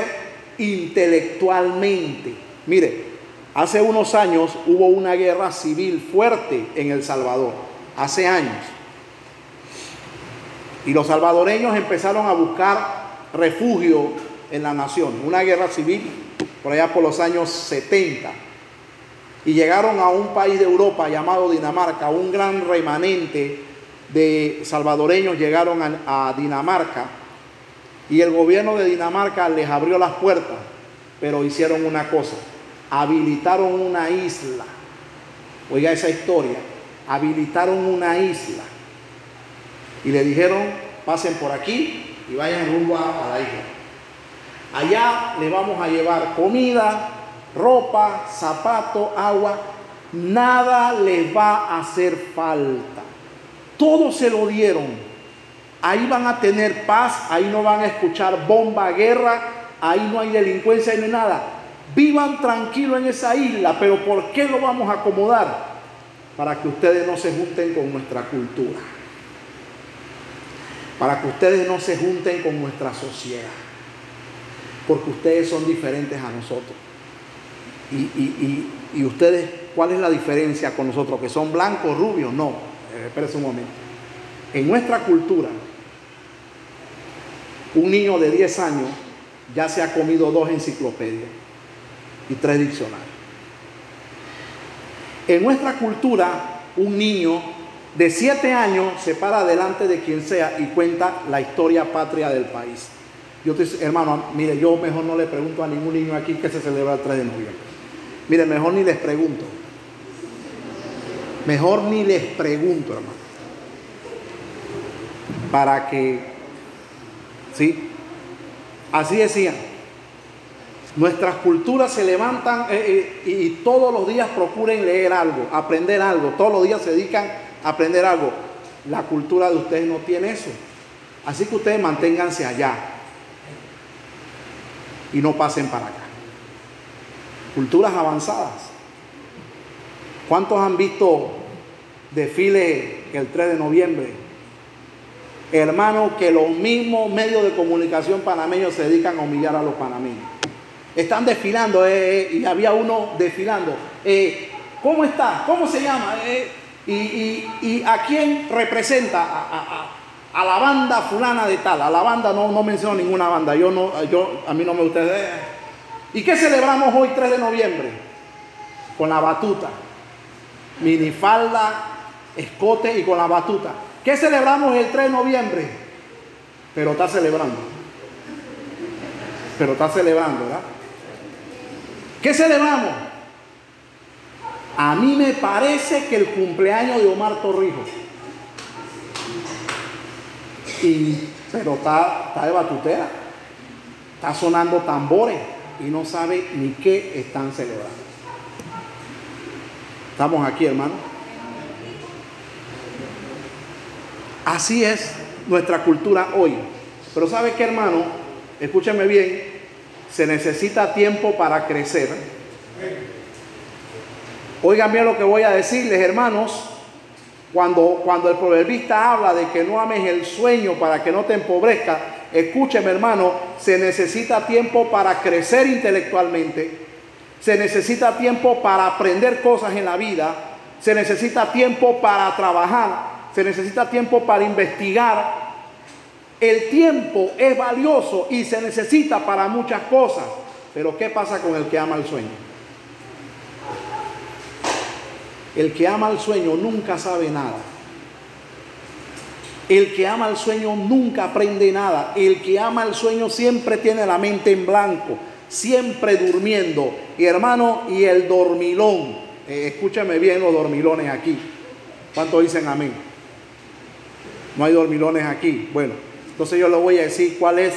intelectualmente. Mire, hace unos años hubo una guerra civil fuerte en El Salvador, hace años. Y los salvadoreños empezaron a buscar refugio en la nación, una guerra civil por allá por los años 70. Y llegaron a un país de Europa llamado Dinamarca, un gran remanente de salvadoreños llegaron a, a Dinamarca y el gobierno de Dinamarca les abrió las puertas, pero hicieron una cosa, habilitaron una isla. Oiga esa historia, habilitaron una isla y le dijeron, pasen por aquí y vayan rumbo a, la isla. Allá le vamos a llevar comida, ropa, zapato, agua, nada les va a hacer falta. Todo se lo dieron. Ahí van a tener paz, ahí no van a escuchar bomba, guerra, ahí no hay delincuencia, hay nada. Vivan tranquilos en esa isla, pero ¿por qué lo vamos a acomodar? Para que ustedes no se junten con nuestra cultura para que ustedes no se junten con nuestra sociedad, porque ustedes son diferentes a nosotros. Y, ustedes, ¿cuál es la diferencia con nosotros? ¿Que son blancos, rubios? No, eh, espérense un momento. En nuestra cultura, un niño de 10 años ya se ha comido dos enciclopedias y tres diccionarios. En nuestra cultura, un niño de siete años se para delante de quien sea y cuenta la historia patria del país. Yo te, hermano, mire, yo mejor no le pregunto a ningún niño aquí que se celebra el 3 de noviembre. Mire, mejor ni les pregunto. Mejor ni les pregunto, hermano. Para que, ¿sí? Así decían. Nuestras culturas se levantan eh, eh, y todos los días procuren leer algo, aprender algo. Todos los días se dedican aprender algo. La cultura de ustedes no tiene eso. Así que ustedes manténganse allá y no pasen para acá. Culturas avanzadas. ¿Cuántos han visto desfile el 3 de noviembre? Hermano, que los mismos medios de comunicación panameños se dedican a humillar a los panameños. Están desfilando eh, eh, y había uno desfilando. Eh, ¿Cómo está? ¿Cómo se llama? y, a quién representa a, la banda fulana de tal. A la banda no, no menciono ninguna banda. Yo no, yo, a mí no me gusta. ¿Y qué celebramos hoy 3 de noviembre? Con la batuta. Minifalda, escote y con la batuta. ¿Qué celebramos el 3 de noviembre? Pero está celebrando. Pero está celebrando, ¿verdad? ¿Qué celebramos? A mí me parece que el cumpleaños de Omar Torrijos. Y, pero está, está de batutera. Está sonando tambores y no sabe ni qué están celebrando. Estamos aquí, hermano. Así es nuestra cultura hoy. Pero ¿sabe qué, hermano? Escúcheme bien. Se necesita tiempo para crecer Oigan bien lo que voy a decirles, hermanos. Cuando, cuando el proverbista habla de que no ames el sueño para que no te empobrezca, escúcheme hermano, se necesita tiempo para crecer intelectualmente, se necesita tiempo para aprender cosas en la vida, se necesita tiempo para trabajar, se necesita tiempo para investigar. El tiempo es valioso y se necesita para muchas cosas, pero ¿qué pasa con el que ama el sueño? El que ama el sueño nunca sabe nada. El que ama el sueño nunca aprende nada. El que ama el sueño siempre tiene la mente en blanco, siempre durmiendo. Y hermano, y el dormilón. Eh, escúchame bien los dormilones aquí. ¿Cuántos dicen amén? No hay dormilones aquí. Bueno, entonces yo le voy a decir cuál es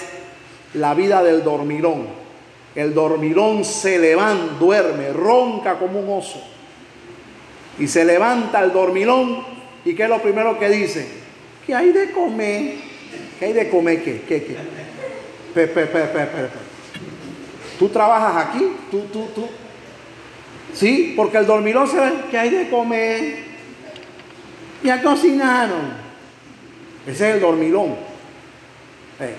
la vida del dormilón. El dormilón se levanta, duerme, ronca como un oso y se levanta el dormilón y ¿qué es lo primero que dice? ¿Qué hay de comer? ¿Qué hay de comer? ¿Qué? ¿Qué? ¿Qué? ¿Tú trabajas aquí? ¿Tú, tú, tú? Sí, porque el dormilón se ve, ¿qué hay de comer? Ya cocinaron. Ese es el dormilón. Eh,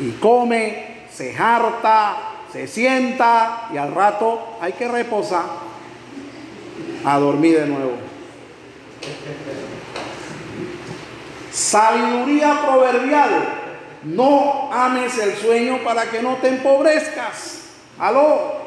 y come, se harta, se sienta y al rato hay que reposar a dormir de nuevo. Sabiduría proverbial. No ames el sueño para que no te empobrezcas. Aló.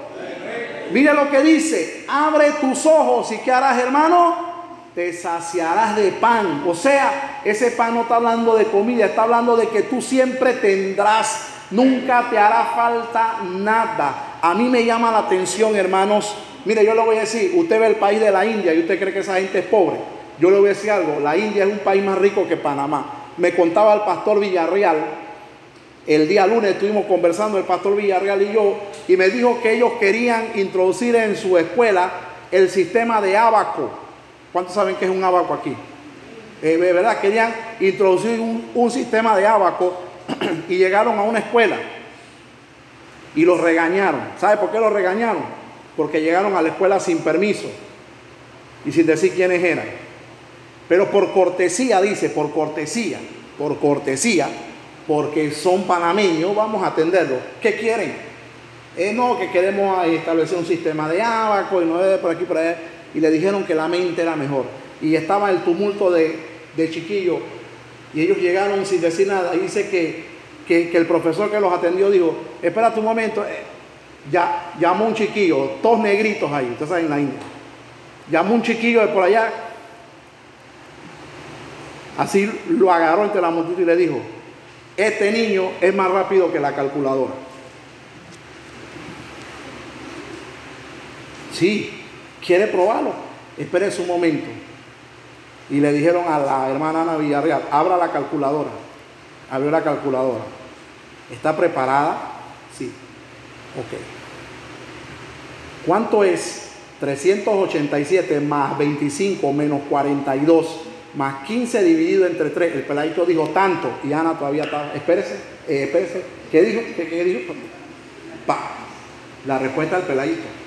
Mire lo que dice. Abre tus ojos y ¿qué harás, hermano? Te saciarás de pan. O sea, ese pan no está hablando de comida, está hablando de que tú siempre tendrás. Nunca te hará falta nada. A mí me llama la atención, hermanos. Mire, yo le voy a decir, usted ve el país de la India y usted cree que esa gente es pobre. Yo le voy a decir algo, la India es un país más rico que Panamá. Me contaba el pastor Villarreal, el día lunes estuvimos conversando el pastor Villarreal y yo, y me dijo que ellos querían introducir en su escuela el sistema de abaco. ¿Cuántos saben qué es un abaco aquí? Eh, ¿Verdad? Querían introducir un, sistema de abaco y llegaron a una escuela y los regañaron. ¿Sabe por qué los regañaron? Porque llegaron a la escuela sin permiso y sin decir quiénes eran. Pero por cortesía, dice, por cortesía, por cortesía, porque son panameños, vamos a atenderlo. ¿Qué quieren? Eh, no, que queremos establecer un sistema de abaco y no de por aquí por allá. Y le dijeron que la mente era mejor. Y estaba el tumulto de, de chiquillo. Y ellos llegaron sin decir nada. Y dice que, que, el profesor que los atendió dijo, espérate un momento. Eh, ya, llamó un chiquillo, todos negritos ahí, ustedes saben en la India. Llamó un chiquillo de por allá. Así lo agarró entre la multitud y le dijo, este niño es más rápido que la calculadora. Sí, quiere probarlo. Espere un momento. Y le dijeron a la hermana Ana Villarreal, abra la calculadora. Abrió la calculadora. ¿Está preparada? Sí. Ok. ¿Cuánto es 387 más 25 menos 42 más 15 dividido entre 3. El peladito dijo tanto y Ana todavía estaba. Espérese, eh, espérese. ¿Qué dijo? ¿Qué, dijo? Pa. La respuesta del peladito.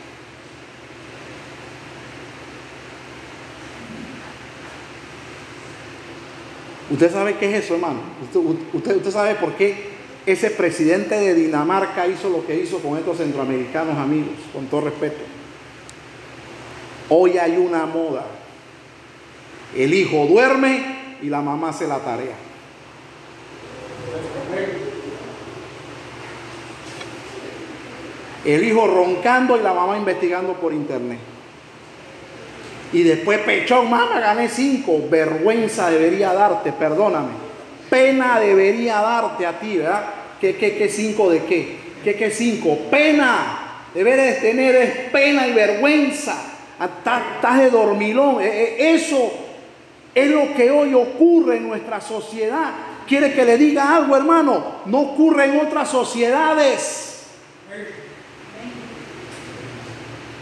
¿Usted sabe qué es eso, hermano? Usted, sabe por qué ese presidente de Dinamarca hizo lo que hizo con estos centroamericanos amigos, con todo respeto. Hoy hay una moda el hijo duerme y la mamá hace la tarea. El hijo roncando y la mamá investigando por internet. Y después pechón, mamá, gané cinco. Vergüenza debería darte, perdóname. Pena debería darte a ti, ¿verdad? ¿Qué, qué, qué cinco de qué? ¿Qué, qué cinco? Pena. Deberes tener es pena y vergüenza. Estás de dormilón. E, e, eso es lo que hoy ocurre en nuestra sociedad. ¿Quiere que le diga algo, hermano? No ocurre en otras sociedades.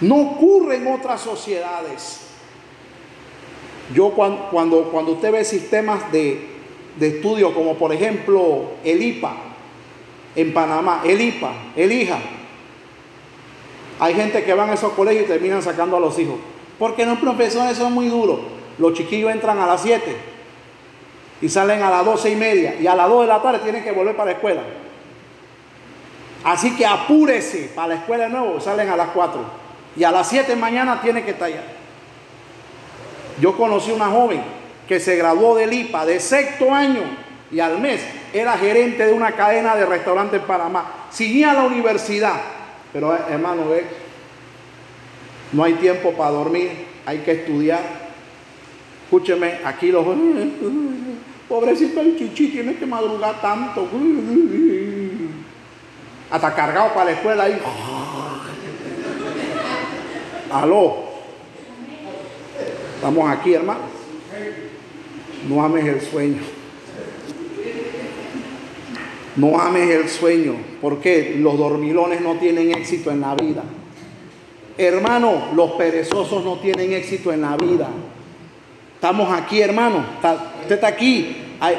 No ocurre en otras sociedades. Yo cuando, cuando, usted ve sistemas de, de estudio como por ejemplo el IPA en Panamá, el IPA, el IJA, hay gente que van a esos colegios y terminan sacando a los hijos. Porque los profesores son muy duros. Los chiquillos entran a las 7 y salen a las 12 y media y a las 2 de la tarde tienen que volver para la escuela. Así que apúrese para la escuela de nuevo, salen a las 4 y a las 7 de mañana tiene que estar allá. Yo conocí una joven que se graduó del IPA de sexto año y al mes era gerente de una cadena de restaurantes en Panamá. Seguía a la universidad, pero hermano, no hay tiempo para dormir, hay que estudiar Escúcheme, aquí los... Pobrecito el chichi, tiene que madrugar tanto. Hasta cargado para la escuela ahí. Aló. Estamos aquí, hermano. No ames el sueño. No ames el sueño. porque Los dormilones no tienen éxito en la vida. Hermano, los perezosos no tienen éxito en la vida. Estamos aquí, hermano. Usted está aquí.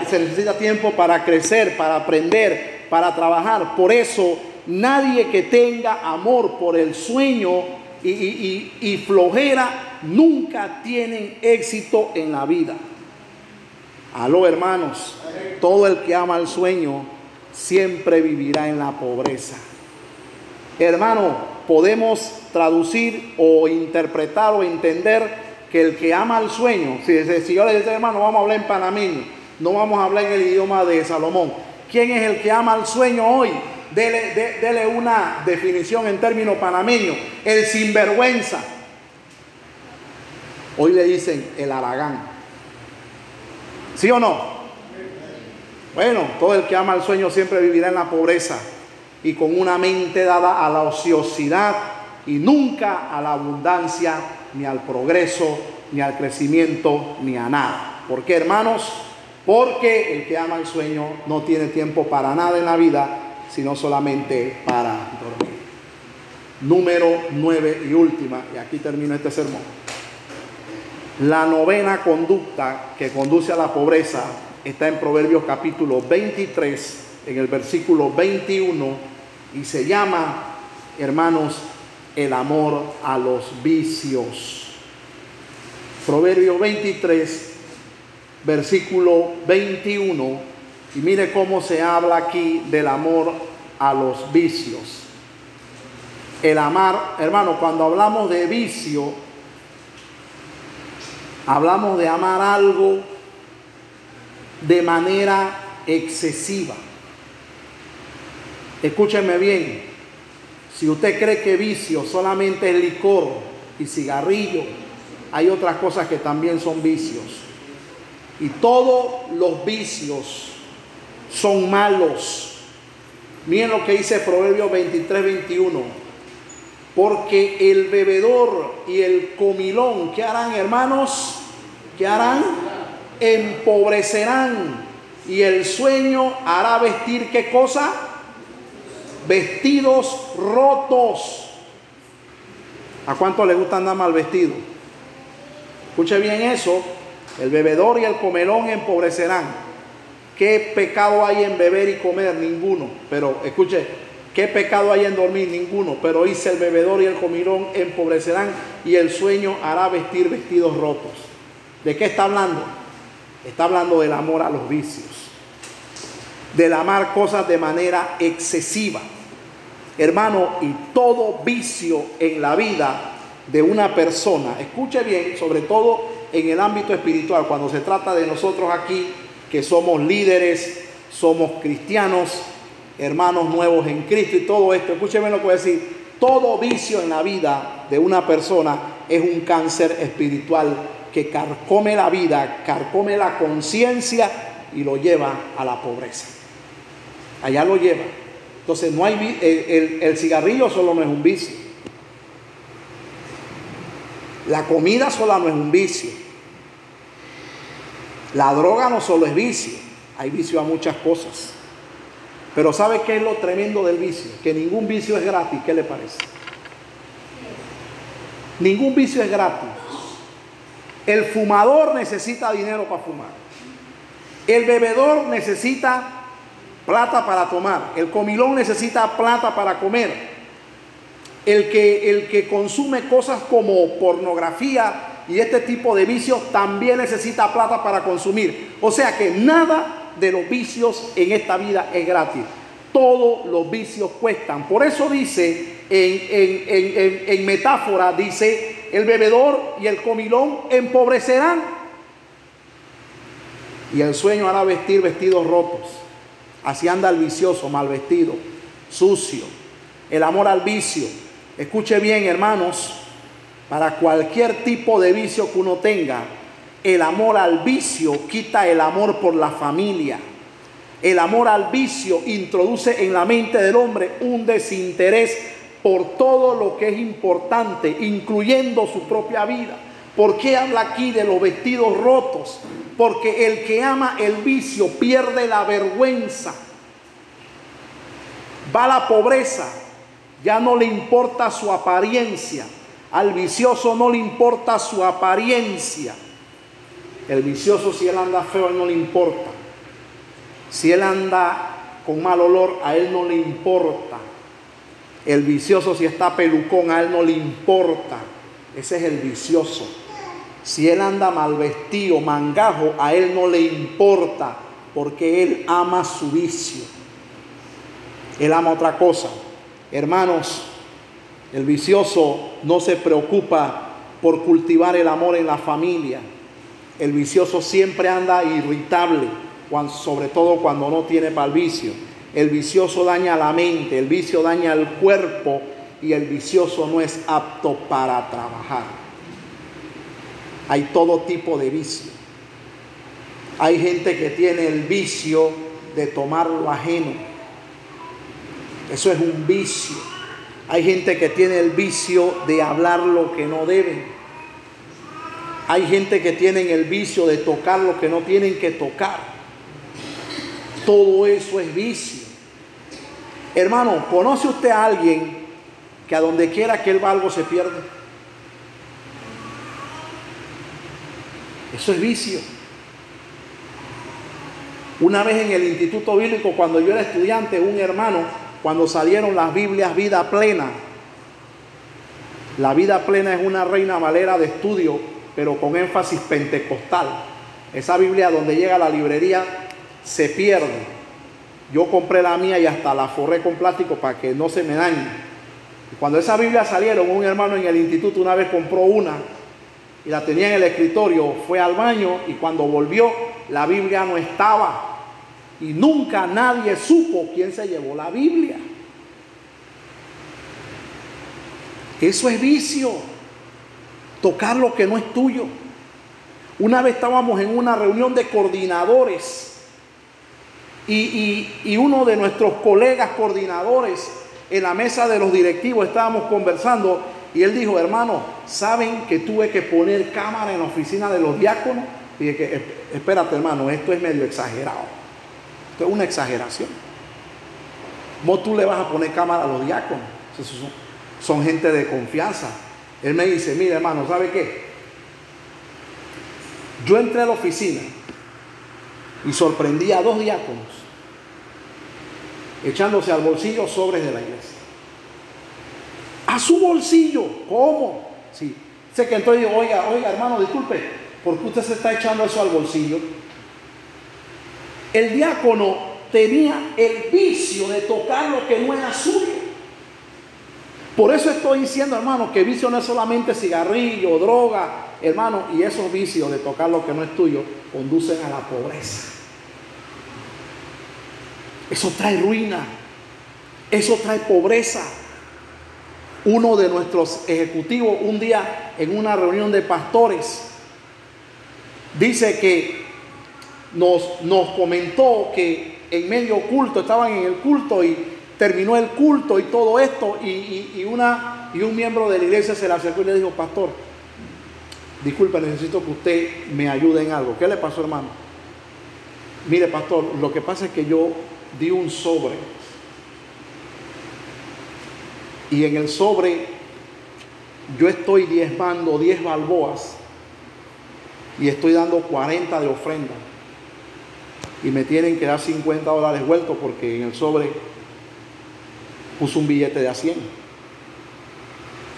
Se necesita tiempo para crecer, para aprender, para trabajar. Por eso, nadie que tenga amor por el sueño y, flojera nunca tienen éxito en la vida. Aló, hermanos. Todo el que ama el sueño siempre vivirá en la pobreza. Hermano, podemos traducir o interpretar o entender que el que ama el sueño, si, yo le digo, hermano, vamos a hablar en panameño, No vamos a hablar en el idioma de Salomón. ¿Quién es el que ama al sueño hoy? Dele, una definición en términos panameños. El sinvergüenza. Hoy le dicen el aragán. ¿Sí o no? Bueno, todo el que ama al sueño siempre vivirá en la pobreza y con una mente dada a la ociosidad y nunca a la abundancia, ni al progreso, ni al crecimiento, ni a nada. ¿Por qué, hermanos? Porque el que ama el sueño no tiene tiempo para nada en la vida, sino solamente para dormir. Número nueve y última, y aquí termino este sermón. La novena conducta que conduce a la pobreza está en Proverbios capítulo 23, en el versículo 21, y se llama, hermanos, el amor a los vicios. Proverbio 23, versículo 21, y mire cómo se habla aquí del amor a los vicios. El amar, hermano, cuando hablamos de vicio, hablamos de amar algo de manera excesiva. Escúcheme bien, si usted cree que vicio solamente es licor y cigarrillo, hay otras cosas que también son vicios. Y todos los vicios son malos. Miren lo que dice Proverbio 23, 21. Porque el bebedor y el comilón, ¿qué harán hermanos? ¿Qué harán? Empobrecerán. Y el sueño hará vestir qué cosa? Vestidos rotos. ¿A cuánto le gusta andar mal vestido? Escuche bien eso. El bebedor y el comelón empobrecerán. ¿Qué pecado hay en beber y comer? Ninguno. Pero escuche, ¿qué pecado hay en dormir? Ninguno. Pero dice el bebedor y el comilón empobrecerán y el sueño hará vestir vestidos rotos. ¿De qué está hablando? Está hablando del amor a los vicios. Del amar cosas de manera excesiva. Hermano, y todo vicio en la vida de una persona, escuche bien, sobre todo en el ámbito espiritual, cuando se trata de nosotros aquí, que somos líderes, somos cristianos, hermanos nuevos en Cristo y todo esto, escúcheme lo que voy a decir, todo vicio en la vida de una persona es un cáncer espiritual que carcome la vida, carcome la conciencia y lo lleva a la pobreza. Allá lo lleva. Entonces no hay el, el, cigarrillo solo no es un vicio. La comida sola no es un vicio. La droga no solo es vicio, hay vicio a muchas cosas. Pero ¿sabe qué es lo tremendo del vicio? Que ningún vicio es gratis. ¿Qué le parece? Ningún vicio es gratis. El fumador necesita dinero para fumar. El bebedor necesita plata para tomar. El comilón necesita plata para comer. El que, el que consume cosas como pornografía y este tipo de vicios también necesita plata para consumir. O sea que nada de los vicios en esta vida es gratis. Todos los vicios cuestan. Por eso dice en, en metáfora, dice, el bebedor y el comilón empobrecerán. Y el sueño hará vestir vestidos rotos. Así anda el vicioso, mal vestido, sucio. El amor al vicio. Escuche bien, hermanos, para cualquier tipo de vicio que uno tenga, el amor al vicio quita el amor por la familia. El amor al vicio introduce en la mente del hombre un desinterés por todo lo que es importante, incluyendo su propia vida. ¿Por qué habla aquí de los vestidos rotos? Porque el que ama el vicio pierde la vergüenza. Va a la pobreza, ya no le importa su apariencia. Al vicioso no le importa su apariencia. El vicioso si él anda feo, a él no le importa. Si él anda con mal olor, a él no le importa. El vicioso si está pelucón, a él no le importa. Ese es el vicioso. Si él anda mal vestido, mangajo, a él no le importa, porque él ama su vicio. Él ama otra cosa. Hermanos, el vicioso no se preocupa por cultivar el amor en la familia. El vicioso siempre anda irritable. sobre todo cuando no tiene para el vicio. El vicioso daña la mente, el vicio daña el cuerpo y el vicioso no es apto para trabajar. Hay todo tipo de vicio. Hay gente que tiene el vicio de tomar lo ajeno. Eso es un vicio. Hay gente que tiene el vicio de hablar lo que no deben. Hay gente que tiene el vicio de tocar lo que no tienen que tocar. Todo eso es vicio. Hermano, ¿conoce usted a alguien que a donde quiera que él va algo se pierde? Eso es vicio. Una vez en el Instituto Bíblico, cuando yo era estudiante, un hermano, cuando salieron las Biblias Vida Plena, la vida plena es una reina valera de estudio, pero con énfasis pentecostal. Esa Biblia donde llega a la librería se pierde. Yo compré la mía y hasta la forré con plástico para que no se me dañe. Cuando esa Biblia salieron, un hermano en el instituto una vez compró una y la tenía en el escritorio, fue al baño y cuando volvió la Biblia no estaba. Y nunca nadie supo quién se llevó la Biblia. Eso es vicio. Tocar lo que no es tuyo. Una vez estábamos en una reunión de coordinadores y, uno de nuestros colegas coordinadores en la mesa de los directivos estábamos conversando y él dijo, hermano, ¿saben que tuve que poner cámara en la oficina de los diáconos? Y dije, que, espérate hermano, esto es medio exagerado. Esto es una exageración. ¿Cómo tú le vas a poner cámara a los diáconos? Son gente de confianza. Él me dice, mira hermano, ¿sabe qué? Yo entré a la oficina y sorprendí a dos diáconos echándose al bolsillo sobres de la iglesia a su bolsillo. ¿Cómo? Sí. Sé que entonces digo, oiga, oiga, hermano, disculpe, ¿por qué usted se está echando eso al bolsillo? El diácono tenía el vicio de tocar lo que no era suyo. Por eso estoy diciendo, hermano, que vicio no es solamente cigarrillo, droga, hermano, y esos vicios de tocar lo que no es tuyo conducen a la pobreza. Eso trae ruina, eso trae pobreza. Uno de nuestros ejecutivos un día en una reunión de pastores dice que nos, nos comentó que en medio culto, estaban en el culto y terminó el culto y todo esto y, una, y un miembro de la iglesia se le acercó y le dijo, pastor, disculpe, necesito que usted me ayude en algo. ¿Qué le pasó hermano? Mire pastor, lo que pasa es que yo di un sobre y en el sobre yo estoy diezmando 10 balboas y estoy dando 40 de ofrenda. Y me tienen que dar 50 dólares vueltos porque en el sobre puso un billete de a 100.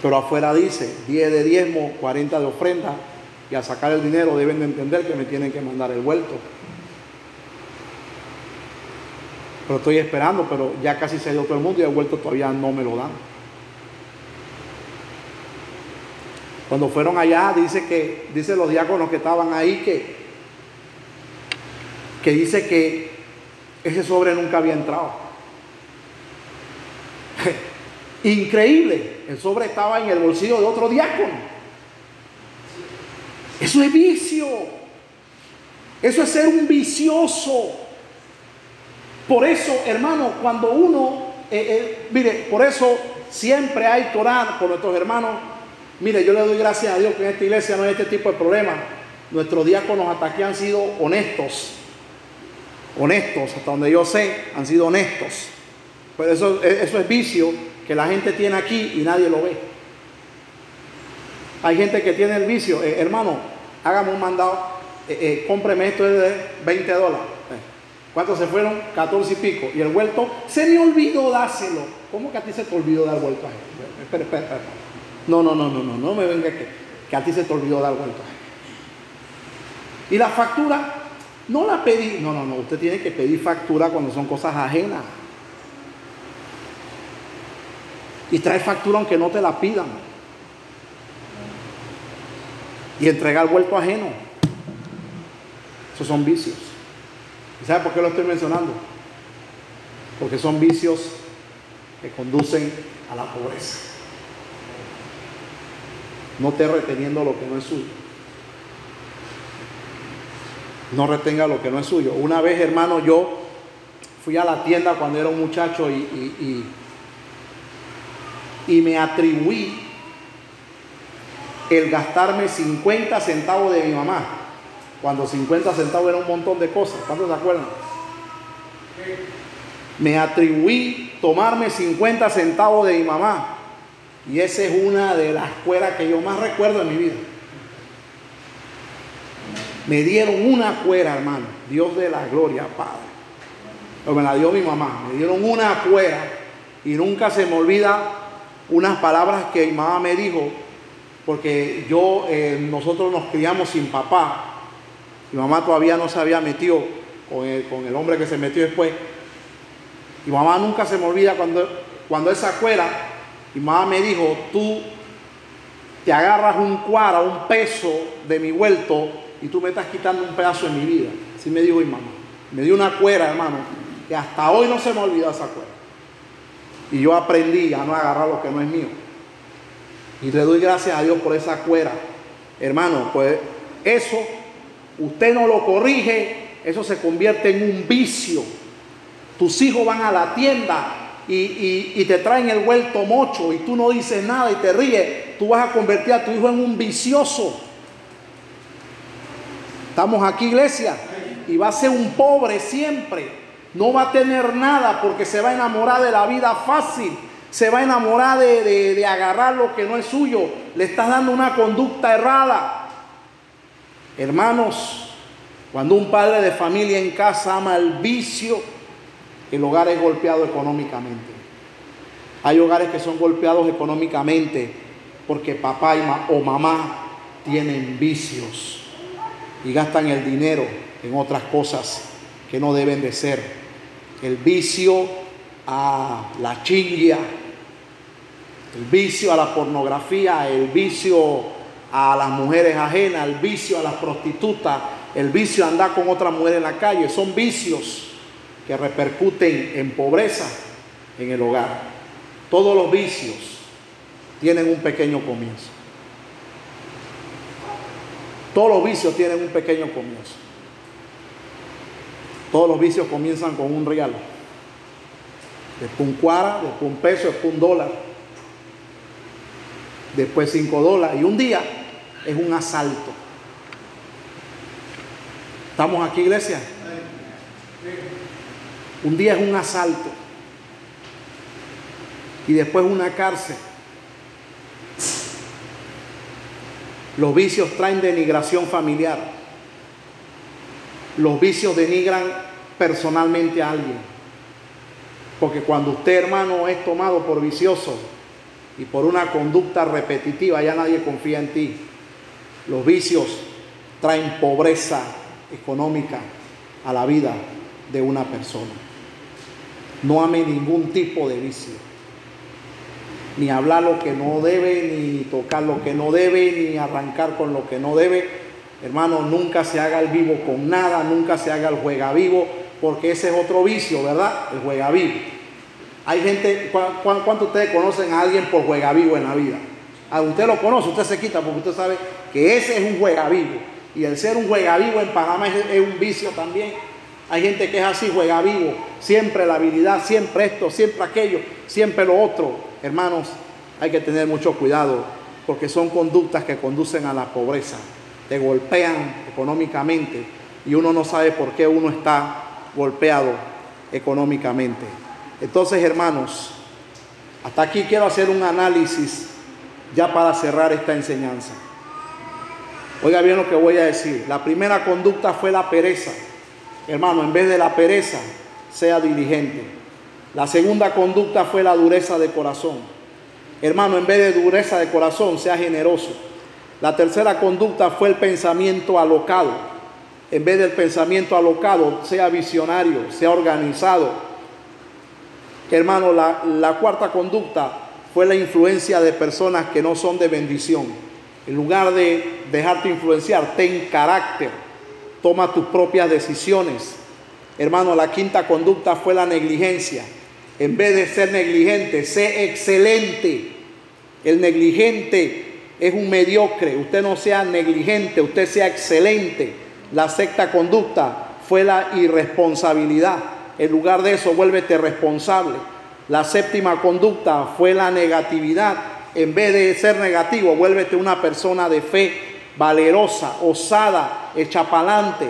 Pero afuera dice 10 de diezmo, 40 de ofrenda. Y al sacar el dinero deben de entender que me tienen que mandar el vuelto. Pero estoy esperando, pero ya casi se dio todo el mundo y el vuelto todavía no me lo dan. Cuando fueron allá, dice que, dice los diáconos que estaban ahí que, que dice que ese sobre nunca había entrado. Increíble, el sobre estaba en el bolsillo de otro diácono. Eso es vicio. Eso es ser un vicioso. Por eso, hermano, cuando uno, eh, eh, mire, por eso siempre hay que orar por nuestros hermanos Mire, yo le doy gracias a Dios que en esta iglesia no hay este tipo de problemas. Nuestros diáconos hasta aquí han sido honestos. Honestos, hasta donde yo sé, han sido honestos. Pero eso, eso es vicio que la gente tiene aquí y nadie lo ve. Hay gente que tiene el vicio, eh, hermano, hágame un mandado, eh, eh, cómpreme esto de 20 dólares. ¿Cuántos se fueron? 14 y pico. Y el vuelto, se me olvidó dárselo. ¿Cómo que a ti se te olvidó dar vuelto a él? Espera, espera, espera. No, no, no, no, no, no me venga que, que a ti se te olvidó dar vuelta. Y la factura, no la pedí. No, no, no, usted tiene que pedir factura cuando son cosas ajenas. Y trae factura aunque no te la pidan. Y entregar vuelto ajeno. Esos son vicios. ¿Y sabe por qué lo estoy mencionando? Porque son vicios que conducen a la pobreza. No esté reteniendo lo que no es suyo. No retenga lo que no es suyo. Una vez, hermano, yo fui a la tienda cuando era un muchacho y, y me atribuí el gastarme 50 centavos de mi mamá, cuando 50 centavos era un montón de cosas. ¿Cuántos se acuerdan? Me atribuí tomarme 50 centavos de mi mamá. Y esa es una de las cueras que yo más recuerdo en mi vida. Me dieron una cuera, hermano. Dios de la gloria, Padre. Me la dio mi mamá. Me dieron una cuera. Y nunca se me olvida unas palabras que mi mamá me dijo. Porque yo, eh, nosotros nos criamos sin papá. Mi mamá todavía no se había metido con el, con el hombre que se metió después. Y mamá nunca se me olvida cuando, cuando esa cuera, y mamá me dijo, tú te agarras un cuara, un peso de mi vuelto y tú me estás quitando un pedazo de mi vida. Así me dijo mi mamá. Me dio una cuera, hermano, que hasta hoy no se me olvidó esa cuera. Y yo aprendí a no agarrar lo que no es mío. Y le doy gracias a Dios por esa cuera. Hermano, pues eso, usted no lo corrige, eso se convierte en un vicio. Tus hijos van a la tienda y, y, te traen el vuelto mocho y tú no dices nada y te ríes, tú vas a convertir a tu hijo en un vicioso. Estamos aquí, iglesia, y va a ser un pobre siempre. No va a tener nada porque se va a enamorar de la vida fácil. Se va a enamorar de, de, de agarrar lo que no es suyo. Le estás dando una conducta errada. Hermanos, cuando un padre de familia en casa ama el vicio, el hogar es golpeado económicamente. Hay hogares que son golpeados económicamente porque papá o mamá tienen vicios y gastan el dinero en otras cosas que no deben de ser. El vicio a la chingia, el vicio a la pornografía, el vicio a las mujeres ajenas, el vicio a las prostitutas, el vicio a andar con otra mujer en la calle, son vicios que repercuten en pobreza en el hogar. Todos los vicios tienen un pequeño comienzo. Todos los vicios tienen un pequeño comienzo. Todos los vicios comienzan con un regalo. Después un cuara, después un peso, después un dólar. Después cinco dólares. Y un día es un asalto. ¿Estamos aquí, iglesia? Un día es un asalto. Y después una cárcel. Los vicios traen denigración familiar. Los vicios denigran personalmente a alguien. Porque cuando usted, hermano, es tomado por vicioso y por una conducta repetitiva, ya nadie confía en ti. Los vicios traen pobreza económica a la vida de una persona. No ame ningún tipo de vicio. Ni hablar lo que no debe, ni tocar lo que no debe, ni arrancar con lo que no debe. Hermano, nunca se haga el vivo con nada, nunca se haga el juega vivo, porque ese es otro vicio, ¿verdad? El juega vivo. Hay gente, ¿cuánto ustedes conocen a alguien por juega vivo en la vida? A usted lo conoce, usted se quita porque usted sabe que ese es un juega vivo. Y el ser un juega vivo en Panamá es un vicio también. Hay gente que es así, juega vivo, siempre la habilidad, siempre esto, siempre aquello, siempre lo otro. Hermanos, hay que tener mucho cuidado porque son conductas que conducen a la pobreza, te golpean económicamente y uno no sabe por qué uno está golpeado económicamente. Entonces, hermanos, hasta aquí quiero hacer un análisis ya para cerrar esta enseñanza. Oiga bien lo que voy a decir. La primera conducta fue la pereza. Hermano, en vez de la pereza, sea diligente. La segunda conducta fue la dureza de corazón. Hermano, en vez de dureza de corazón, sea generoso. La tercera conducta fue el pensamiento alocado. En vez del pensamiento alocado, sea visionario, sea organizado. Hermano, la, la cuarta conducta fue la influencia de personas que no son de bendición. En lugar de dejarte influenciar, ten carácter toma tus propias decisiones. Hermano, la quinta conducta fue la negligencia. En vez de ser negligente, sé excelente. El negligente es un mediocre. Usted no sea negligente, usted sea excelente. La sexta conducta fue la irresponsabilidad. En lugar de eso, vuélvete responsable. La séptima conducta fue la negatividad. En vez de ser negativo, vuélvete una persona de fe, valerosa, osada, echapalante.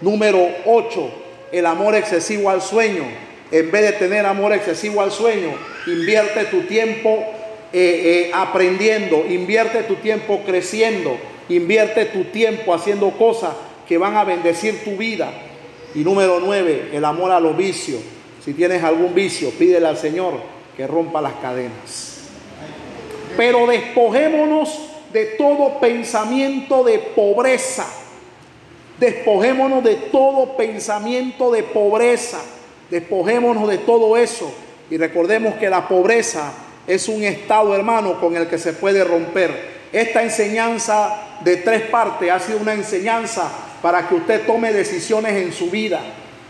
Número 8, el amor excesivo al sueño. En vez de tener amor excesivo al sueño, invierte tu tiempo eh, eh, aprendiendo, invierte tu tiempo creciendo, invierte tu tiempo haciendo cosas que van a bendecir tu vida. Y número 9, el amor a los vicios. Si tienes algún vicio, pídele al Señor que rompa las cadenas. Pero despojémonos de todo pensamiento de pobreza. Despojémonos de todo pensamiento de pobreza. Despojémonos de todo eso. Y recordemos que la pobreza es un estado, hermano, con el que se puede romper. Esta enseñanza de tres partes ha sido una enseñanza para que usted tome decisiones en su vida.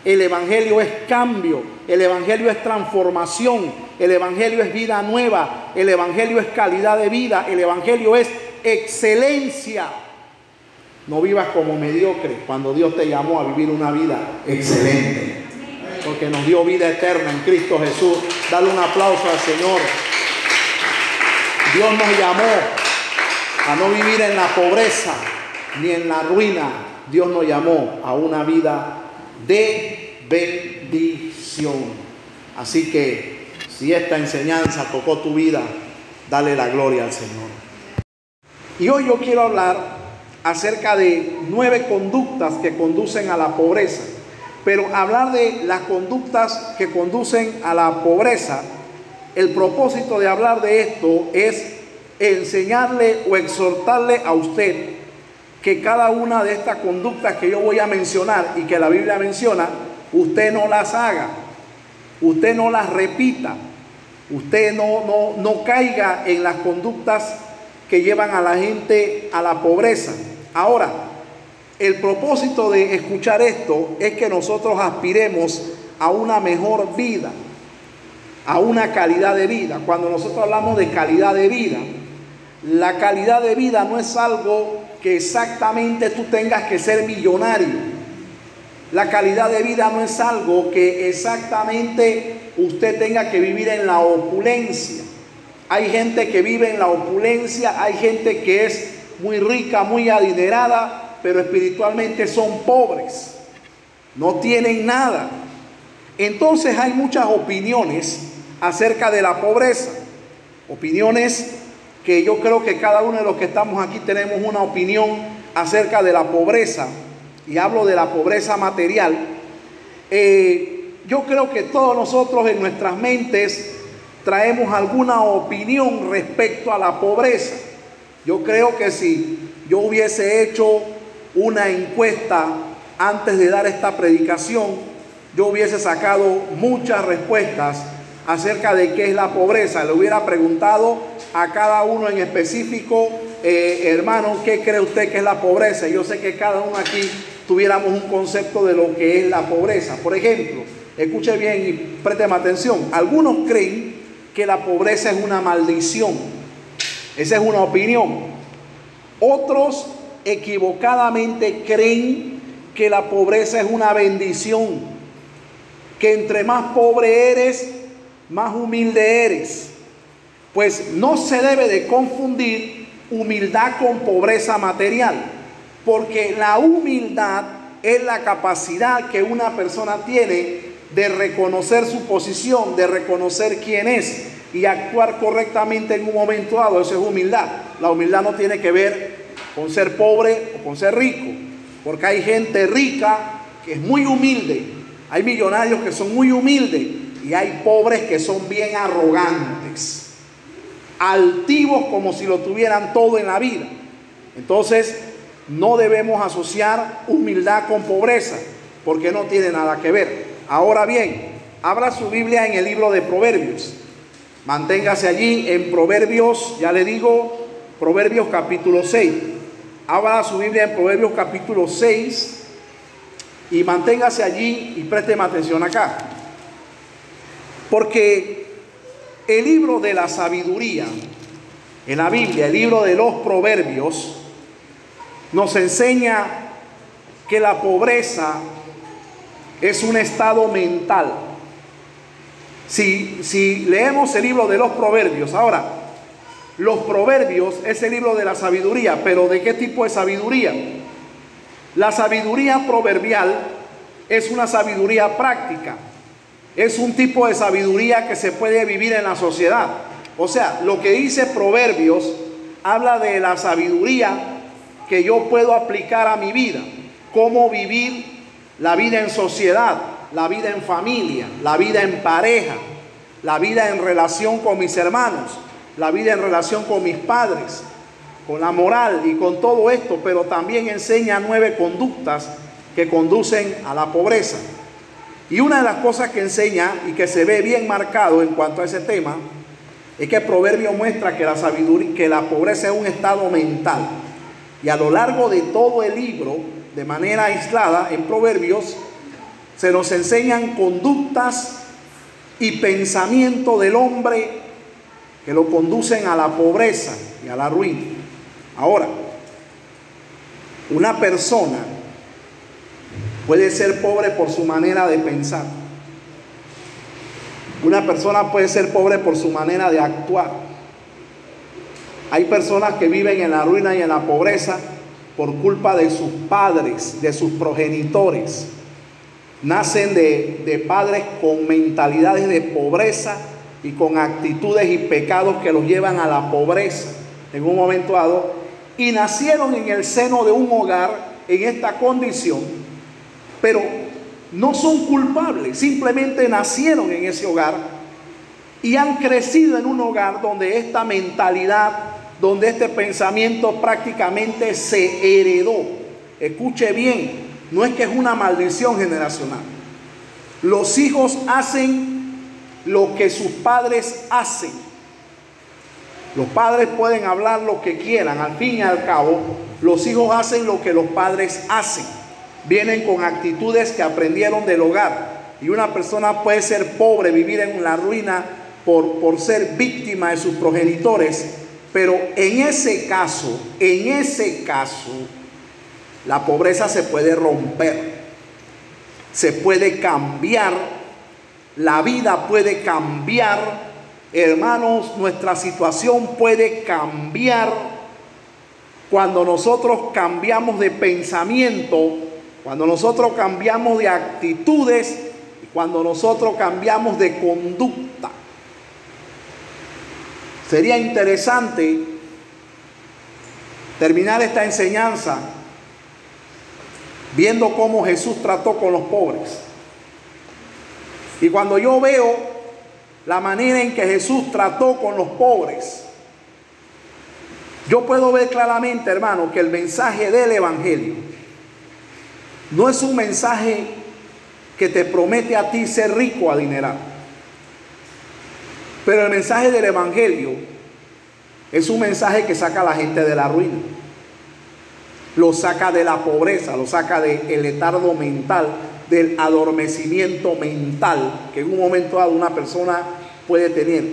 El Evangelio es cambio, el Evangelio es transformación, el Evangelio es vida nueva, el Evangelio es calidad de vida, el Evangelio es excelencia. No vivas como mediocre cuando Dios te llamó a vivir una vida excelente. Porque nos dio vida eterna en Cristo Jesús. Dale un aplauso al Señor. Dios nos llamó a no vivir en la pobreza ni en la ruina. Dios nos llamó a una vida de bendición. Así que si esta enseñanza tocó tu vida, dale la gloria al Señor. Y hoy yo quiero hablar acerca de nueve conductas que conducen a la pobreza. Pero hablar de las conductas que conducen a la pobreza, el propósito de hablar de esto es enseñarle o exhortarle a usted que cada una de estas conductas que yo voy a mencionar y que la Biblia menciona, usted no las haga, usted no las repita, usted no, no, no caiga en las conductas que llevan a la gente a la pobreza. Ahora, el propósito de escuchar esto es que nosotros aspiremos a una mejor vida, a una calidad de vida. Cuando nosotros hablamos de calidad de vida, la calidad de vida no es algo que exactamente tú tengas que ser millonario. La calidad de vida no es algo que exactamente usted tenga que vivir en la opulencia. Hay gente que vive en la opulencia, hay gente que es muy rica, muy adinerada, pero espiritualmente son pobres. No tienen nada. Entonces hay muchas opiniones acerca de la pobreza. Opiniones que yo creo que cada uno de los que estamos aquí tenemos una opinión acerca de la pobreza, y hablo de la pobreza material, eh, yo creo que todos nosotros en nuestras mentes traemos alguna opinión respecto a la pobreza. Yo creo que si yo hubiese hecho una encuesta antes de dar esta predicación, yo hubiese sacado muchas respuestas acerca de qué es la pobreza. Le hubiera preguntado a cada uno en específico, eh, hermano, ¿qué cree usted que es la pobreza? Yo sé que cada uno aquí tuviéramos un concepto de lo que es la pobreza. Por ejemplo, escuche bien y présteme atención. Algunos creen que la pobreza es una maldición. Esa es una opinión. Otros equivocadamente creen que la pobreza es una bendición. Que entre más pobre eres, más humilde eres. Pues no se debe de confundir humildad con pobreza material, porque la humildad es la capacidad que una persona tiene de reconocer su posición, de reconocer quién es y actuar correctamente en un momento dado. Eso es humildad. La humildad no tiene que ver con ser pobre o con ser rico, porque hay gente rica que es muy humilde, hay millonarios que son muy humildes y hay pobres que son bien arrogantes, altivos como si lo tuvieran todo en la vida. Entonces, no debemos asociar humildad con pobreza, porque no tiene nada que ver. Ahora bien, abra su Biblia en el libro de Proverbios. Manténgase allí en Proverbios, ya le digo, Proverbios capítulo 6. Abra su Biblia en Proverbios capítulo 6 y manténgase allí y présteme atención acá. Porque el libro de la sabiduría en la Biblia, el libro de los proverbios, nos enseña que la pobreza es un estado mental. Si, si leemos el libro de los proverbios, ahora, los proverbios es el libro de la sabiduría, pero ¿de qué tipo de sabiduría? La sabiduría proverbial es una sabiduría práctica, es un tipo de sabiduría que se puede vivir en la sociedad. O sea, lo que dice Proverbios habla de la sabiduría que yo puedo aplicar a mi vida, cómo vivir la vida en sociedad, la vida en familia, la vida en pareja, la vida en relación con mis hermanos, la vida en relación con mis padres, con la moral y con todo esto, pero también enseña nueve conductas que conducen a la pobreza. Y una de las cosas que enseña y que se ve bien marcado en cuanto a ese tema es que el proverbio muestra que la sabiduría, que la pobreza es un estado mental. Y a lo largo de todo el libro, de manera aislada, en proverbios, se nos enseñan conductas y pensamiento del hombre que lo conducen a la pobreza y a la ruina. Ahora, una persona puede ser pobre por su manera de pensar. Una persona puede ser pobre por su manera de actuar. Hay personas que viven en la ruina y en la pobreza por culpa de sus padres, de sus progenitores. Nacen de, de padres con mentalidades de pobreza y con actitudes y pecados que los llevan a la pobreza en un momento dado. Y nacieron en el seno de un hogar en esta condición, pero no son culpables, simplemente nacieron en ese hogar y han crecido en un hogar donde esta mentalidad, donde este pensamiento prácticamente se heredó. Escuche bien, no es que es una maldición generacional. Los hijos hacen lo que sus padres hacen. Los padres pueden hablar lo que quieran, al fin y al cabo, los hijos hacen lo que los padres hacen vienen con actitudes que aprendieron del hogar. Y una persona puede ser pobre, vivir en la ruina por, por ser víctima de sus progenitores. Pero en ese caso, en ese caso, la pobreza se puede romper, se puede cambiar, la vida puede cambiar. Hermanos, nuestra situación puede cambiar cuando nosotros cambiamos de pensamiento cuando nosotros cambiamos de actitudes y cuando nosotros cambiamos de conducta. Sería interesante terminar esta enseñanza viendo cómo Jesús trató con los pobres. Y cuando yo veo la manera en que Jesús trató con los pobres, yo puedo ver claramente, hermano, que el mensaje del Evangelio no es un mensaje que te promete a ti ser rico, adinerado. Pero el mensaje del Evangelio es un mensaje que saca a la gente de la ruina. Lo saca de la pobreza, lo saca del letardo mental, del adormecimiento mental que en un momento dado una persona puede tener.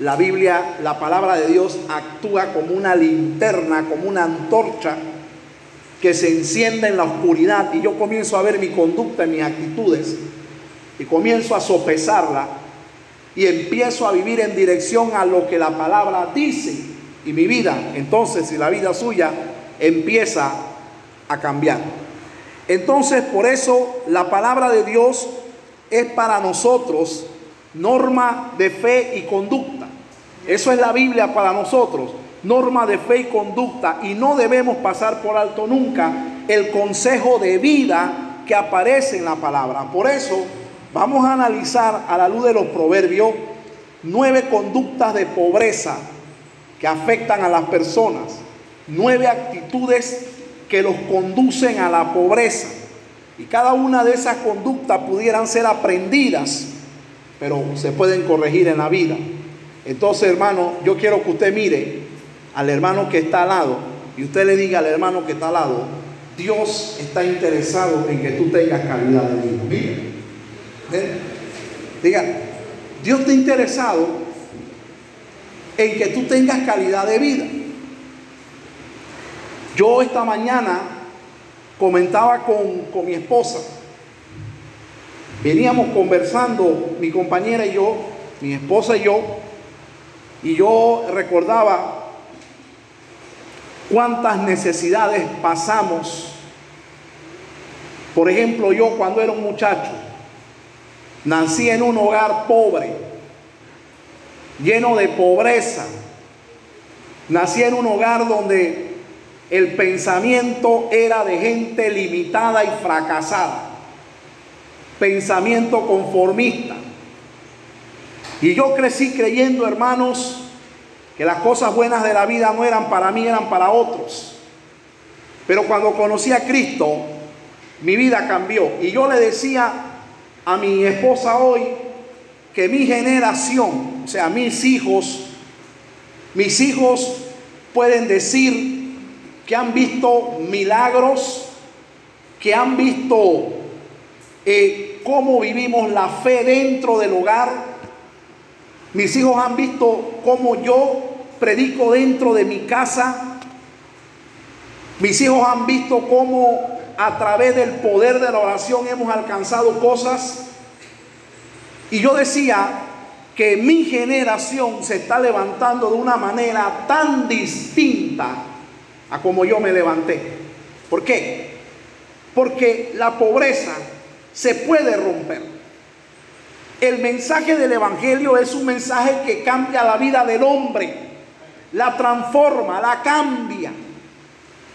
La Biblia, la palabra de Dios actúa como una linterna, como una antorcha que se enciende en la oscuridad y yo comienzo a ver mi conducta, mis actitudes y comienzo a sopesarla y empiezo a vivir en dirección a lo que la palabra dice y mi vida, entonces si la vida suya empieza a cambiar. Entonces por eso la palabra de Dios es para nosotros norma de fe y conducta. Eso es la Biblia para nosotros norma de fe y conducta y no debemos pasar por alto nunca el consejo de vida que aparece en la palabra. Por eso vamos a analizar a la luz de los proverbios nueve conductas de pobreza que afectan a las personas, nueve actitudes que los conducen a la pobreza. Y cada una de esas conductas pudieran ser aprendidas, pero se pueden corregir en la vida. Entonces, hermano, yo quiero que usted mire al hermano que está al lado y usted le diga al hermano que está al lado, Dios está interesado en que tú tengas calidad de vida. Digan, Dios está interesado en que tú tengas calidad de vida. Yo esta mañana comentaba con, con mi esposa, veníamos conversando, mi compañera y yo, mi esposa y yo, y yo recordaba cuántas necesidades pasamos. Por ejemplo, yo cuando era un muchacho, nací en un hogar pobre, lleno de pobreza. Nací en un hogar donde el pensamiento era de gente limitada y fracasada. Pensamiento conformista. Y yo crecí creyendo, hermanos, que las cosas buenas de la vida no eran para mí, eran para otros. Pero cuando conocí a Cristo, mi vida cambió. Y yo le decía a mi esposa hoy que mi generación, o sea, mis hijos, mis hijos pueden decir que han visto milagros, que han visto eh, cómo vivimos la fe dentro del hogar, mis hijos han visto cómo yo predico dentro de mi casa. Mis hijos han visto cómo a través del poder de la oración hemos alcanzado cosas. Y yo decía que mi generación se está levantando de una manera tan distinta a como yo me levanté. ¿Por qué? Porque la pobreza se puede romper. El mensaje del Evangelio es un mensaje que cambia la vida del hombre, la transforma, la cambia.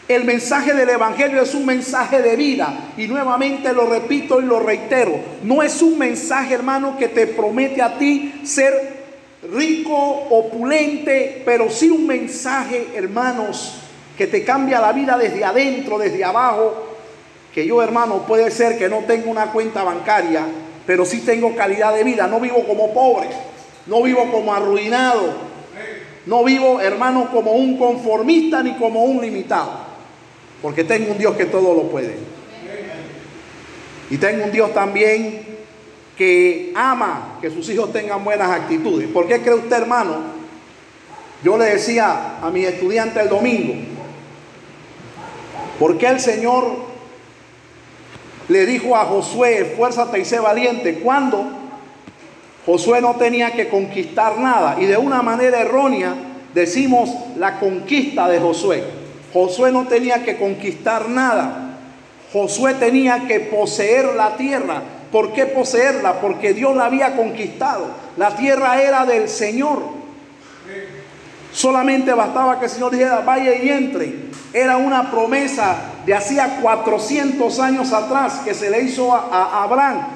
El mensaje del Evangelio es un mensaje de vida. Y nuevamente lo repito y lo reitero. No es un mensaje, hermano, que te promete a ti ser rico, opulente, pero sí un mensaje, hermanos, que te cambia la vida desde adentro, desde abajo. Que yo, hermano, puede ser que no tenga una cuenta bancaria, pero sí tengo calidad de vida. No vivo como pobre, no vivo como arruinado, no vivo, hermano, como un conformista ni como un limitado, porque tengo un Dios que todo lo puede. Y tengo un Dios también que ama que sus hijos tengan buenas actitudes. ¿Por qué cree usted, hermano? Yo le decía a mi estudiante el domingo, ¿por qué el Señor le dijo a Josué, esfuérzate y sé valiente, cuando Josué no tenía que conquistar nada. Y de una manera errónea decimos la conquista de Josué. Josué no tenía que conquistar nada. Josué tenía que poseer la tierra. ¿Por qué poseerla? Porque Dios la había conquistado. La tierra era del Señor. Solamente bastaba que el Señor dijera, vaya y entre. Era una promesa de hacía 400 años atrás que se le hizo a, Abraham,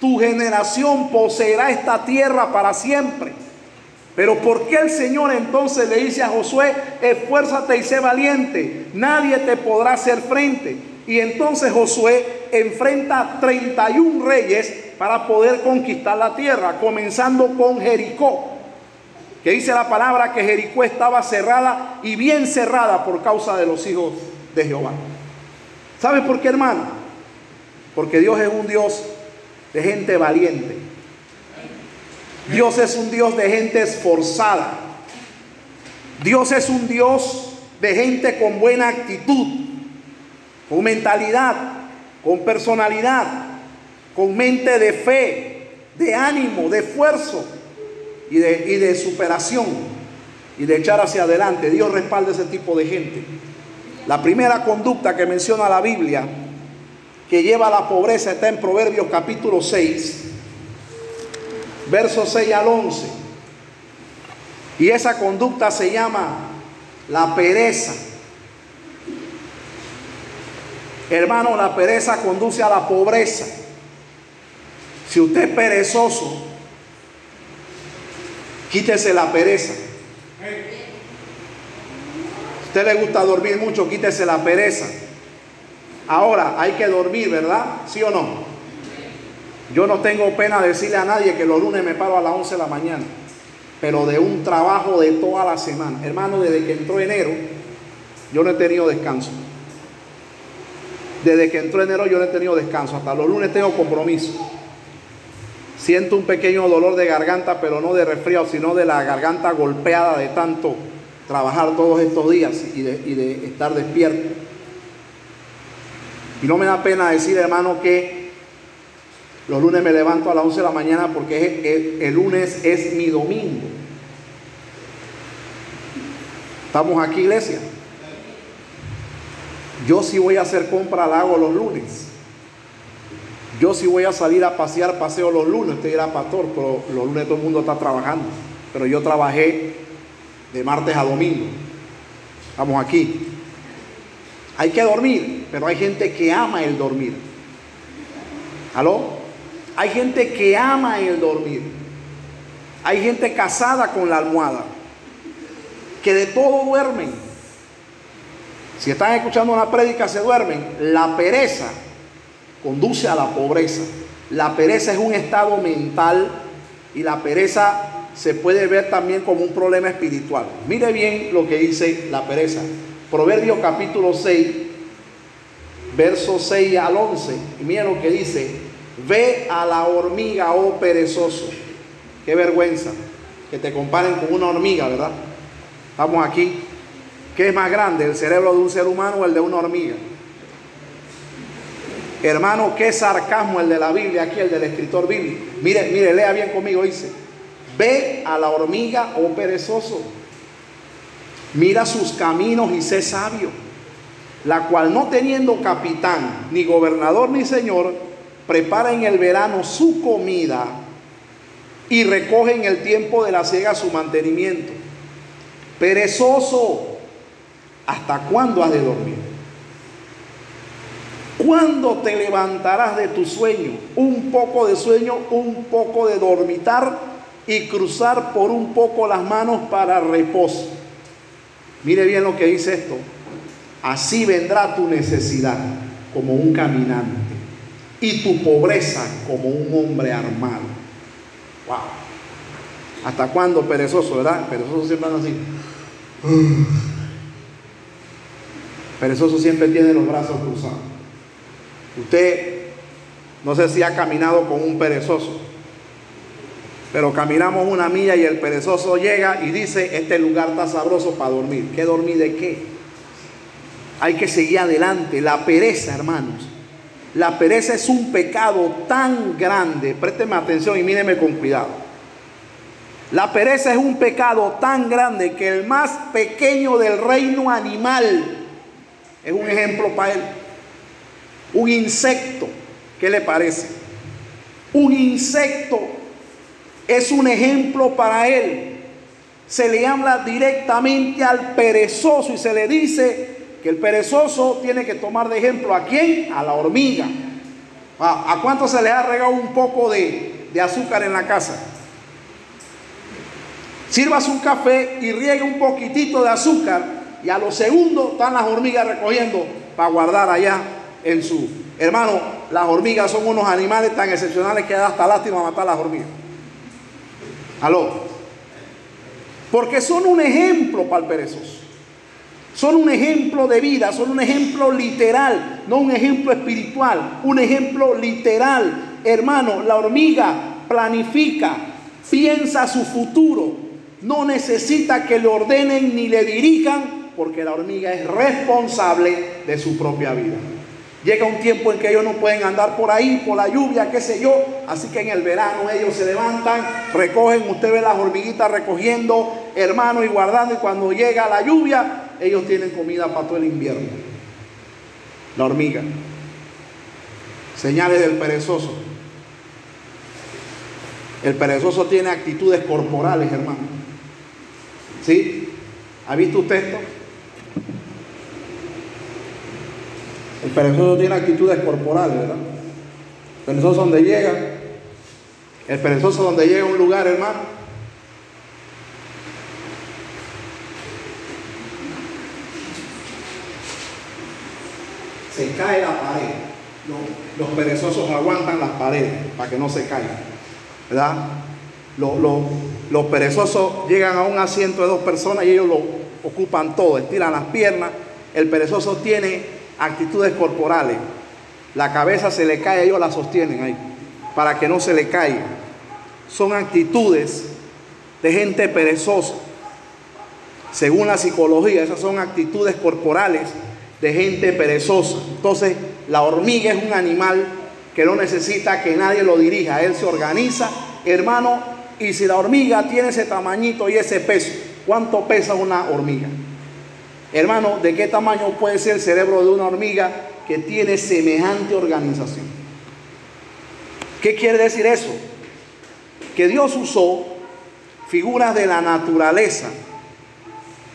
tu generación poseerá esta tierra para siempre. Pero ¿por qué el Señor entonces le dice a Josué, esfuérzate y sé valiente, nadie te podrá hacer frente? Y entonces Josué enfrenta 31 reyes para poder conquistar la tierra, comenzando con Jericó, que dice la palabra que Jericó estaba cerrada y bien cerrada por causa de los hijos de Jehová. ¿Sabe por qué, hermano? Porque Dios es un Dios de gente valiente. Dios es un Dios de gente esforzada. Dios es un Dios de gente con buena actitud, con mentalidad, con personalidad, con mente de fe, de ánimo, de esfuerzo y de, y de superación y de echar hacia adelante. Dios respalda ese tipo de gente. La primera conducta que menciona la Biblia que lleva a la pobreza está en Proverbios capítulo 6, versos 6 al 11. Y esa conducta se llama la pereza. Hermano, la pereza conduce a la pobreza. Si usted es perezoso, quítese la pereza usted le gusta dormir mucho, quítese la pereza. Ahora, hay que dormir, ¿verdad? ¿Sí o no? Yo no tengo pena decirle a nadie que los lunes me paro a las 11 de la mañana, pero de un trabajo de toda la semana. Hermano, desde que entró enero, yo no he tenido descanso. Desde que entró enero yo no he tenido descanso. Hasta los lunes tengo compromiso. Siento un pequeño dolor de garganta, pero no de resfriado, sino de la garganta golpeada de tanto trabajar todos estos días y de, estar despierto. Y no me da pena decir, hermano, que los lunes me levanto a las 11 de la mañana porque el lunes es mi domingo. ¿Estamos aquí, iglesia? Yo sí voy a hacer compra, la hago los lunes. Yo sí voy a salir a pasear, paseo los lunes. Usted era pastor, pero los lunes todo el mundo está trabajando. Pero yo trabajé de martes a domingo. Estamos aquí. Hay que dormir, pero hay gente que ama el dormir. ¿Aló? Hay gente que ama el dormir. Hay gente casada con la almohada, que de todo duermen. Si están escuchando una prédica, se duermen. La pereza conduce a la pobreza. La pereza es un estado mental y la pereza se puede ver también como un problema espiritual. Mire bien lo que dice la pereza. Proverbios capítulo 6, versos 6 al 11. Y mire lo que dice. Ve a la hormiga, oh perezoso. Qué vergüenza que te comparen con una hormiga, ¿verdad? Estamos aquí. ¿Qué es más grande, el cerebro de un ser humano o el de una hormiga? Hermano, qué sarcasmo el de la Biblia aquí, el del escritor bíblico. Mire, mire, lea bien conmigo, dice. Ve a la hormiga, oh perezoso. Mira sus caminos y sé sabio. La cual no teniendo capitán, ni gobernador, ni señor, prepara en el verano su comida y recoge en el tiempo de la siega su mantenimiento. Perezoso, ¿hasta cuándo has de dormir? ¿Cuándo te levantarás de tu sueño? Un poco de sueño, un poco de dormitar y cruzar por un poco las manos para reposo. Mire bien lo que dice esto. Así vendrá tu necesidad como un caminante y tu pobreza como un hombre armado. Wow. ¿Hasta cuándo perezoso, verdad? Perezoso siempre anda así. Perezoso siempre tiene los brazos cruzados. Usted no sé si ha caminado con un perezoso, pero caminamos una milla y el perezoso llega y dice, este lugar está sabroso para dormir. ¿Qué dormir de qué? Hay que seguir adelante. La pereza, hermanos. La pereza es un pecado tan grande. Présteme atención y míreme con cuidado. La pereza es un pecado tan grande que el más pequeño del reino animal es un ejemplo para él. Un insecto, ¿qué le parece? Un insecto es un ejemplo para él. Se le habla directamente al perezoso y se le dice que el perezoso tiene que tomar de ejemplo a quién? A la hormiga. ¿A, cuánto se le ha regado un poco de, de azúcar en la casa? Sirvas un café y riegue un poquitito de azúcar y a los segundos están las hormigas recogiendo para guardar allá en su... Hermano, las hormigas son unos animales tan excepcionales que da hasta lástima matar a las hormigas. Aló. Porque son un ejemplo para el. Son un ejemplo de vida, son un ejemplo literal, no un ejemplo espiritual, un ejemplo literal. Hermano, la hormiga planifica, piensa su futuro, no necesita que le ordenen ni le dirijan, porque la hormiga es responsable de su propia vida. Llega un tiempo en que ellos no pueden andar por ahí, por la lluvia, qué sé yo. Así que en el verano ellos se levantan, recogen, usted ve las hormiguitas recogiendo, hermano, y guardando. Y cuando llega la lluvia, ellos tienen comida para todo el invierno. La hormiga. Señales del perezoso. El perezoso tiene actitudes corporales, hermano. ¿Sí? ¿Ha visto usted esto? El perezoso tiene actitudes corporales, ¿verdad? El perezoso donde llega, el perezoso donde llega a un lugar, hermano, se cae la pared. Los, perezosos aguantan las paredes para que no se caigan, ¿verdad? Los, los perezosos llegan a un asiento de dos personas y ellos lo ocupan todo, estiran las piernas. El perezoso tiene actitudes corporales. La cabeza se le cae, ellos la sostienen ahí, para que no se le caiga. Son actitudes de gente perezosa. Según la psicología, esas son actitudes corporales de gente perezosa. Entonces, la hormiga es un animal que no necesita que nadie lo dirija. Él se organiza, hermano, y si la hormiga tiene ese tamañito y ese peso, ¿cuánto pesa una hormiga? Hermano, ¿de qué tamaño puede ser el cerebro de una hormiga que tiene semejante organización? ¿Qué quiere decir eso? Que Dios usó figuras de la naturaleza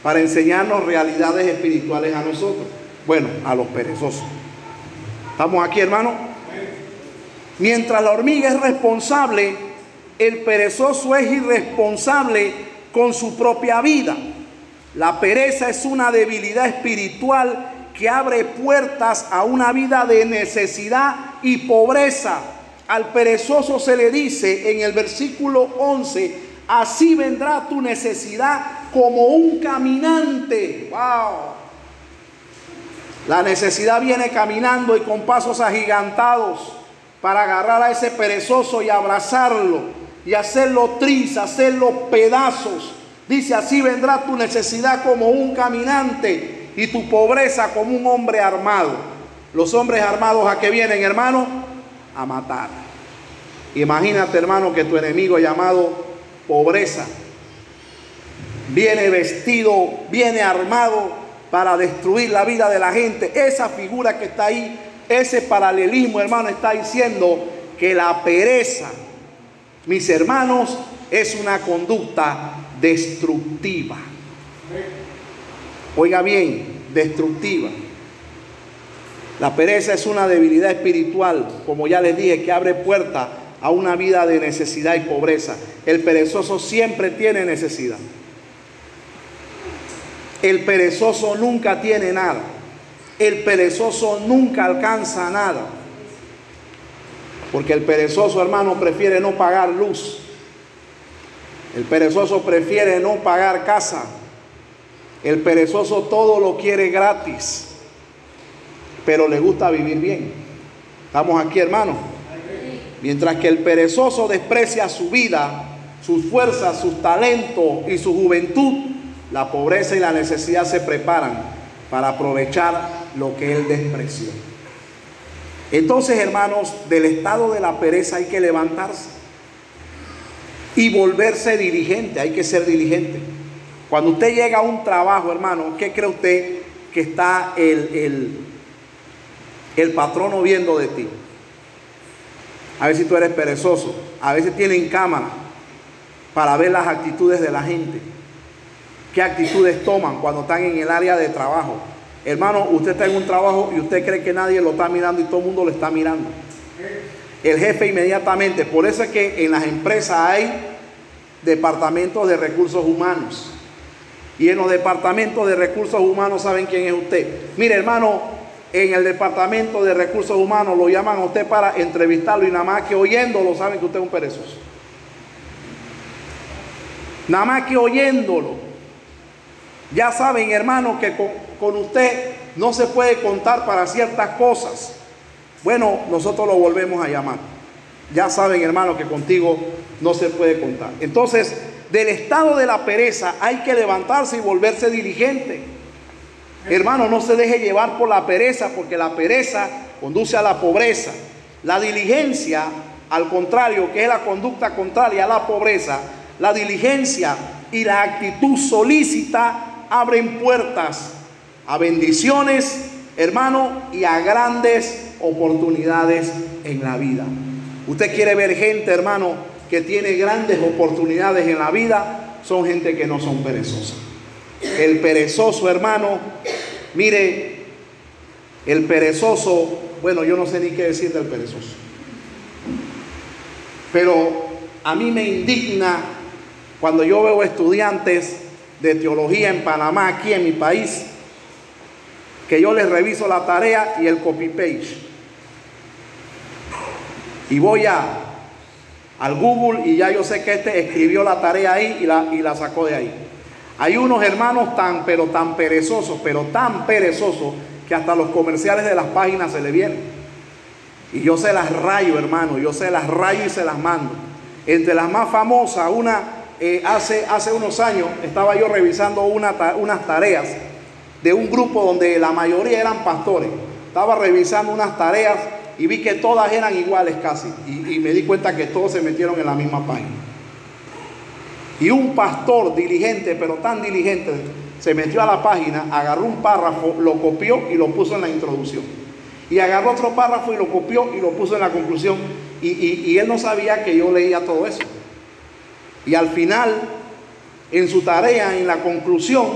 para enseñarnos realidades espirituales a nosotros. Bueno, a los perezosos. ¿Estamos aquí, hermano? Mientras la hormiga es responsable, el perezoso es irresponsable con su propia vida. La pereza es una debilidad espiritual que abre puertas a una vida de necesidad y pobreza. Al perezoso se le dice en el versículo 11, así vendrá tu necesidad como un caminante. Wow. La necesidad viene caminando y con pasos agigantados para agarrar a ese perezoso y abrazarlo y hacerlo triza, hacerlo pedazos. Dice, así vendrá tu necesidad como un caminante y tu pobreza como un hombre armado. Los hombres armados a qué vienen, hermano? A matar. Imagínate, hermano, que tu enemigo llamado pobreza viene vestido, viene armado para destruir la vida de la gente. Esa figura que está ahí, ese paralelismo, hermano, está diciendo que la pereza, mis hermanos, es una conducta destructiva. Oiga bien, destructiva. La pereza es una debilidad espiritual, como ya les dije, que abre puerta a una vida de necesidad y pobreza. El perezoso siempre tiene necesidad. El perezoso nunca tiene nada. El perezoso nunca alcanza nada. Porque el perezoso, hermano, prefiere no pagar luz. El perezoso prefiere no pagar casa. El perezoso todo lo quiere gratis. Pero le gusta vivir bien. Estamos aquí, hermano. Mientras que el perezoso desprecia su vida, sus fuerzas, sus talentos y su juventud, la pobreza y la necesidad se preparan para aprovechar lo que Él despreció. Entonces, hermanos, del estado de la pereza hay que levantarse y volverse diligente, hay que ser diligente. Cuando usted llega a un trabajo, hermano, ¿qué cree usted que está el, el, el patrono viendo de ti? A ver si tú eres perezoso. A veces tienen cámara para ver las actitudes de la gente qué actitudes toman cuando están en el área de trabajo. Hermano, usted está en un trabajo y usted cree que nadie lo está mirando y todo el mundo lo está mirando. El jefe inmediatamente, por eso es que en las empresas hay departamentos de recursos humanos. Y en los departamentos de recursos humanos saben quién es usted. Mire, hermano, en el departamento de recursos humanos lo llaman a usted para entrevistarlo y nada más que oyéndolo saben que usted es un perezoso. Nada más que oyéndolo ya saben, hermano, que con, usted no se puede contar para ciertas cosas. Bueno, nosotros lo volvemos a llamar. Ya saben, hermano, que contigo no se puede contar. Entonces, del estado de la pereza hay que levantarse y volverse diligente. Hermano, no se deje llevar por la pereza, porque la pereza conduce a la pobreza. La diligencia, al contrario, que es la conducta contraria a la pobreza, la diligencia y la actitud solícita abren puertas a bendiciones, hermano, y a grandes oportunidades en la vida. Usted quiere ver gente, hermano, que tiene grandes oportunidades en la vida, son gente que no son perezosas. El perezoso, hermano, mire, el perezoso, bueno, yo no sé ni qué decir del perezoso. Pero a mí me indigna cuando yo veo estudiantes de teología en Panamá, aquí en mi país, que yo les reviso la tarea y el copy page. Y voy a, al Google y ya yo sé que este escribió la tarea ahí y la, y la sacó de ahí. Hay unos hermanos tan, pero tan perezosos, pero tan perezosos, que hasta los comerciales de las páginas se le vienen. Y yo se las rayo, hermano, yo se las rayo y se las mando. Entre las más famosas, una eh, hace, hace unos años estaba yo revisando unas tareas de un grupo donde la mayoría eran pastores. Estaba revisando unas tareas y vi que todas eran iguales casi. Y, y me di cuenta que todos se metieron en la misma página. Y un pastor diligente, pero tan diligente, se metió a la página, agarró un párrafo, lo copió y lo puso en la introducción. Y agarró otro párrafo y lo copió y lo puso en la conclusión. Y, él no sabía que yo leía todo eso. Y al final, en su tarea, en la conclusión,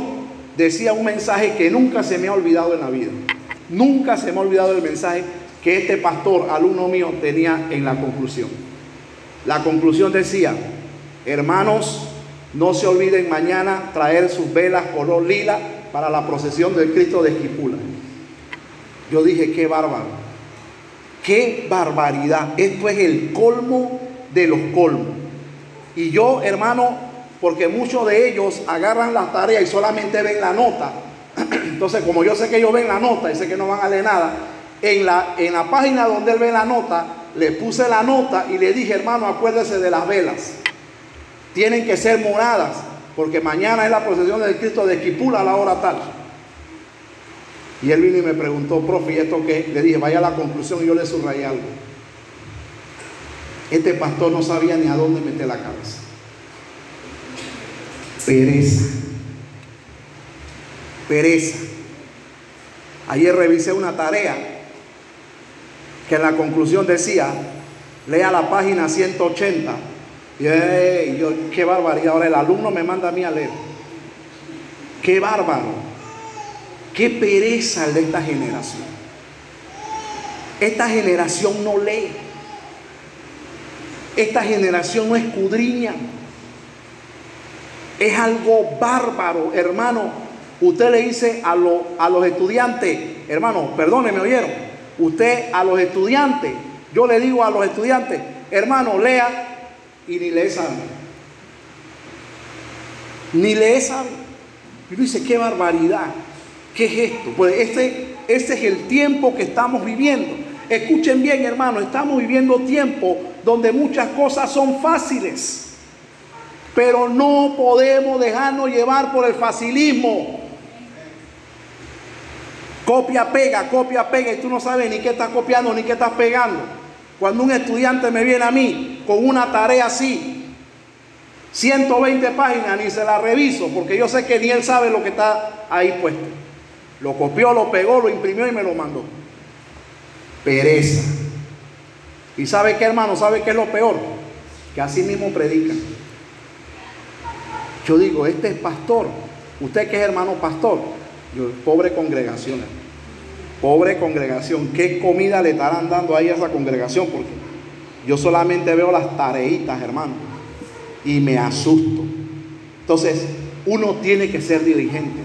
decía un mensaje que nunca se me ha olvidado en la vida. Nunca se me ha olvidado el mensaje que este pastor, alumno mío, tenía en la conclusión. La conclusión decía, hermanos, no se olviden mañana traer sus velas color lila para la procesión del Cristo de Esquipula. Yo dije, qué bárbaro. Qué barbaridad. Esto es el colmo de los colmos. Y yo, hermano, porque muchos de ellos agarran la tarea y solamente ven la nota. Entonces, como yo sé que ellos ven la nota y sé que no van a leer nada, en la, en la página donde él ve la nota, le puse la nota y le dije, hermano, acuérdese de las velas tienen que ser moradas, porque mañana es la procesión del Cristo de Esquipula a la hora tal. Y él vino y me preguntó, profe, ¿y esto qué? Le dije, vaya a la conclusión y yo le subrayé algo. Este pastor no sabía ni a dónde meter la cabeza. Pereza. Pereza. Ayer revisé una tarea que en la conclusión decía, lea la página 180 y yo, qué barbaridad. Ahora el alumno me manda a mí a leer. Qué bárbaro. Qué pereza el de esta generación. Esta generación no lee. Esta generación no escudriña. Es algo bárbaro, hermano. Usted le dice a, a los estudiantes, hermano, perdónenme, oyeron. Usted a los estudiantes, yo le digo a los estudiantes, hermano, lea y ni le sabe. Ni le sabe. Y uno dice, qué barbaridad. ¿Qué es esto? Pues este, este es el tiempo que estamos viviendo. Escuchen bien, hermano, estamos viviendo tiempo donde muchas cosas son fáciles. Pero no podemos dejarnos llevar por el facilismo. Copia, pega, copia, pega, y tú no sabes ni qué estás copiando ni qué estás pegando. Cuando un estudiante me viene a mí con una tarea así, 120 páginas, ni se la reviso, porque yo sé que ni él sabe lo que está ahí puesto. Lo copió, lo pegó, lo imprimió y me lo mandó. Pereza. ¿Y sabe qué, hermano? ¿Sabe qué es lo peor? Que así mismo predican. Yo digo, este es pastor. Usted que es hermano pastor. Yo, pobre congregación. Pobre congregación, ¿qué comida le estarán dando ahí a esa congregación? Porque yo solamente veo las tareitas, hermano, y me asusto. Entonces, uno tiene que ser diligente.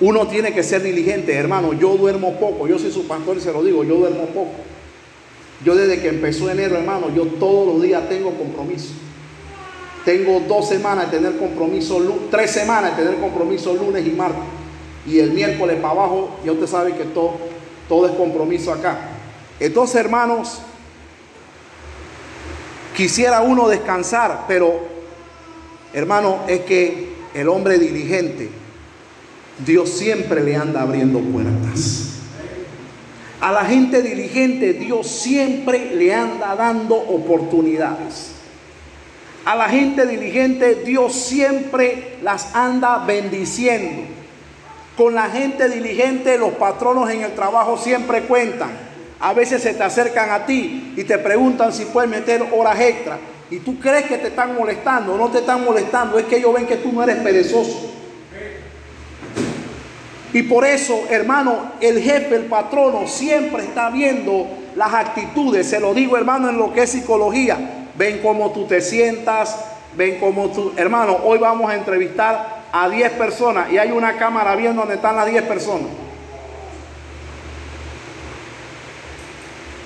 Uno tiene que ser diligente, hermano. Yo duermo poco, yo soy su pastor y se lo digo, yo duermo poco. Yo desde que empezó enero, hermano, yo todos los días tengo compromiso. Tengo dos semanas de tener compromiso, tres semanas de tener compromiso lunes y martes y el miércoles para abajo, ya usted sabe que todo, todo es compromiso acá. Entonces, hermanos, quisiera uno descansar, pero, hermano, es que el hombre diligente, Dios siempre le anda abriendo puertas. A la gente diligente, Dios siempre le anda dando oportunidades. A la gente diligente, Dios siempre las anda bendiciendo. Con la gente diligente, los patronos en el trabajo siempre cuentan. A veces se te acercan a ti y te preguntan si puedes meter horas extra. Y tú crees que te están molestando, no te están molestando, es que ellos ven que tú no eres perezoso. Y por eso, hermano, el jefe, el patrono, siempre está viendo las actitudes. Se lo digo, hermano, en lo que es psicología. Ven cómo tú te sientas, ven cómo tú... Hermano, hoy vamos a entrevistar a 10 personas y hay una cámara viendo donde están las 10 personas.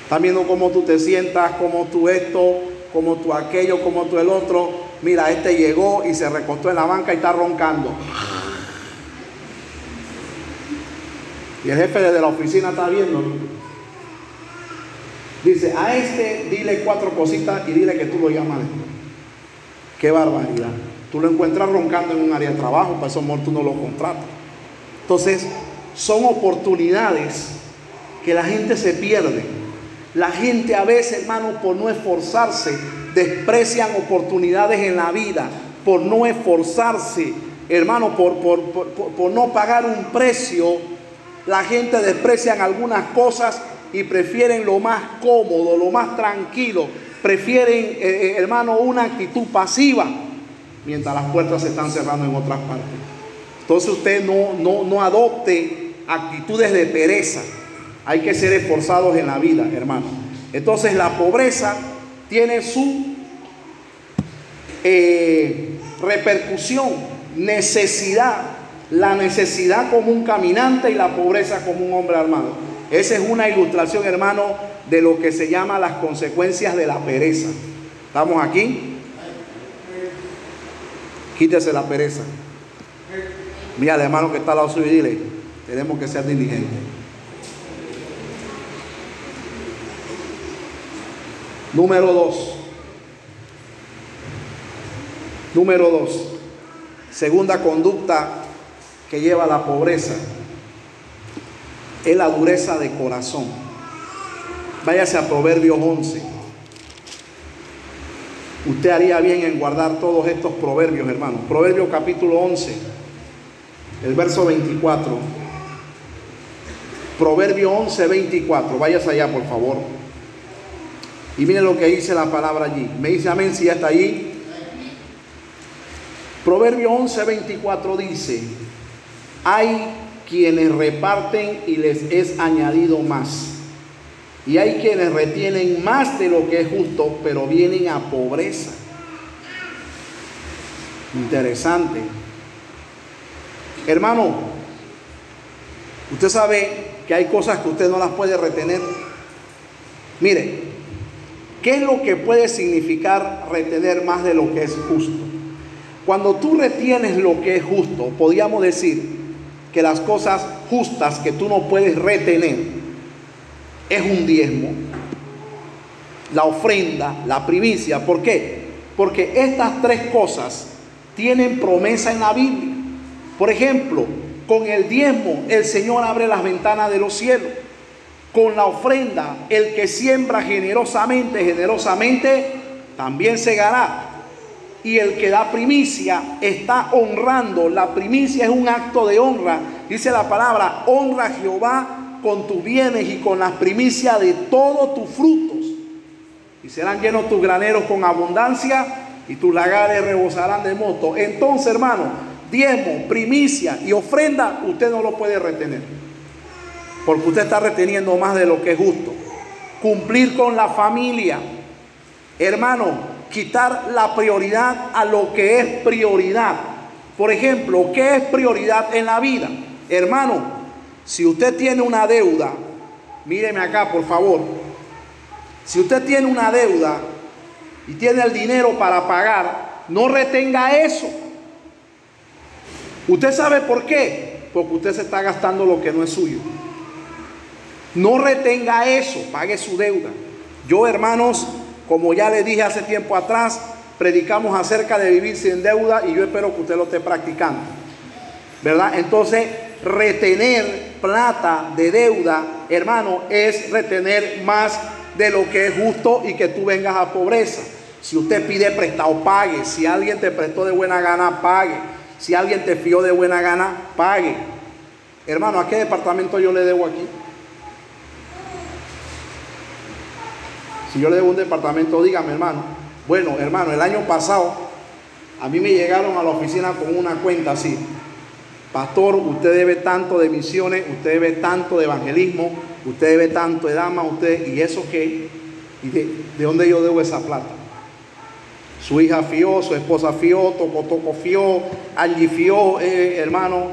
Están viendo cómo tú te sientas, cómo tú esto, cómo tú aquello, cómo tú el otro. Mira, este llegó y se recostó en la banca y está roncando. Y el jefe de la oficina está viendo. Dice, a este dile cuatro cositas y dile que tú lo llamas Qué barbaridad. Tú lo encuentras roncando en un área de trabajo, para eso tú no lo contratas. Entonces, son oportunidades que la gente se pierde. La gente a veces, hermano, por no esforzarse, desprecian oportunidades en la vida, por no esforzarse, hermano, por, por, por, no pagar un precio. La gente desprecia algunas cosas y prefieren lo más cómodo, lo más tranquilo. Prefieren, eh, eh, hermano, una actitud pasiva mientras las puertas se están cerrando en otras partes. Entonces usted no, no, no adopte actitudes de pereza. Hay que ser esforzados en la vida, hermano. Entonces la pobreza tiene su eh, repercusión, necesidad, la necesidad como un caminante y la pobreza como un hombre armado. Esa es una ilustración, hermano, de lo que se llama las consecuencias de la pereza. ¿Estamos aquí? Quítese la pereza. Mira hermano que está al lado suyo y dile, tenemos que ser diligentes. Número dos. Número dos. Segunda conducta que lleva a la pobreza es la dureza de corazón. Váyase a Proverbios 11. Usted haría bien en guardar todos estos proverbios, hermanos. Proverbios capítulo 11, el verso 24. Proverbio 11, 24. Váyase allá, por favor. Y mire lo que dice la palabra allí. Me dice amén si ya está allí. Proverbio 11, 24 dice, hay quienes reparten y les es añadido más. Y hay quienes retienen más de lo que es justo, pero vienen a pobreza. Interesante. Hermano, usted sabe que hay cosas que usted no las puede retener. Mire, ¿qué es lo que puede significar retener más de lo que es justo? Cuando tú retienes lo que es justo, podríamos decir que las cosas justas que tú no puedes retener es un diezmo, la ofrenda, la primicia. ¿Por qué? Porque estas tres cosas tienen promesa en la Biblia. Por ejemplo, con el diezmo el Señor abre las ventanas de los cielos. Con la ofrenda, el que siembra generosamente, generosamente, también segará y el que da primicia está honrando. La primicia es un acto de honra. Dice la palabra, honra a Jehová con tus bienes y con las primicias de todos tus frutos. Y serán llenos tus graneros con abundancia y tus lagares rebosarán de moto. Entonces, hermano, diezmo, primicia y ofrenda, usted no lo puede retener. Porque usted está reteniendo más de lo que es justo. Cumplir con la familia. Hermano, quitar la prioridad a lo que es prioridad. Por ejemplo, ¿qué es prioridad en la vida? Hermano, si usted tiene una deuda, míreme acá por favor, si usted tiene una deuda y tiene el dinero para pagar, no retenga eso. ¿Usted sabe por qué? Porque usted se está gastando lo que no es suyo. No retenga eso, pague su deuda. Yo, hermanos, como ya le dije hace tiempo atrás, predicamos acerca de vivir sin deuda y yo espero que usted lo esté practicando. ¿Verdad? Entonces, retener plata de deuda, hermano, es retener más de lo que es justo y que tú vengas a pobreza. Si usted pide prestado, pague. Si alguien te prestó de buena gana, pague. Si alguien te fió de buena gana, pague. Hermano, ¿a qué departamento yo le debo aquí? Si yo le debo un departamento, dígame, hermano. Bueno, hermano, el año pasado a mí me llegaron a la oficina con una cuenta así. Pastor, usted debe tanto de misiones, usted debe tanto de evangelismo, usted debe tanto de damas, usted, ¿y eso qué? ¿Y de, dónde yo debo esa plata? Su hija fió, su esposa fió, Toco Toco fió, allí fió, eh, hermano.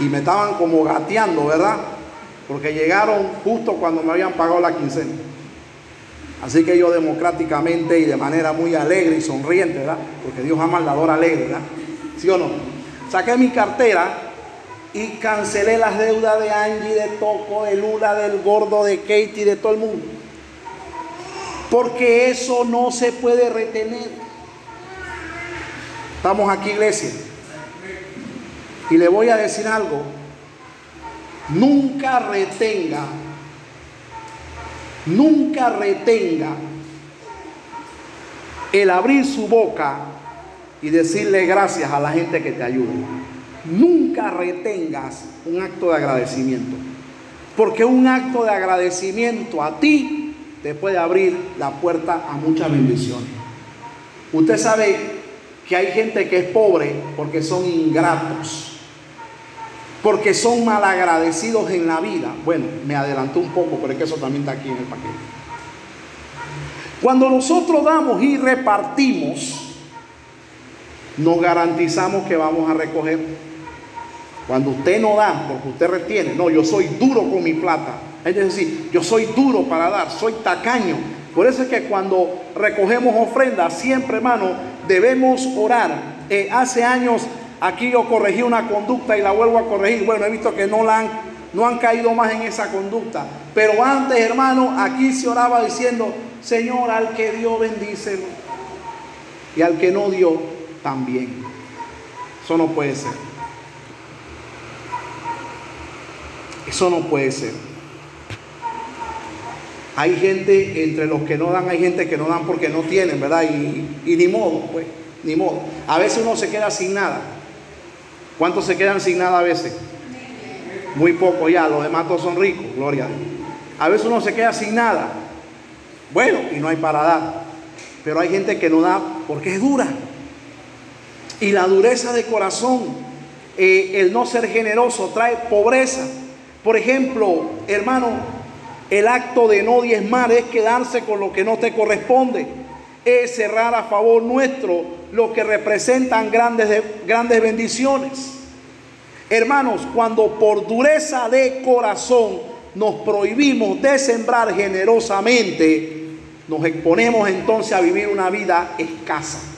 Y me estaban como gateando, ¿verdad? porque llegaron justo cuando me habían pagado la quincena. Así que yo democráticamente y de manera muy alegre y sonriente, ¿verdad? Porque Dios ama al dador alegre, ¿verdad? ¿Sí o no? Saqué mi cartera y cancelé las deudas de Angie, de Toco, de Lula, del gordo, de Katie, de todo el mundo. Porque eso no se puede retener. Estamos aquí, iglesia. Y le voy a decir algo. Nunca retenga, nunca retenga el abrir su boca y decirle gracias a la gente que te ayuda. Nunca retengas un acto de agradecimiento. Porque un acto de agradecimiento a ti te puede abrir la puerta a muchas bendiciones. Usted sabe que hay gente que es pobre porque son ingratos porque son malagradecidos en la vida. Bueno, me adelantó un poco, pero es que eso también está aquí en el paquete. Cuando nosotros damos y repartimos, nos garantizamos que vamos a recoger. Cuando usted no da, porque usted retiene, no, yo soy duro con mi plata. Es decir, yo soy duro para dar, soy tacaño. Por eso es que cuando recogemos ofrendas, siempre hermano, debemos orar. Eh, hace años Aquí yo corregí una conducta y la vuelvo a corregir. Bueno, he visto que no, la han, no han caído más en esa conducta. Pero antes, hermano, aquí se oraba diciendo, Señor, al que dio, bendícelo. Y al que no dio, también. Eso no puede ser. Eso no puede ser. Hay gente, entre los que no dan, hay gente que no dan porque no tienen, ¿verdad? Y, y ni modo, pues, ni modo. A veces uno se queda sin nada. ¿Cuántos se quedan sin nada a veces? Muy poco ya, los demás todos son ricos, gloria a Dios. A veces uno se queda sin nada. Bueno, y no hay para dar. Pero hay gente que no da porque es dura. Y la dureza de corazón, eh, el no ser generoso, trae pobreza. Por ejemplo, hermano, el acto de no diezmar es quedarse con lo que no te corresponde. Es cerrar a favor nuestro lo que representan grandes, grandes bendiciones. Hermanos, cuando por dureza de corazón nos prohibimos de sembrar generosamente, nos exponemos entonces a vivir una vida escasa.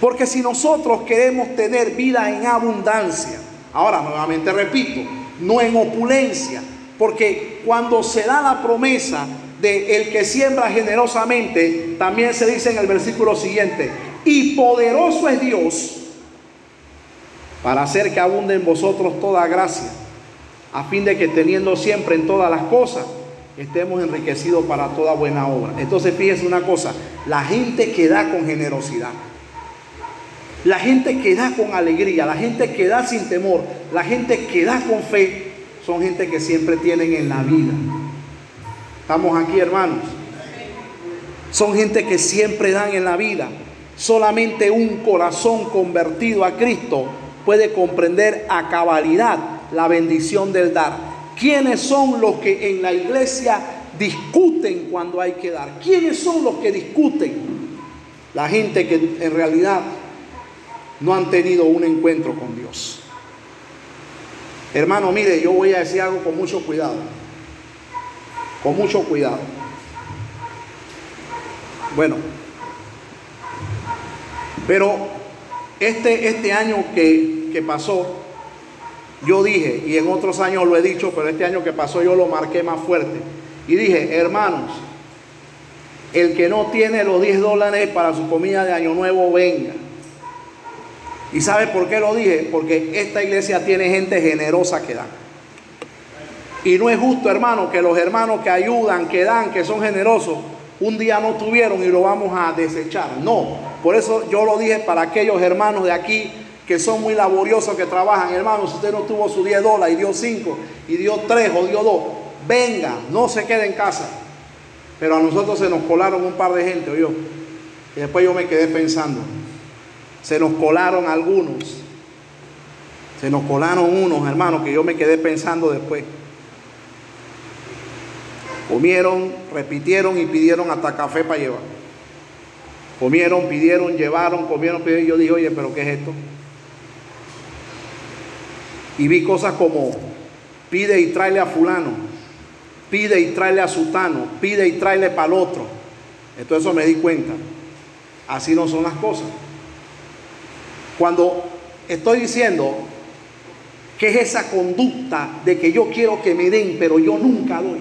Porque si nosotros queremos tener vida en abundancia, ahora nuevamente repito, no en opulencia, porque cuando se da la promesa de el que siembra generosamente, también se dice en el versículo siguiente, y poderoso es Dios para hacer que abunde en vosotros toda gracia, a fin de que teniendo siempre en todas las cosas, estemos enriquecidos para toda buena obra. Entonces fíjese una cosa, la gente que da con generosidad, la gente que da con alegría, la gente que da sin temor, la gente que da con fe, son gente que siempre tienen en la vida. Estamos aquí hermanos. Son gente que siempre dan en la vida. Solamente un corazón convertido a Cristo puede comprender a cabalidad la bendición del dar. ¿Quiénes son los que en la iglesia discuten cuando hay que dar? ¿Quiénes son los que discuten? La gente que en realidad no han tenido un encuentro con Dios. Hermano, mire, yo voy a decir algo con mucho cuidado. Con mucho cuidado. Bueno, pero este, este año que, que pasó, yo dije, y en otros años lo he dicho, pero este año que pasó yo lo marqué más fuerte. Y dije, hermanos, el que no tiene los 10 dólares para su comida de año nuevo, venga. ¿Y sabe por qué lo dije? Porque esta iglesia tiene gente generosa que da. Y no es justo, hermano, que los hermanos que ayudan, que dan, que son generosos, un día no tuvieron y lo vamos a desechar. No, por eso yo lo dije para aquellos hermanos de aquí que son muy laboriosos, que trabajan. Hermanos, si usted no tuvo su 10 dólares y dio 5 y dio 3 o dio 2, venga, no se quede en casa. Pero a nosotros se nos colaron un par de gente, yo. Y después yo me quedé pensando. Se nos colaron algunos. Se nos colaron unos, hermanos, que yo me quedé pensando después. Comieron, repitieron y pidieron hasta café para llevar. Comieron, pidieron, llevaron, comieron, pidieron. Y yo dije, oye, pero ¿qué es esto? Y vi cosas como pide y tráele a fulano, pide y tráele a sutano, pide y tráele para el otro. Entonces eso me di cuenta. Así no son las cosas. Cuando estoy diciendo que es esa conducta de que yo quiero que me den, pero yo nunca doy.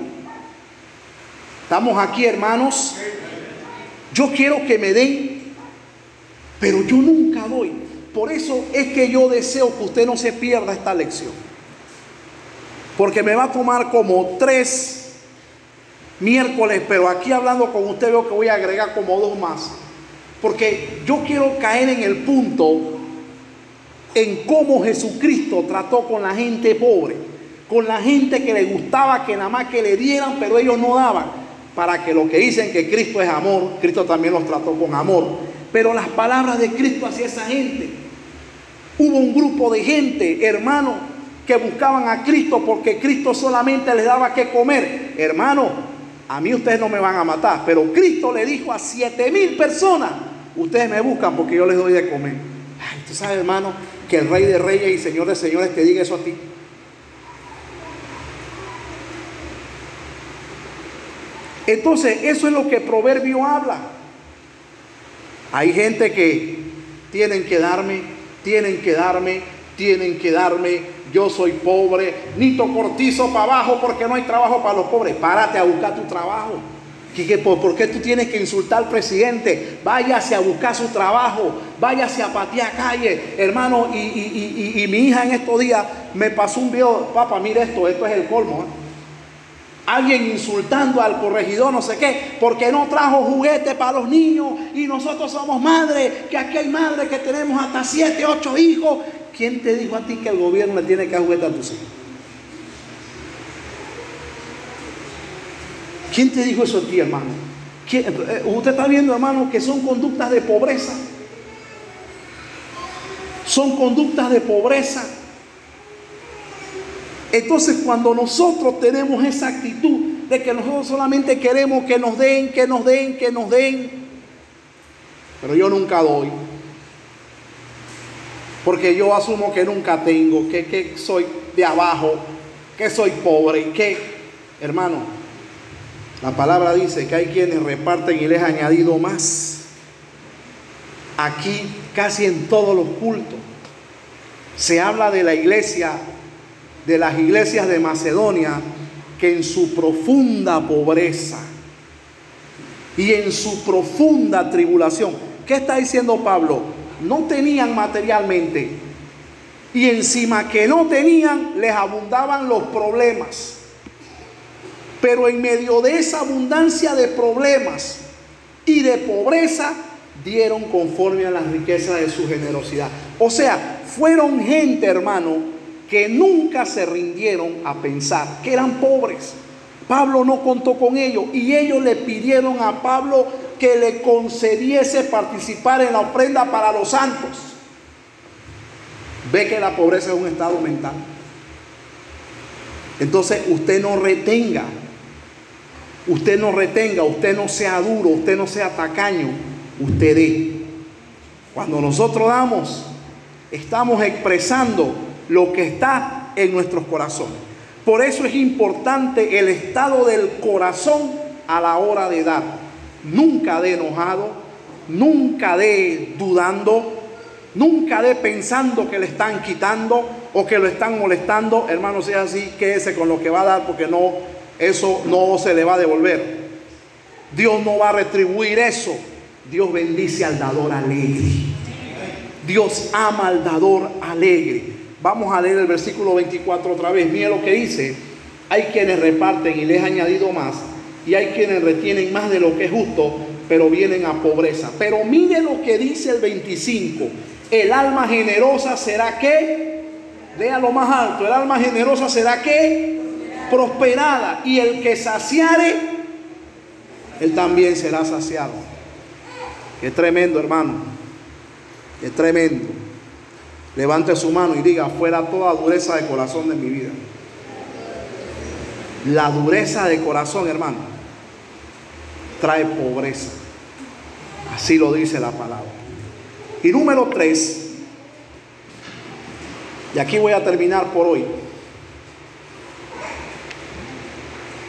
Estamos aquí, hermanos. Yo quiero que me den, pero yo nunca doy. Por eso es que yo deseo que usted no se pierda esta lección. Porque me va a tomar como tres miércoles, pero aquí hablando con usted veo que voy a agregar como dos más. Porque yo quiero caer en el punto en cómo Jesucristo trató con la gente pobre, con la gente que le gustaba que nada más que le dieran, pero ellos no daban, para que lo que dicen que Cristo es amor, Cristo también los trató con amor. Pero las palabras de Cristo hacia esa gente, hubo un grupo de gente, hermano, que buscaban a Cristo porque Cristo solamente les daba que comer. Hermano, a mí ustedes no me van a matar, pero Cristo le dijo a siete mil personas, ustedes me buscan porque yo les doy de comer. Ay, tú sabes, hermano, que el Rey de Reyes y Señor de Señores te diga eso a ti. Entonces, eso es lo que Proverbio habla. Hay gente que tienen que darme, tienen que darme, tienen que darme. Yo soy pobre, nito cortizo para abajo porque no hay trabajo para los pobres. Párate a buscar tu trabajo. ¿Por qué tú tienes que insultar al presidente? Váyase a buscar su trabajo, váyase a patear calle, hermano. Y, mi hija en estos días me pasó un video, papá, mire esto, esto es el colmo. ¿eh? Alguien insultando al corregidor, no sé qué, porque no trajo juguete para los niños y nosotros somos madres, que aquí hay madres que tenemos hasta siete, ocho hijos. ¿Quién te dijo a ti que el gobierno le tiene que dar juguete a tus hijos? ¿Quién te dijo eso a ti, hermano? Eh, usted está viendo, hermano, que son conductas de pobreza. Son conductas de pobreza. Entonces, cuando nosotros tenemos esa actitud de que nosotros solamente queremos que nos den, que nos den, que nos den, pero yo nunca doy, porque yo asumo que nunca tengo, que, que soy de abajo, que soy pobre, que, hermano, la palabra dice que hay quienes reparten y les ha añadido más. Aquí casi en todos los cultos se habla de la iglesia, de las iglesias de Macedonia, que en su profunda pobreza y en su profunda tribulación, ¿qué está diciendo Pablo? No tenían materialmente y encima que no tenían les abundaban los problemas. Pero en medio de esa abundancia de problemas y de pobreza, dieron conforme a las riquezas de su generosidad. O sea, fueron gente, hermano, que nunca se rindieron a pensar que eran pobres. Pablo no contó con ellos y ellos le pidieron a Pablo que le concediese participar en la ofrenda para los santos. Ve que la pobreza es un estado mental. Entonces usted no retenga Usted no retenga, usted no sea duro, usted no sea tacaño, usted dé. Cuando nosotros damos, estamos expresando lo que está en nuestros corazones. Por eso es importante el estado del corazón a la hora de dar. Nunca de enojado, nunca de dudando, nunca de pensando que le están quitando o que lo están molestando. Hermano, sea así, quédese con lo que va a dar porque no eso no se le va a devolver. Dios no va a retribuir eso. Dios bendice al dador alegre. Dios ama al dador alegre. Vamos a leer el versículo 24 otra vez. Mire lo que dice. Hay quienes reparten y les ha añadido más. Y hay quienes retienen más de lo que es justo, pero vienen a pobreza. Pero mire lo que dice el 25. El alma generosa será que, vea lo más alto, el alma generosa será que prosperada y el que saciare, él también será saciado. Qué tremendo, hermano. Qué tremendo. Levante su mano y diga, fuera toda dureza de corazón de mi vida. La dureza de corazón, hermano, trae pobreza. Así lo dice la palabra. Y número tres, y aquí voy a terminar por hoy.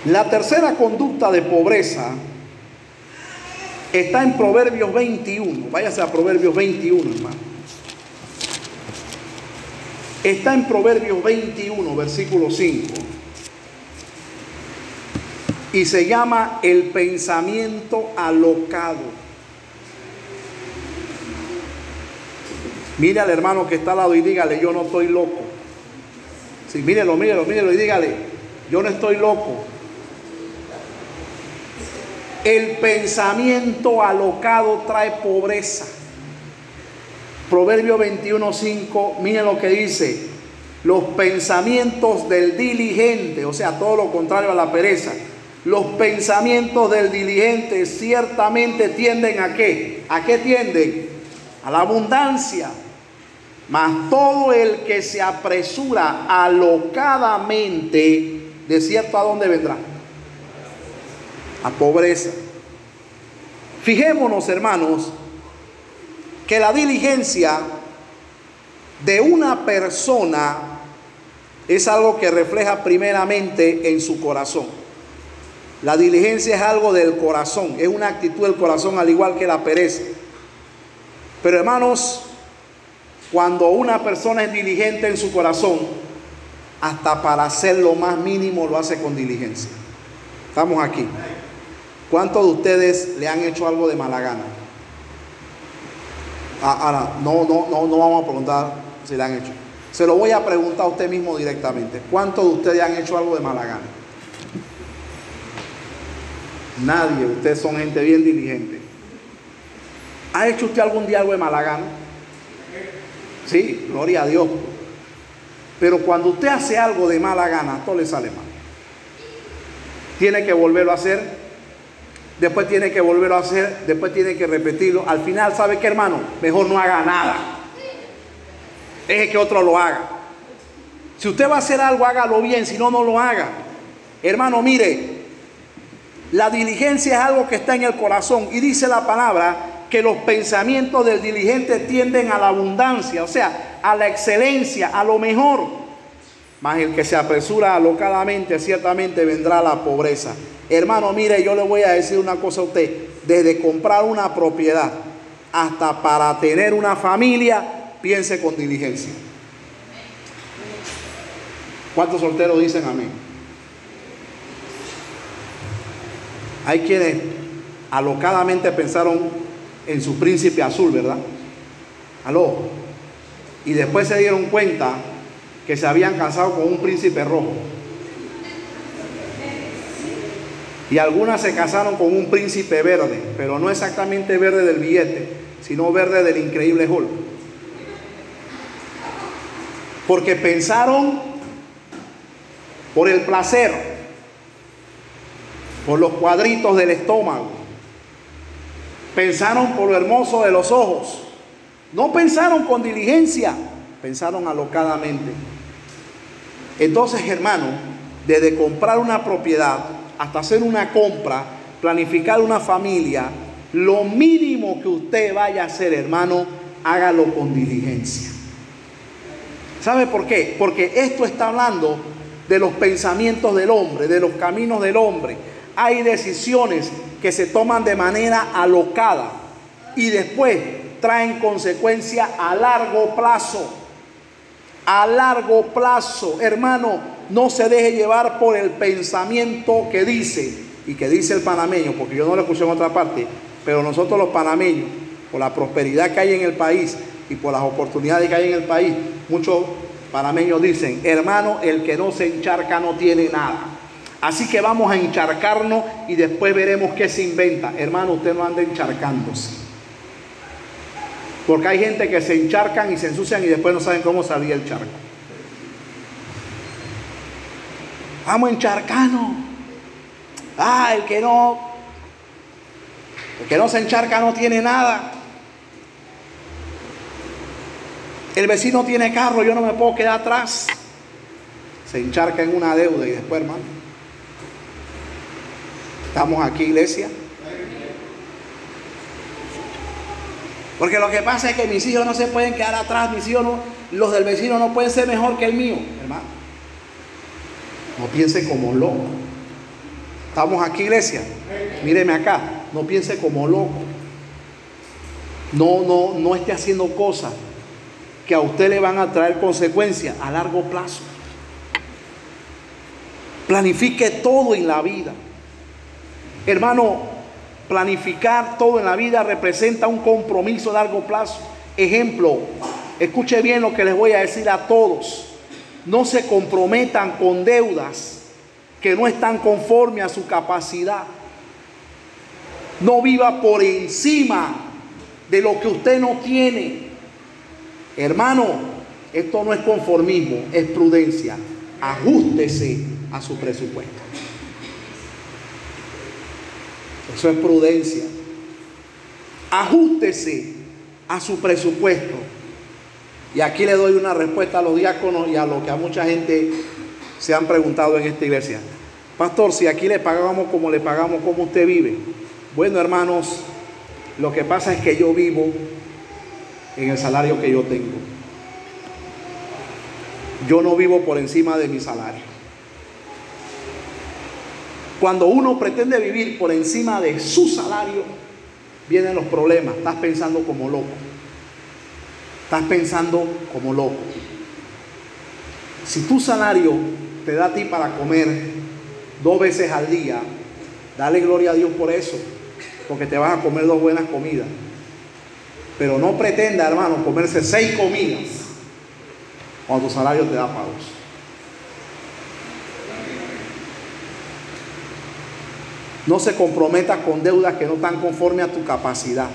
La tercera conducta de pobreza está en Proverbios 21. Váyase a Proverbios 21, hermano. Está en Proverbios 21, versículo 5. Y se llama el pensamiento alocado. Mire al hermano que está al lado y dígale, yo no estoy loco. Sí, mírelo, mírelo, mírelo y dígale, yo no estoy loco. El pensamiento alocado trae pobreza. Proverbio 21.5, miren lo que dice. Los pensamientos del diligente, o sea, todo lo contrario a la pereza. Los pensamientos del diligente ciertamente tienden a qué? ¿A qué tienden? A la abundancia. Mas todo el que se apresura alocadamente, de cierto a dónde vendrá? A pobreza. Fijémonos, hermanos, que la diligencia de una persona es algo que refleja primeramente en su corazón. La diligencia es algo del corazón, es una actitud del corazón al igual que la pereza. Pero hermanos, cuando una persona es diligente en su corazón, hasta para hacer lo más mínimo lo hace con diligencia. Estamos aquí. ¿Cuántos de ustedes le han hecho algo de mala gana? Ah, ahora, no, no, no, no vamos a preguntar si le han hecho. Se lo voy a preguntar a usted mismo directamente. ¿Cuántos de ustedes han hecho algo de mala gana? Nadie, ustedes son gente bien diligente. ¿Ha hecho usted algún día algo de mala gana? Sí, gloria a Dios. Pero cuando usted hace algo de mala gana, todo le sale mal. Tiene que volverlo a hacer, después tiene que volverlo a hacer, después tiene que repetirlo. Al final, ¿sabe qué, hermano? Mejor no haga nada. Deje que otro lo haga. Si usted va a hacer algo, hágalo bien, si no, no lo haga. Hermano, mire, la diligencia es algo que está en el corazón y dice la palabra que los pensamientos del diligente tienden a la abundancia, o sea, a la excelencia, a lo mejor. Mas el que se apresura alocadamente, ciertamente vendrá la pobreza. Hermano, mire, yo le voy a decir una cosa a usted. Desde comprar una propiedad hasta para tener una familia, piense con diligencia. ¿Cuántos solteros dicen amén? Hay quienes alocadamente pensaron en su príncipe azul, ¿verdad? Aló. Y después se dieron cuenta que se habían casado con un príncipe rojo. Y algunas se casaron con un príncipe verde, pero no exactamente verde del billete, sino verde del increíble Hulk. Porque pensaron por el placer, por los cuadritos del estómago, Pensaron por lo hermoso de los ojos. No pensaron con diligencia, pensaron alocadamente. Entonces, hermano, desde comprar una propiedad hasta hacer una compra, planificar una familia, lo mínimo que usted vaya a hacer, hermano, hágalo con diligencia. ¿Sabe por qué? Porque esto está hablando de los pensamientos del hombre, de los caminos del hombre. Hay decisiones que se toman de manera alocada y después traen consecuencia a largo plazo. A largo plazo, hermano, no se deje llevar por el pensamiento que dice y que dice el panameño, porque yo no lo escuché en otra parte, pero nosotros los panameños, por la prosperidad que hay en el país y por las oportunidades que hay en el país, muchos panameños dicen, hermano, el que no se encharca no tiene nada. Así que vamos a encharcarnos y después veremos qué se inventa. Hermano, usted no anda encharcándose. Porque hay gente que se encharcan y se ensucian y después no saben cómo salía el charco. Vamos a encharcarnos. Ah, el que no, el que no se encharca no tiene nada. El vecino tiene carro, yo no me puedo quedar atrás. Se encharca en una deuda y después, hermano. ¿Estamos aquí, iglesia? Porque lo que pasa es que mis hijos no se pueden quedar atrás, mis hijos los del vecino no pueden ser mejor que el mío, hermano. No piense como loco. ¿Estamos aquí, iglesia? Míreme acá, no piense como loco. No, no, no esté haciendo cosas que a usted le van a traer consecuencias a largo plazo. Planifique todo en la vida. Hermano, planificar todo en la vida representa un compromiso a largo plazo. Ejemplo, escuche bien lo que les voy a decir a todos. No se comprometan con deudas que no están conforme a su capacidad. No viva por encima de lo que usted no tiene. Hermano, esto no es conformismo, es prudencia. Ajústese a su presupuesto. Eso es prudencia. Ajústese a su presupuesto. Y aquí le doy una respuesta a los diáconos y a lo que a mucha gente se han preguntado en esta iglesia. Pastor, si aquí le pagamos como le pagamos, ¿cómo usted vive? Bueno, hermanos, lo que pasa es que yo vivo en el salario que yo tengo. Yo no vivo por encima de mi salario. Cuando uno pretende vivir por encima de su salario, vienen los problemas. Estás pensando como loco. Estás pensando como loco. Si tu salario te da a ti para comer dos veces al día, dale gloria a Dios por eso, porque te vas a comer dos buenas comidas. Pero no pretenda, hermano, comerse seis comidas cuando tu salario te da para No se comprometa con deudas que no están conforme a tu capacidad.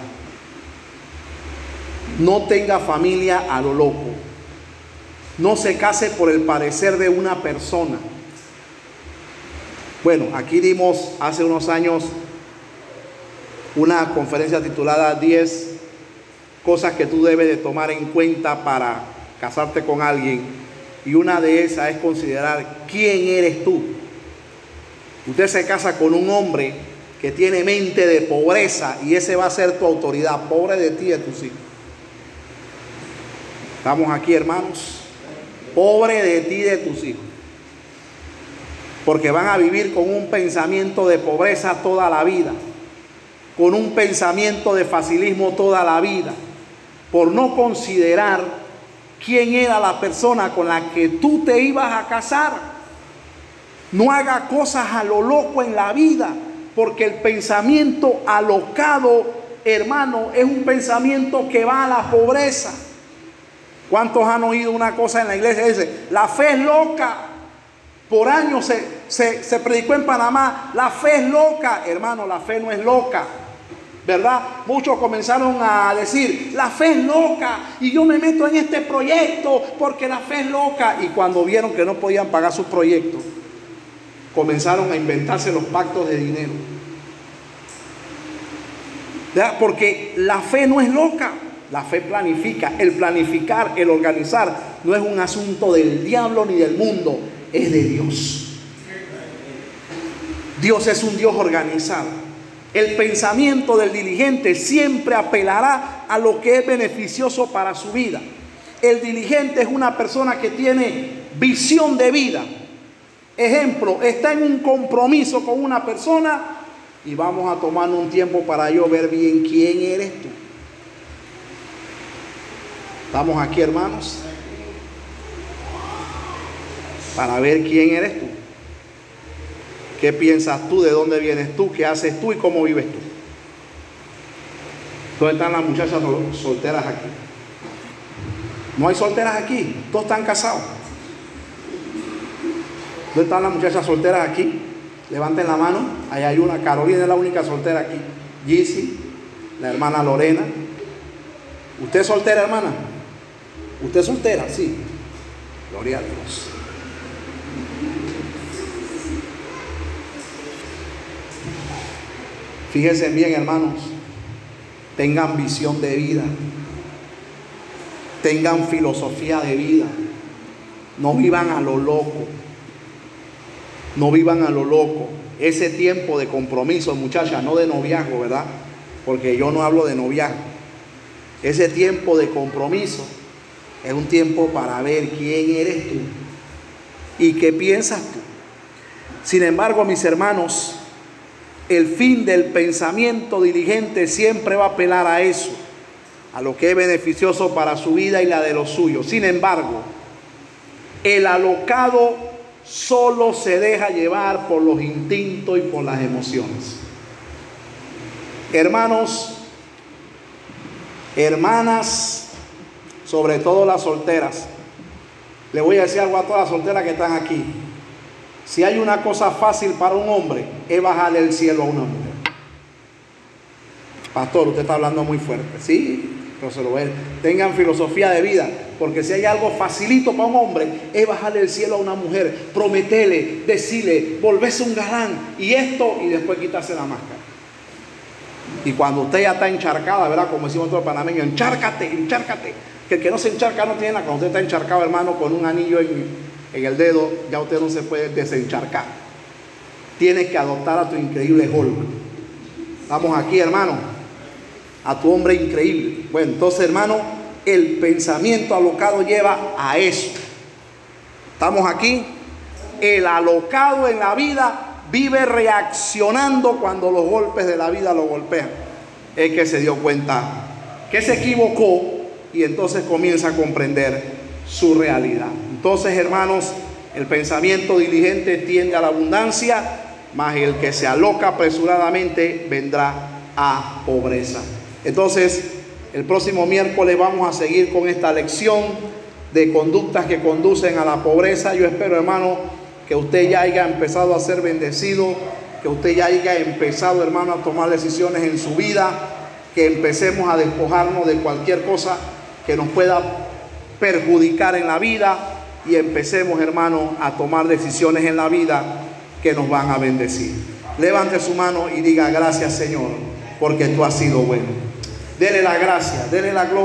No tenga familia a lo loco. No se case por el parecer de una persona. Bueno, aquí dimos hace unos años una conferencia titulada 10 cosas que tú debes de tomar en cuenta para casarte con alguien. Y una de esas es considerar quién eres tú. Usted se casa con un hombre que tiene mente de pobreza y ese va a ser tu autoridad, pobre de ti y de tus hijos. Estamos aquí, hermanos. Pobre de ti y de tus hijos. Porque van a vivir con un pensamiento de pobreza toda la vida. Con un pensamiento de facilismo toda la vida. Por no considerar quién era la persona con la que tú te ibas a casar. No haga cosas a lo loco en la vida, porque el pensamiento alocado, hermano, es un pensamiento que va a la pobreza. ¿Cuántos han oído una cosa en la iglesia? Dice, la fe es loca. Por años se, se, se predicó en Panamá, la fe es loca. Hermano, la fe no es loca. ¿verdad? Muchos comenzaron a decir, la fe es loca y yo me meto en este proyecto porque la fe es loca. Y cuando vieron que no podían pagar su proyecto, comenzaron a inventarse los pactos de dinero. Porque la fe no es loca, la fe planifica. El planificar, el organizar, no es un asunto del diablo ni del mundo, es de Dios. Dios es un Dios organizado. El pensamiento del diligente siempre apelará a lo que es beneficioso para su vida. El diligente es una persona que tiene visión de vida. Ejemplo, está en un compromiso con una persona y vamos a tomar un tiempo para yo ver bien quién eres tú. Estamos aquí, hermanos, para ver quién eres tú. ¿Qué piensas tú? ¿De dónde vienes tú? ¿Qué haces tú? ¿Y cómo vives tú? ¿Dónde están las muchachas solteras aquí? ¿No hay solteras aquí? ¿Todos están casados? ¿Dónde están las muchachas solteras aquí? Levanten la mano. Ahí hay una. Carolina es la única soltera aquí. Gizzy, la hermana Lorena. ¿Usted es soltera, hermana? ¿Usted es soltera? Sí. Gloria a Dios. Fíjense bien, hermanos. Tengan visión de vida. Tengan filosofía de vida. No vivan a lo loco. No vivan a lo loco. Ese tiempo de compromiso, muchachas, no de noviazgo, ¿verdad? Porque yo no hablo de noviazgo. Ese tiempo de compromiso es un tiempo para ver quién eres tú y qué piensas tú. Sin embargo, mis hermanos, el fin del pensamiento diligente siempre va a apelar a eso, a lo que es beneficioso para su vida y la de los suyos. Sin embargo, el alocado solo se deja llevar por los instintos y por las emociones. Hermanos, hermanas, sobre todo las solteras, le voy a decir algo a todas las solteras que están aquí. Si hay una cosa fácil para un hombre, es bajarle el cielo a una mujer. Pastor, usted está hablando muy fuerte. Sí, Tengan filosofía de vida, porque si hay algo facilito para un hombre, es bajarle el cielo a una mujer, prometele, decirle, volverse un galán y esto, y después quitarse la máscara. Y cuando usted ya está encharcada, ¿verdad? Como decimos todos los panameños, encharcate, encharcate que el que no se encharca no tiene nada. Cuando usted está encharcado, hermano, con un anillo en, el dedo, ya usted no se puede desencharcar. Tienes que adoptar a tu increíble Hulk. Vamos aquí, hermano, a tu hombre increíble. Bueno, entonces, hermano, el pensamiento alocado lleva a eso. Estamos aquí. El alocado en la vida vive reaccionando cuando los golpes de la vida lo golpean. Es que se dio cuenta que se equivocó y entonces comienza a comprender su realidad. Entonces, hermanos, el pensamiento diligente tiende a la abundancia, mas el que se aloca apresuradamente vendrá a pobreza. Entonces, el próximo miércoles vamos a seguir con esta lección de conductas que conducen a la pobreza. Yo espero, hermano, que usted ya haya empezado a ser bendecido, que usted ya haya empezado, hermano, a tomar decisiones en su vida, que empecemos a despojarnos de cualquier cosa que nos pueda perjudicar en la vida y empecemos, hermano, a tomar decisiones en la vida que nos van a bendecir. Levante su mano y diga gracias, Señor, porque tú has sido bueno. Dele la gracia, dele la gloria.